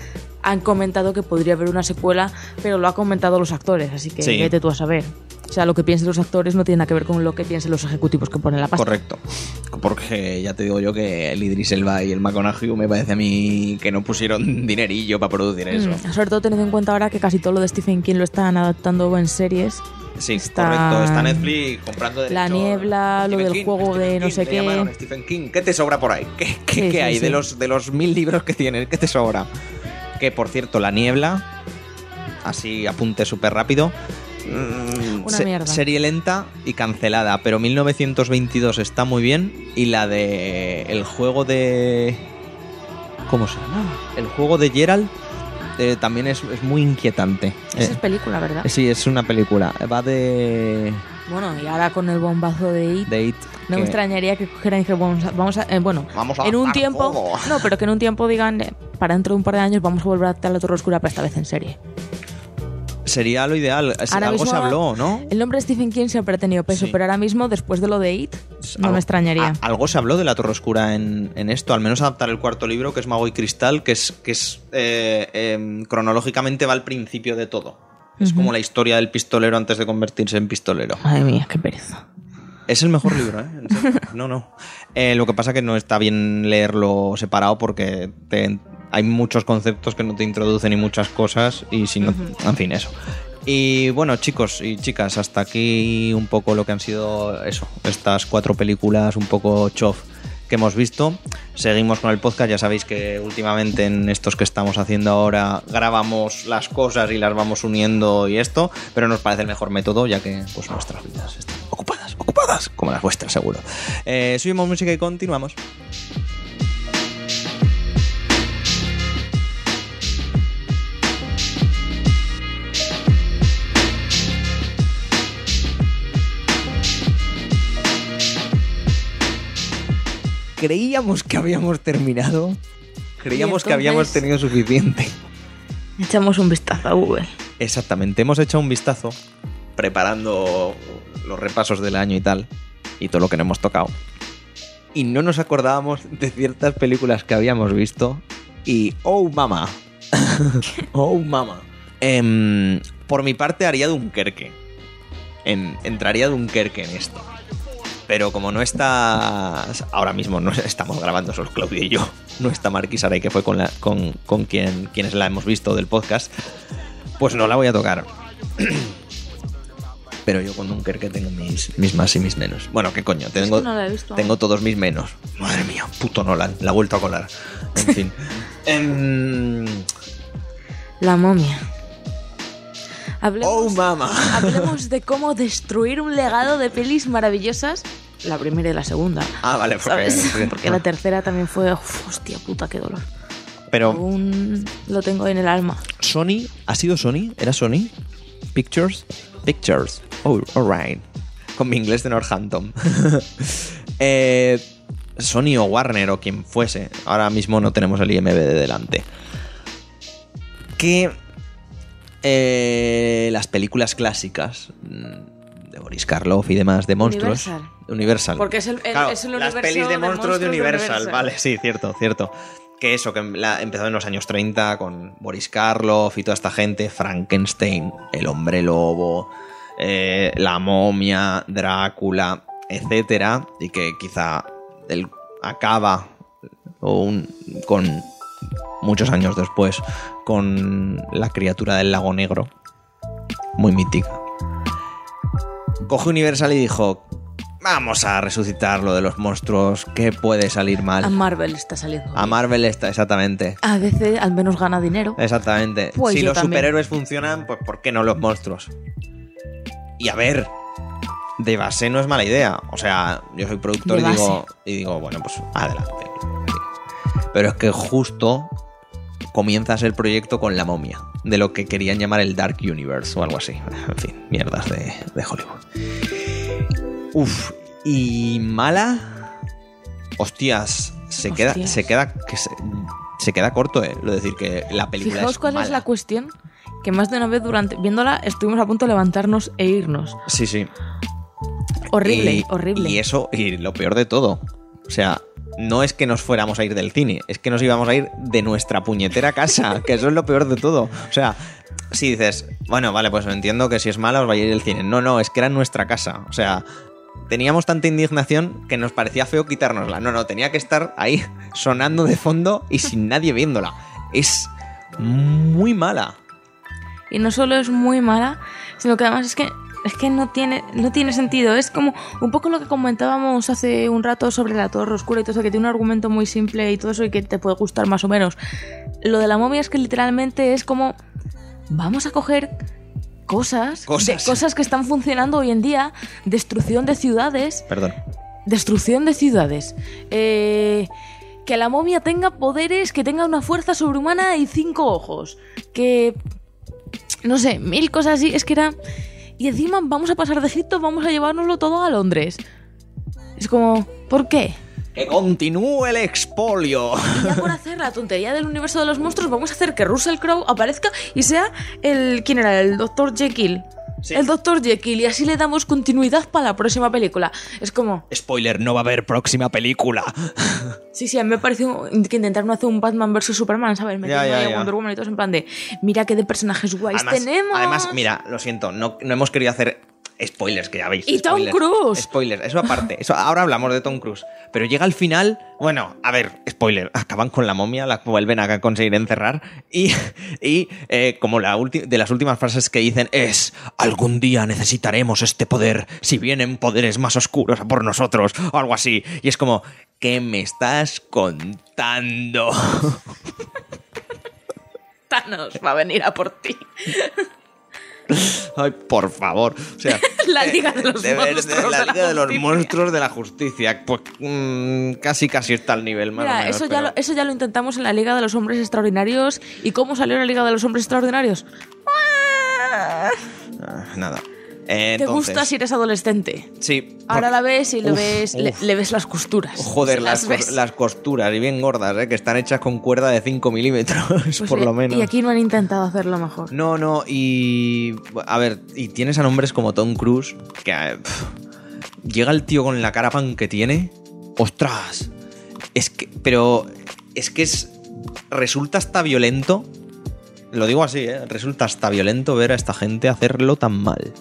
han comentado que podría haber una secuela, pero lo ha comentado los actores, así que
Sí.
vete tú a saber. O sea, lo que piensen los actores no tiene nada que ver con lo que piensen los ejecutivos que ponen la pasta.
Correcto. Porque ya te digo yo que el Idris Elba y el McConaughey me parece a mí que no pusieron dinerillo para producir eso.
Mm, sobre todo teniendo en cuenta ahora que casi todo lo de Stephen King lo están adaptando en series.
Sí,
Está-
correcto. Está Netflix comprando derechos.
La niebla, lo del
King,
juego
Stephen
de no sé qué.
llamaron Stephen King. ¿Qué te sobra por ahí? ¿Qué, qué-
Sí,
qué
sí,
hay de los de los mil libros que tienes? ¿Qué te sobra? Que por cierto, la niebla, así apunte súper rápido. Mm,
Una mierda.
Serie lenta y cancelada, pero 1922 está muy bien y la de el juego de ¿cómo se llama? El juego de Gerald eh, también es, es muy inquietante.
Esa
Eh,
es película, ¿verdad?
sí, es una película. Va de
Bueno, y ahora con el bombazo de It,
de It,
no
que-
me extrañaría que cogieran y dijeran, vamos a, vamos a- eh, bueno,
Vamos a
en un tiempo, no, pero que en un tiempo digan, eh, para dentro de un par de años vamos a volver a adaptar la Torre Oscura, pero esta vez en serie.
Sería lo ideal. Es-
Ahora
Algo
mismo-
se habló, ¿no?
El nombre de Stephen King siempre ha tenido peso,
Sí.
pero ahora mismo, después de lo de It, no
Algo-
me extrañaría.
a- algo se habló de la Torre Oscura en, en esto, al menos adaptar el cuarto libro, que es Mago y Cristal, que es, que es eh, em, cronológicamente va al principio de todo. Es como la historia del pistolero antes de convertirse en pistolero.
Madre mía, qué pereza.
Es el mejor libro, ¿eh? No, no. Eh, lo que pasa que no está bien leerlo separado porque te- hay muchos conceptos que no te introducen y muchas cosas y si no... En fin, eso. Y bueno, chicos y chicas, hasta aquí un poco lo que han sido eso, estas cuatro películas un poco chof que hemos visto. Seguimos con el podcast, ya sabéis que últimamente en estos que estamos haciendo ahora grabamos las cosas y las vamos uniendo y esto, pero nos parece el mejor método ya que pues nuestras vidas están ocupadas, ocupadas, como las vuestras seguro. Eh, subimos música y continuamos. Creíamos que habíamos terminado. Creíamos que habíamos tenido suficiente.
Echamos un vistazo a Google.
Exactamente, hemos hecho un vistazo preparando los repasos del año y tal, y todo lo que no hemos tocado. Y no nos acordábamos de ciertas películas que habíamos visto y Oh Mama. oh Mama. Em, por mi parte haría Dunkerque. En- entraría Dunkerque en esto. Pero como no está. Ahora mismo no estamos grabando solo Claudio y yo. No está Marquis Saray, que fue con, la, con, con quien, quienes la hemos visto del podcast. Pues no la voy a tocar. Pero yo con Dunkerque tengo mis, mis más y mis menos. Bueno, ¿qué coño? Tengo,
no la he visto.
tengo todos mis menos. Madre mía, puto Nolan. La ha vuelto a colar. En fin. Em,
La momia. Hablemos,
oh, mama.
hablemos de cómo destruir un legado de pelis maravillosas. La primera y la segunda.
Ah, vale, porque.
Porque la tercera también fue. uf, hostia puta, qué dolor.
Pero
Aún lo tengo en el alma.
Sony, ¿ha sido Sony? ¿Era Sony? Pictures? Pictures. Oh, alright. Con mi inglés de Northampton. Eh, Sony o Warner o quien fuese. Ahora mismo no tenemos el IMB de delante. Que eh, las películas clásicas mm, de Boris Karloff y demás de monstruos.
Universal.
Universal.
Porque es el- el-
Claro,
es el
las
universo
pelis de
de
monstruos de
monstruos de
Universal.
Universal.
Vale, sí, cierto, cierto. Que eso, que la, empezó en los años 30 con Boris Karloff y toda esta gente, Frankenstein, el hombre lobo, eh, la momia, Drácula, etcétera, y que quizá él acaba o un- con muchos años después con la criatura del lago negro, muy mítica. Coge Universal y dijo, vamos a resucitar lo de los monstruos, ¿qué puede salir mal?
A Marvel está saliendo.
A Marvel está, exactamente.
A DC al menos gana dinero.
Exactamente.
Pues
si los
también.
superhéroes funcionan, pues ¿por qué no los monstruos? Y a ver, de base no es mala idea. O sea, yo soy productor y digo, y digo, bueno, pues adelante. Pero es que justo comienzas el proyecto con la momia, de lo que querían llamar el Dark Universe o algo así. En fin, mierdas de, de Hollywood. Uf, y mala. Hostias, se queda, se queda, que se, se queda corto, eh. Lo de decir que la película
Fijaos
es
cuál es la cuestión. Que más de una vez durante viéndola estuvimos a punto de levantarnos e irnos.
Sí, sí.
Horrible,
Y-
horrible.
Y eso, y lo peor de todo. O sea, no es que nos fuéramos a ir del cine, es que nos íbamos a ir de nuestra puñetera casa, que eso es lo peor de todo. O sea, si dices, bueno, vale, pues entiendo que si es mala os vais a ir del cine. No, no, es que era nuestra casa. O sea, teníamos tanta indignación que nos parecía feo quitárnosla. No, no, tenía que estar ahí sonando de fondo y sin nadie viéndola. Es muy mala.
Y no solo es muy mala, sino que además es que es que no tiene no tiene sentido. Es como un poco lo que comentábamos hace un rato sobre la Torre Oscura y todo eso, que tiene un argumento muy simple y todo eso y que te puede gustar más o menos. Lo de la momia es que literalmente es como vamos a coger cosas,
Cosas.
de- cosas que están funcionando hoy en día, destrucción de ciudades,
Perdón.
destrucción de ciudades. Eh, que la momia tenga poderes, que tenga una fuerza sobrehumana y cinco ojos. Que. No sé, mil cosas así. Es que era. Y encima vamos a pasar de Egipto, vamos a llevárnoslo todo a Londres. Es como. ¿Por qué?
Que continúe el expolio.
Y ya por hacer la tontería del universo de los monstruos, vamos a hacer que Russell Crowe aparezca y sea el. ¿Quién era? El Dr. Jekyll.
Sí.
El Dr. Jekyll. Y así le damos continuidad para la próxima película. Es como.
Spoiler, no va a haber próxima película.
Sí, sí, a mí me pareció que intentaron hacer un Batman vs Superman, ¿sabes? Metiendo
ya.
Wonder Woman y todo en plan de, mira qué de personajes guays
Además,
tenemos.
además, mira, lo siento, no, no hemos querido hacer spoilers, que ya veis.
Y Tom. Cruise.
Spoilers, eso aparte. Eso, ahora hablamos de Tom Cruise. Pero llega al final, bueno, a ver, spoiler, acaban con la momia, la vuelven a conseguir encerrar y, y eh, como la de las últimas frases que dicen es, algún día necesitaremos este poder si vienen poderes más oscuros a por nosotros, o algo así. Y es como, ¿qué me estás contando?
Thanos va a venir a por ti.
Ay, por favor. O sea,
La Liga de los Monstruos
la
de la
Liga de los
Justicia.
Monstruos de la Justicia. Pues mm, casi, casi está al nivel, más o
Mira,
menos.
eso, ya lo, eso ya lo intentamos en la Liga de los Hombres Extraordinarios. ¿Y cómo salió la Liga de los Hombres Extraordinarios?
Ah, nada. Eh,
Te gusta si eres adolescente.
Sí.
Ahora la ves y le,
Uf,
ves, le,
uf.
le ves las costuras.
Joder, las,
las ves.
cos- las costuras, y bien gordas, ¿eh? que están hechas con cuerda de 5 milímetros,
Pues,
por lo menos.
Y aquí no han intentado hacerlo mejor.
No, no, y. A ver, y tienes a nombres como Tom Cruise, que. eh, llega el tío con la cara pan que tiene. ¡Ostras! Es que. Pero. Es que es resulta hasta violento. Lo digo así, ¿eh? Resulta hasta violento ver a esta gente hacerlo tan mal.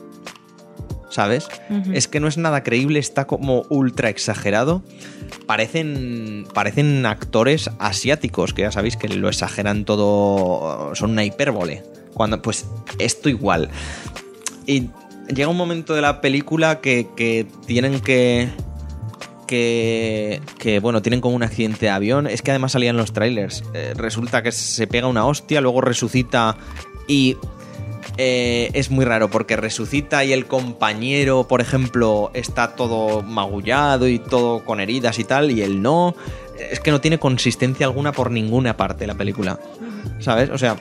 ¿Sabes? Es que no es nada creíble, está como ultra exagerado. Parecen, parecen actores asiáticos, que ya sabéis que lo exageran todo, son una hipérbole. Cuando, pues esto igual. Y llega un momento de la película que, que tienen que, que, que, bueno, tienen como un accidente de avión. Es que además salían los trailers. Eh, resulta que se pega una hostia, luego resucita y eh, es muy raro porque resucita y el compañero, por ejemplo, está todo magullado y todo con heridas y tal, y él no. Es que no tiene consistencia alguna por ninguna parte la película. ¿Sabes? O sea.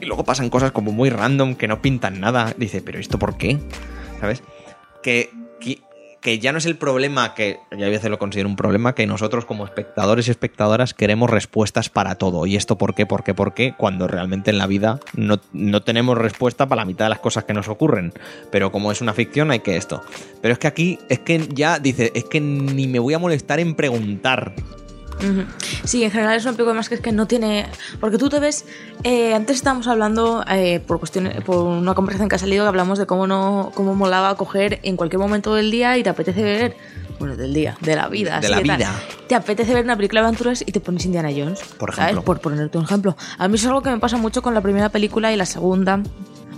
Y luego pasan cosas como muy random que no pintan nada. Dice, ¿pero esto por qué? ¿Sabes? Que, que, que ya no es el problema que, ya a veces lo considero un problema, que nosotros como espectadores y espectadoras queremos respuestas para todo. ¿Y esto por qué? ¿Por qué? ¿Por qué? Cuando realmente en la vida no, no tenemos respuesta para la mitad de las cosas que nos ocurren. Pero como es una ficción hay que esto. Pero es que aquí, es que ya dice, es que ni me voy a molestar en preguntar.
Sí, en general es una película más que es que no tiene. Porque tú te ves. eh, antes estábamos hablando, eh, por cuestiones, por una conversación que ha salido, que hablamos de cómo no cómo molaba coger en cualquier momento del día y te apetece ver. Bueno, del día, de la vida.
De
así
la vida.
Te apetece ver una película de aventuras y te pones Indiana Jones.
Por
¿sabes?
ejemplo.
Por ponerte un ejemplo. A mí es algo que me pasa mucho con la primera película y la segunda,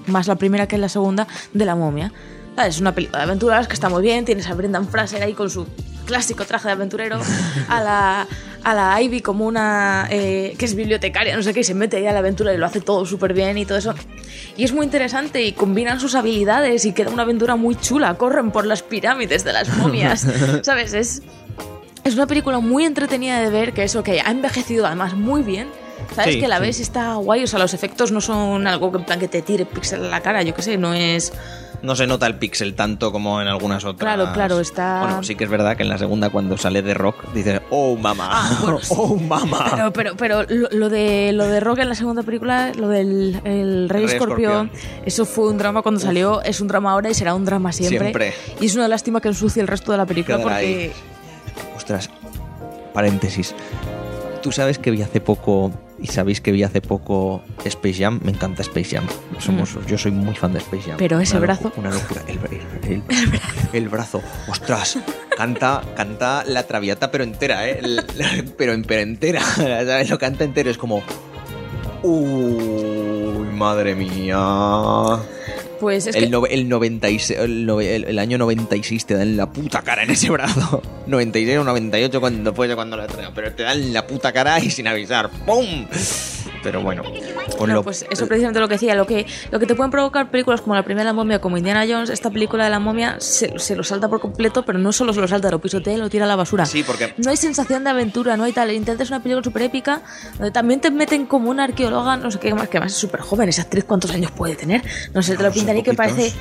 más la primera que la segunda, de la momia. Es una película de aventuras que está muy bien. Tienes a Brendan Fraser ahí con su clásico traje de aventurero. A la, a la Ivy como una. eh, que es bibliotecaria, no sé qué, y se mete ahí a la aventura y lo hace todo súper bien y todo eso. Y es muy interesante y combinan sus habilidades y queda una aventura muy chula. Corren por las pirámides de las momias. ¿Sabes? Es. Es una película muy entretenida de ver, que eso que ha envejecido además muy bien. ¿Sabes?
Sí,
que la
sí.
ves y está guay. O sea, los efectos no son algo que en plan que te tire pixel a la cara, yo qué sé, no es.
No se nota el pixel tanto como en algunas otras.
Claro, claro, está-
Bueno, sí que es verdad que en la segunda, cuando sale de rock, dices, oh mamá,
Ah, bueno,
oh mamá.
Pero, pero, pero lo, lo de lo de Rock en la segunda película, lo del el Rey,
Rey
Escorpión,
Escorpión.
eso fue un drama cuando salió, es un drama ahora y será un drama siempre.
Siempre.
Y es una lástima que ensucie el resto de la película
Quedará
porque.
Ostras, paréntesis. Tú sabes que vi hace poco, y sabéis que vi hace poco Space Jam. Me encanta Space Jam. Somos, Yo soy muy fan de Space Jam.
Mm. Pero ese
Una
brazo.
Una locura. El, el- el- el brazo. Ostras, canta, canta la traviata, pero entera, ¿eh? Pero, pero entera. ¿Sabes? Lo canta entero. Es como. Uy, madre mía.
Pues es
el,
que.
nove- el 96, el, el- el año 96 te dan la puta cara en ese brazo. 96 o 98 cuando fuese cuando lo traiga, pero te dan la puta cara y sin avisar. ¡Pum! Pero bueno, pues
No,
lo-
pues eso precisamente lo que decía, lo que, lo que te pueden provocar películas como la primera de la momia, como Indiana Jones, esta película de la momia se, se lo salta por completo, pero no solo se lo salta, lo pisotea y lo tira a la basura.
Sí, porque
No hay sensación de aventura, no hay tal. Intentas una película súper épica, donde también te meten como una arqueóloga, no sé qué más, que más es súper joven. Esa actriz, ¿cuántos años puede tener? No sé, te lo
No
pintan y que parece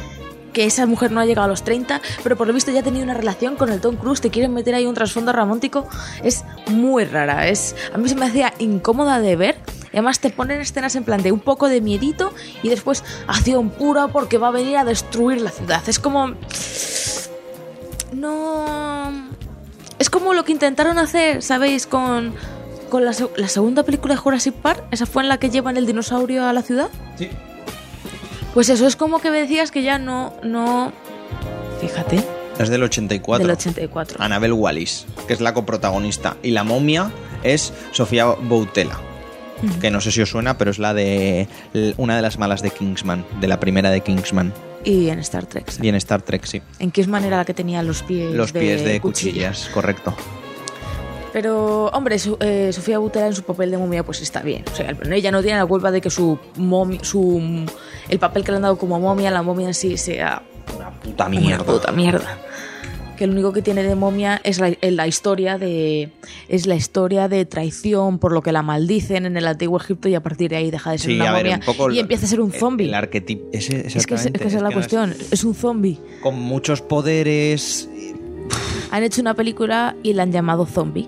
que esa mujer no ha llegado a los 30, pero por lo visto ya ha tenido una relación con el Tom Cruise, te quieren meter ahí un trasfondo romántico. Es muy rara, es a mí se me hacía incómoda de ver. Y además te ponen escenas en plan de un poco de miedito y después acción pura porque va a venir a destruir la ciudad. Es como... No... Es como lo que intentaron hacer, ¿sabéis? Con, con la, la segunda película de Jurassic Park. Esa fue en la que llevan el dinosaurio a la ciudad.
Sí.
Pues eso es como que me decías que ya no... no Fíjate,
es del 84.
del 84.
Annabelle Wallis, que es la coprotagonista. Y la momia es Sofía Boutella. Que no sé si os suena, pero es la de una de las malas de Kingsman, de la primera de Kingsman.
Y en Star Trek.
Y en Star Trek, sí.
¿En qué manera la que tenía los pies
Los pies de
cuchilla?
cuchillas, correcto.
Pero, hombre, su- eh, Sofía Butera en su papel de momia pues está bien. O sea, ella no tiene la culpa de que su momi- su el papel que le han dado como momia, la momia en sí sea
Una puta
una
mierda.
puta mierda. Que lo único que tiene de momia es la, es la historia de es la historia de traición por lo que la maldicen en el antiguo Egipto y a partir de ahí deja de ser
Sí,
una
ver,
momia
un
y
el-
empieza a ser un
el-
zombie.
El, arquetipo. Ese,
es que, es, es que esa es la
que no
cuestión. Es un zombie.
con muchos poderes.
han hecho una película y la han llamado Zombie.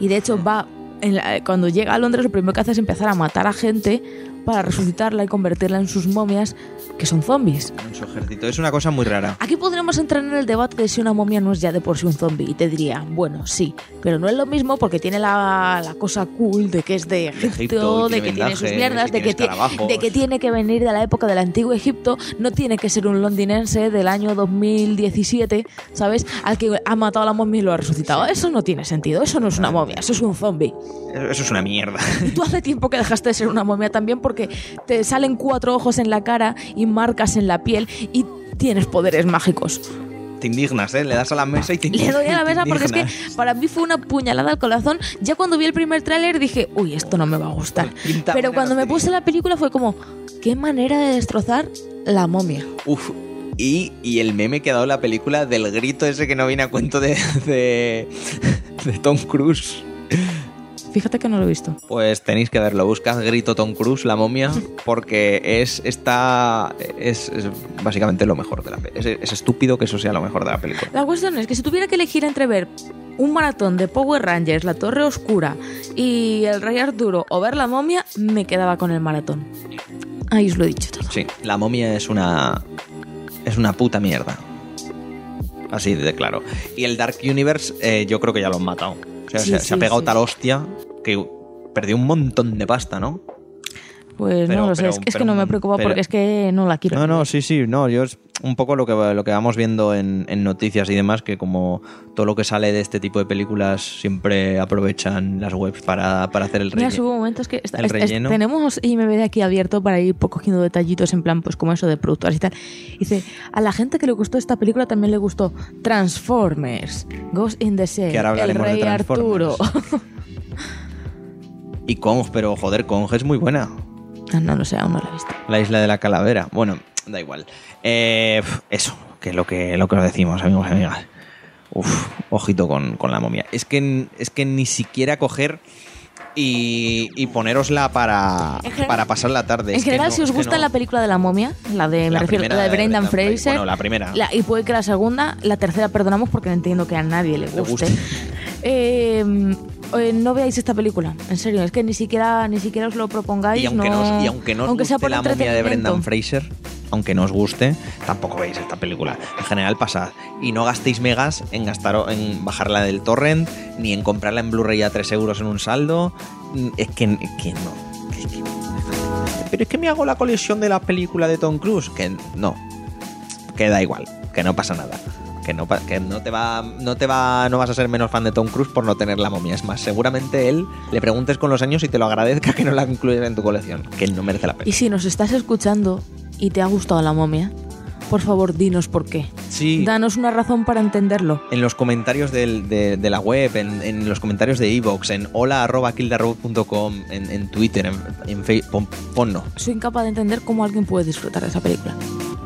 Y de hecho va, en la- cuando llega a Londres lo primero que hace es empezar a matar a gente para resucitarla y convertirla en sus momias, que son zombies.
En su ejército. Es una cosa muy rara.
Aquí podríamos entrar en el debate de si una momia no es ya de por sí un zombie. Y te diría, bueno, sí, pero no es lo mismo porque tiene la, la cosa cool de que es de Egipto, de que tiene sus mierdas,
de que tiene
de que tiene que venir de la época del antiguo Egipto, no tiene que ser un londinense del año 2017, ¿sabes? Al que ha matado a la momia y lo ha resucitado. Eso no tiene sentido, eso no es una momia, eso es un zombie.
Eso es una mierda.
Tú hace tiempo que dejaste de ser una momia también porque te salen cuatro ojos en la cara y marcas en la piel y tienes poderes mágicos.
Te indignas, ¿eh? Le das a la mesa y te
Le doy a la mesa porque es que
indignas.
para mí fue una puñalada al corazón. Ya cuando vi el primer tráiler dije, uy, esto no me va a gustar.
Pinta
Pero cuando me puse la película fue como, qué manera de destrozar la momia.
Uf. Y, y el meme que ha dado la película del grito ese que no viene a cuento de, de, de Tom Cruise.
Fíjate que no lo he visto.
Pues tenéis que verlo. Buscad Grito Tom Cruise, la momia, porque es está es, es básicamente lo mejor de la película. Es, es estúpido que eso sea lo mejor de la película.
La cuestión es que si tuviera que elegir entre ver un maratón de Power Rangers, La Torre Oscura y El Rey Arturo o ver la momia, me quedaba con el maratón. Ahí os lo he dicho todo.
Sí, la momia es una es una puta mierda. Así de claro. Y el Dark Universe, eh, yo creo que ya lo han matado. O sea,
Sí,
se,
sí,
se ha pegado
sí.
tal hostia que perdió un montón de pasta, ¿no?
Pues
Pero-
no lo sé,
pero-
es, es que no me preocupa
pero-
porque es que no la quiero.
No, no, sí, sí, no, yo es un poco lo que, lo que vamos viendo en, en noticias y demás, que como todo lo que sale de este tipo de películas siempre aprovechan las webs para, para hacer el
Mira,
relleno.
hubo momentos que está-
el
es- tenemos IMBD aquí abierto para ir po- cogiendo detallitos en plan, pues como eso de productores y tal. Dice, a la gente que le gustó esta película también le gustó Transformers, Ghost in the Shell,
Que ahora
El
hablaremos de
Rey Arturo.
Transformers. Y Kong, pero joder, Kong es muy buena.
No lo sé, aún la he visto.
La isla de la calavera. Bueno, da igual. Eh, eso, que es lo que, lo que os decimos, amigos y amigas. Uf, ojito con, con la momia. Es que, es que ni siquiera coger y, y ponerosla para,
general-
para pasar la tarde.
En
Es
general,
no,
si os gusta
no.
la película de la momia, la de, me
La
refiero,
primera
la de
de
Brendan
Brendan Fraser. Bueno, la primera.
la- y puede que la segunda, la tercera perdonamos porque entiendo que a nadie le guste.
guste.
Eh, eh, no veáis esta película, en serio, es que ni siquiera ni siquiera os lo propongáis.
Y aunque,
no,
no, os- y aunque no os
aunque sea por
la momia de. Brendan Fraser, aunque no os guste, tampoco veis esta película. En general, pasad. Y no gastéis megas en gastar en bajarla del torrent, ni en comprarla en Blu-ray a 3 euros en un saldo. Mm, Es que, no. Pero es que me hago la colección de la película de Tom Cruise. Que no. Que da igual. Que no pasa nada. Que no, pa- que no te va no te va no vas a ser menos fan de Tom Cruise por no tener la momia es más seguramente él le preguntes con los años y te lo agradezca que no la incluyes en tu colección que no merece la pena
Y si nos estás escuchando y te ha gustado la momia, por favor dinos por qué.
Sí.
Danos una razón para entenderlo.
en los comentarios del- de, de la web, en, en los comentarios de Evox, en hola.kildarrobot.com, en, en Twitter, en, en Facebook, pon, ponlo.
Soy incapaz de entender cómo alguien puede disfrutar de esa película.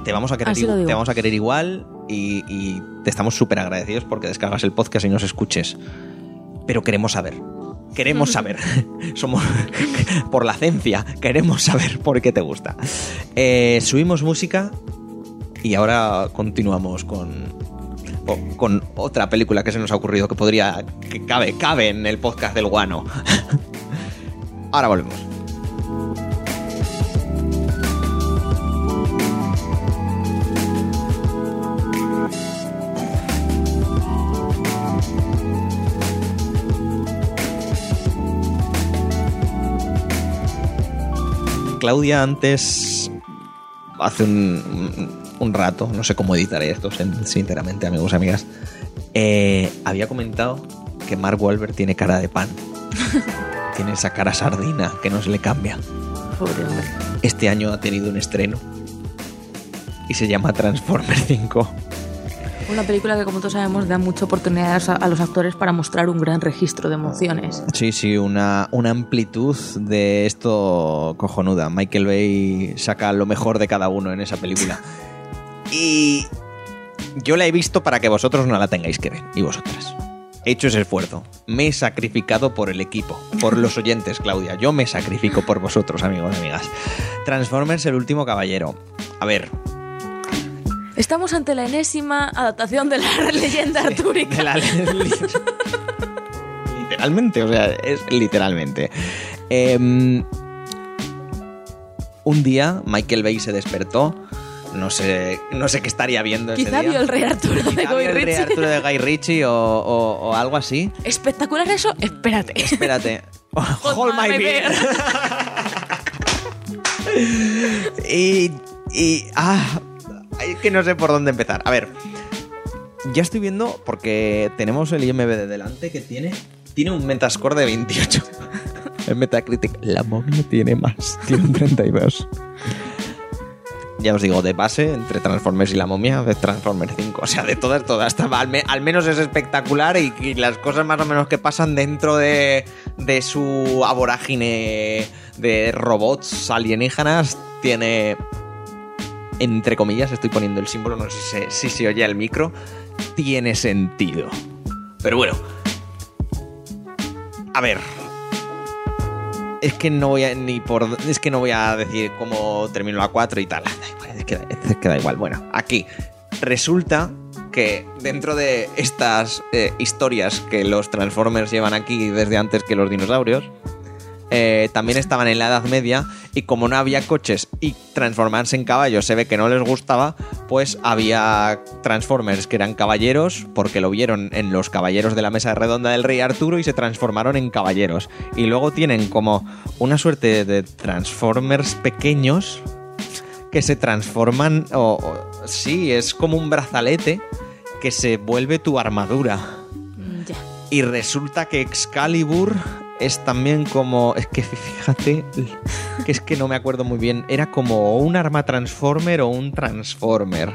Te vamos a querer, te vamos a igual y, y te estamos súper agradecidos porque descargas el podcast y nos escuches. Pero queremos saber. Queremos saber. Somos por la ciencia. Queremos saber por qué te gusta. Eh, subimos música y ahora continuamos con, con otra película que se nos ha ocurrido que podría. que cabe, cabe en el podcast del guano. ahora volvemos. Claudia antes, hace un, un- rato, no sé cómo editaré esto, sin- sinceramente, amigos y amigas, eh, había comentado que Mark Wahlberg tiene cara de pan. tiene esa cara sardina que no se le cambia.
Pobre hombre.
Este año ha tenido un estreno y se llama Transformers 5.
Una película que, como todos sabemos, da mucha oportunidad a, a los actores para mostrar un gran registro de emociones.
Sí, sí, una, una amplitud de esto cojonuda. Michael Bay saca lo mejor de cada uno en esa película. Y yo la he visto para que vosotros no la tengáis que ver, y vosotras. He hecho ese esfuerzo. Me he sacrificado por el equipo, por los oyentes, Claudia. Yo me sacrifico por vosotros, amigos y amigas. Transformers, el último caballero. A ver,
Estamos ante la enésima adaptación de la leyenda artúrica.
de la- literalmente, o sea, es literalmente. Em, un día Michael Bay se despertó no sé, no sé qué estaría viendo ese
Quizá
día.
vio el Rey Arturo de Guy
vio el Rey
Ritchie.
Arturo de Guy Ritchie o, o- o algo así.
¿Espectacular eso? Espérate.
Espérate. Hold my beer. y, y. Ah, es que no sé por dónde empezar. A ver. Ya estoy viendo, porque tenemos el IMB de delante que tiene. Tiene un Metascore de 28. En Metacritic. La momia tiene más. Tiene un 32. Ya os digo, de base, entre Transformers y la momia, de Transformers 5. O sea, de todas, todas. Al, al menos es espectacular y, y las cosas más o menos que pasan dentro de, de su aborágine de robots alienígenas tiene. Entre comillas, estoy poniendo el símbolo, no sé si se, si oye al micro. Tiene sentido. Pero bueno. A ver, es que no voy a ni por es que no voy a decir cómo termino la 4 y tal. Da igual. Bueno, aquí resulta que dentro de estas eh, historias que los Transformers llevan aquí desde antes que los dinosaurios, eh, también estaban en la Edad Media y como no había coches y transformarse en caballos se ve que no les gustaba, pues había Transformers que eran caballeros porque lo vieron en los caballeros de la mesa redonda del rey Arturo y se transformaron en caballeros. Y luego tienen como una suerte de Transformers pequeños que se transforman, o, o- sí, es como un brazalete que se vuelve tu armadura.
Ya.
Y resulta que Excalibur es también como. Es que fíjate, que es que no me acuerdo muy bien. Era como un arma Transformer o un Transformer.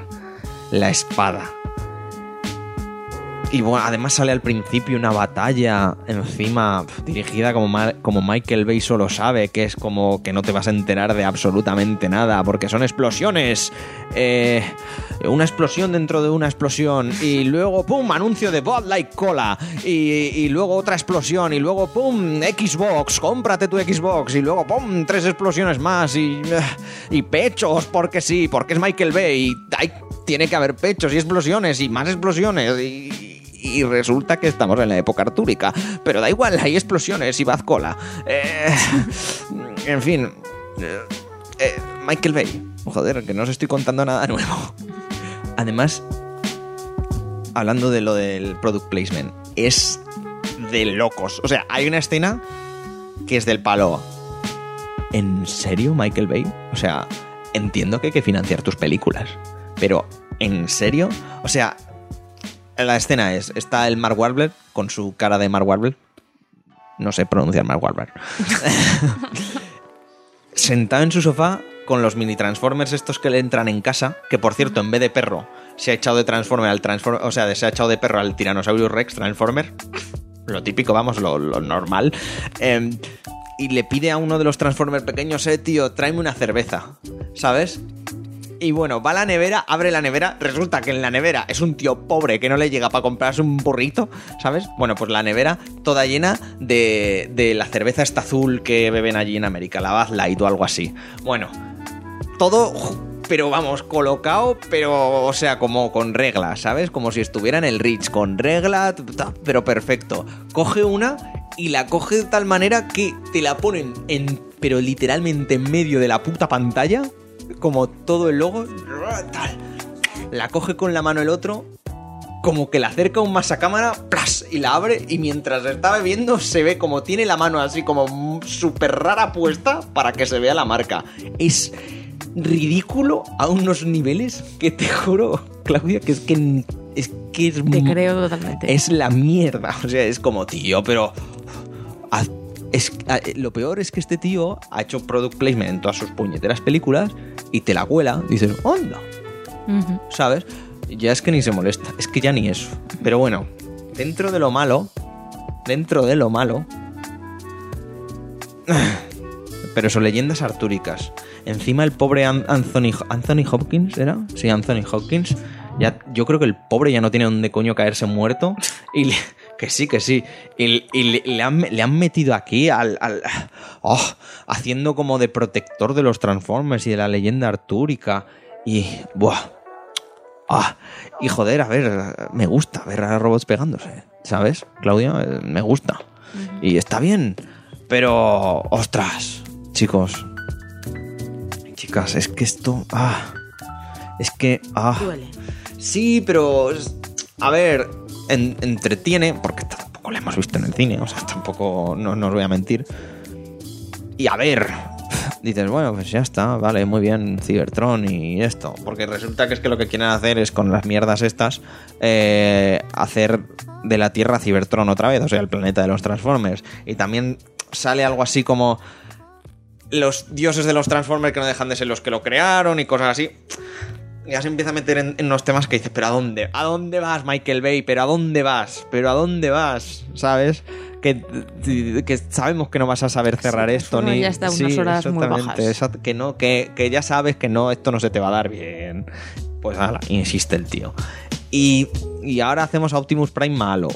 La espada. Y bueno, además sale al principio una batalla encima dirigida como, como Michael Bay solo sabe, que es como que no te vas a enterar de absolutamente nada, porque son explosiones. Eh, una explosión dentro de una explosión. Y luego, ¡pum! Anuncio de Bud Light Cola. Y, luego otra explosión. Y luego, ¡pum! Xbox, cómprate tu Xbox. Y luego, ¡pum! Tres explosiones más. Y, y pechos, porque sí, porque es Michael Bay. Y hay- tiene que haber pechos y explosiones y más explosiones. Y, y resulta que estamos en la época artúrica. Pero da igual, hay explosiones y Bad Cola. Eh, en fin. eh, eh, Michael Bay. Joder, que no os estoy contando nada nuevo. Además, hablando de lo del product placement, es de locos. O sea, hay una escena que es del palo. ¿En serio, Michael Bay? O sea, entiendo que hay que financiar tus películas. Pero, ¿en serio? O sea, la escena es, está el Mark Wahlberg con su cara de Mark Wahlberg. No sé pronunciar Mark Wahlberg. Sentado en su sofá con los mini Transformers estos que le entran en casa, que por cierto, en vez de perro, se ha echado de Transformer al Transformer, o sea, se ha echado de perro al Tyrannosaurus Rex Transformer. Lo típico, vamos, lo, lo normal. Eh, y le pide a uno de los Transformers pequeños, eh, tío, tráeme una cerveza, ¿sabes? Y bueno, va a la nevera, abre la nevera, resulta que en la nevera es un tío pobre que no le llega para comprarse un burrito, ¿sabes? Bueno, pues la nevera toda llena de, de la cerveza esta azul que beben allí en América, la Bud Light o algo así. Bueno, todo, pero vamos, colocado, pero, o sea, como con regla, ¿sabes? Como si estuviera en el Rich, con regla, pero perfecto. Coge una y la coge de tal manera que te la ponen en, pero literalmente en medio de la puta pantalla, como todo el logo, tal. La coge con la mano el otro, como que la acerca aún más a cámara, ¡plas! y la abre, y mientras está bebiendo se ve como tiene la mano así como súper rara puesta para que se vea la marca. Es ridículo a unos niveles que te juro, Claudia, que es que es que es,
Te creo totalmente.
es la mierda. O sea, es como, tío, pero. haz- Es, a- lo peor es que este tío ha hecho product placement en todas sus puñeteras películas y te la cuela. Y dices, onda. ¿sabes? Ya es que ni se molesta. Es que ya ni eso. Pero bueno, dentro de lo malo. Dentro de lo malo. Pero son leyendas artúricas. Encima el pobre An- Anthony, Anthony Hopkins, ¿era? Sí, Anthony Hopkins. Ya, yo creo que el pobre ya no tiene donde coño caerse muerto. Y le- que sí, que sí. Y, y le, le han, le han metido aquí al. al- oh, haciendo como de protector de los Transformers y de la leyenda artúrica. Y. Buah. Ah, y joder, a ver, me gusta ver a robots pegándose, ¿sabes? Claudia, Eh, me gusta. Y está bien, pero... ¡Ostras! Chicos. Chicas, es que esto... Ah, Es que. ah,
Duele.
Sí, pero. A ver, en- entretiene, porque tampoco la hemos visto en el cine, o sea, tampoco. No, no os voy a mentir. Y a ver. Dices, bueno, pues ya está, vale, muy bien, Cybertron y esto. Porque resulta que es que lo que quieren hacer es con las mierdas estas, eh, hacer de la Tierra Cybertron otra vez, o sea, el planeta de los Transformers. Y también sale algo así como los dioses de los Transformers que no dejan de ser los que lo crearon y cosas así ya se empieza a meter en, en unos temas que dices, pero ¿a dónde? ¿A dónde vas, Michael Bay? ¿Pero a dónde vas? ¿Pero a dónde vas? ¿Sabes? Que, que sabemos que no vas a saber cerrar
Sí,
esto ni
ya está, unas horas muy
exactamente,
bajas.
exact- que no que, que ya sabes que no esto no se te va a dar bien pues ala, insiste el tío y, y ahora hacemos a Optimus Prime malo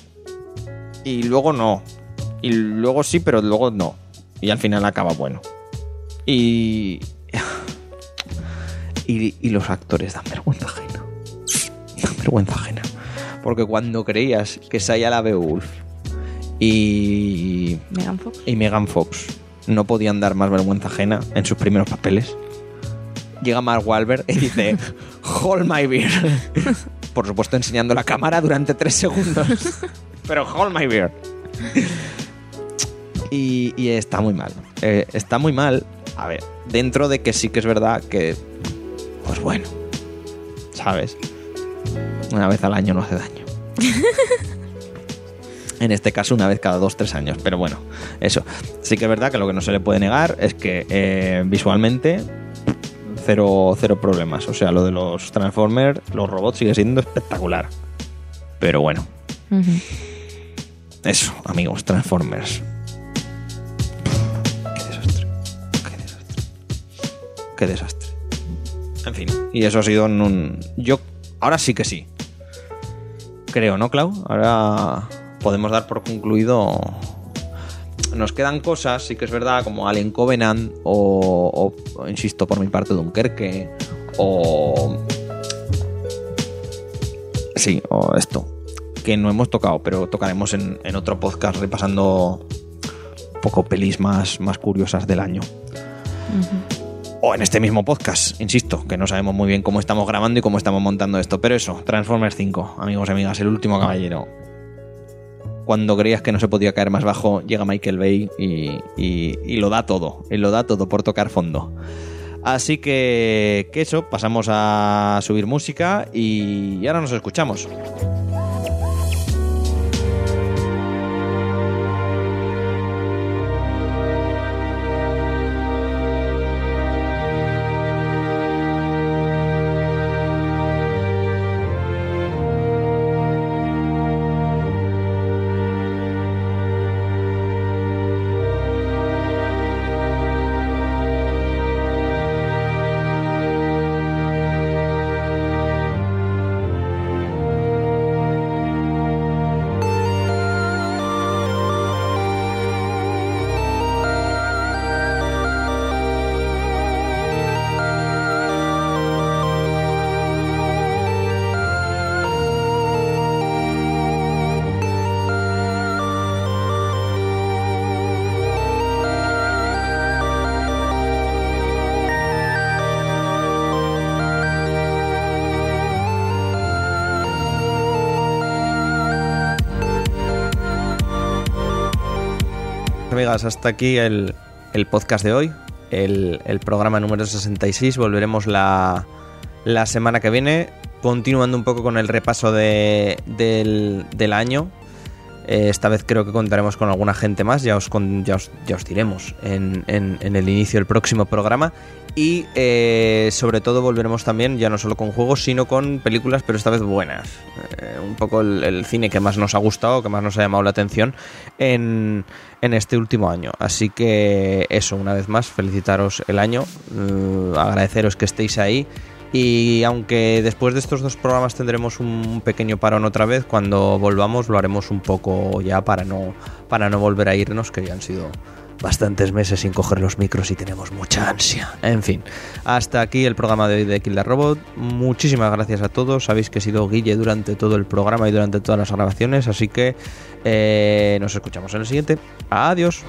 y luego no y luego sí pero luego no y al final acaba bueno y y, y los actores dan vergüenza ajena. Dan vergüenza ajena. Porque cuando creías que Saya la Beowulf y,
Megan Fox.
y Megan Fox no podían dar más vergüenza ajena en sus primeros papeles, llega Mark Wahlberg y dice: Hold my beer. Por supuesto, enseñando la cámara durante tres segundos. Pero hold my beer. Y, y está muy mal. Eh, está muy mal. A ver, dentro de que sí que es verdad que. Pues bueno. ¿Sabes? Una vez al año no hace daño. En este caso, una vez cada dos, tres años. Pero bueno, eso. Sí que es verdad que lo que no se le puede negar es que eh, visualmente cero, cero problemas. O sea, lo de los Transformers, los robots sigue siendo espectacular. Pero bueno, eso, amigos, Transformers. Qué desastre. Qué desastre. Qué desastre. En fin, y eso ha sido en un... Yo... Ahora sí que sí. Creo, ¿no, Clau? Ahora podemos dar por concluido... Nos quedan cosas, sí que es verdad, como Alien Covenant o, o, insisto, por mi parte, Dunkerque o... Sí, o esto, que no hemos tocado, pero tocaremos en, en otro podcast repasando un poco pelis más, más curiosas del año. O en este mismo podcast, insisto, que no sabemos muy bien cómo estamos grabando y cómo estamos montando esto. Pero eso, Transformers 5, amigos y amigas, el último caballero. Cuando creías que no se podía caer más bajo, llega Michael Bay y, y- y lo da todo. Y lo da todo por tocar fondo. Así que, que eso, pasamos a subir música y ahora nos escuchamos. Hasta aquí el, el podcast de hoy, el, el programa número 66. Volveremos la, la semana que viene, continuando un poco con el repaso de- del, del año. Eh, esta vez creo que contaremos con alguna gente más, ya os, con- ya os, ya os diremos en, en- el inicio del próximo programa. Y eh, sobre todo volveremos también, ya no solo con juegos, sino con películas, pero esta vez buenas. Eh, un poco el, el cine que más nos ha gustado, que más nos ha llamado la atención en, en este último año. Así que eso, una vez más, felicitaros el año, agradeceros que estéis ahí. Y aunque después de estos dos programas tendremos un pequeño parón otra vez, cuando volvamos lo haremos un poco ya para no, para no volver a irnos, que ya han sido bastantes meses sin coger los micros y tenemos mucha ansia. En fin, hasta aquí el programa de hoy de Kill Robot. Muchísimas gracias a todos. Sabéis que he sido Guille durante todo el programa y durante todas las grabaciones, así que eh, nos escuchamos en el siguiente. Adiós.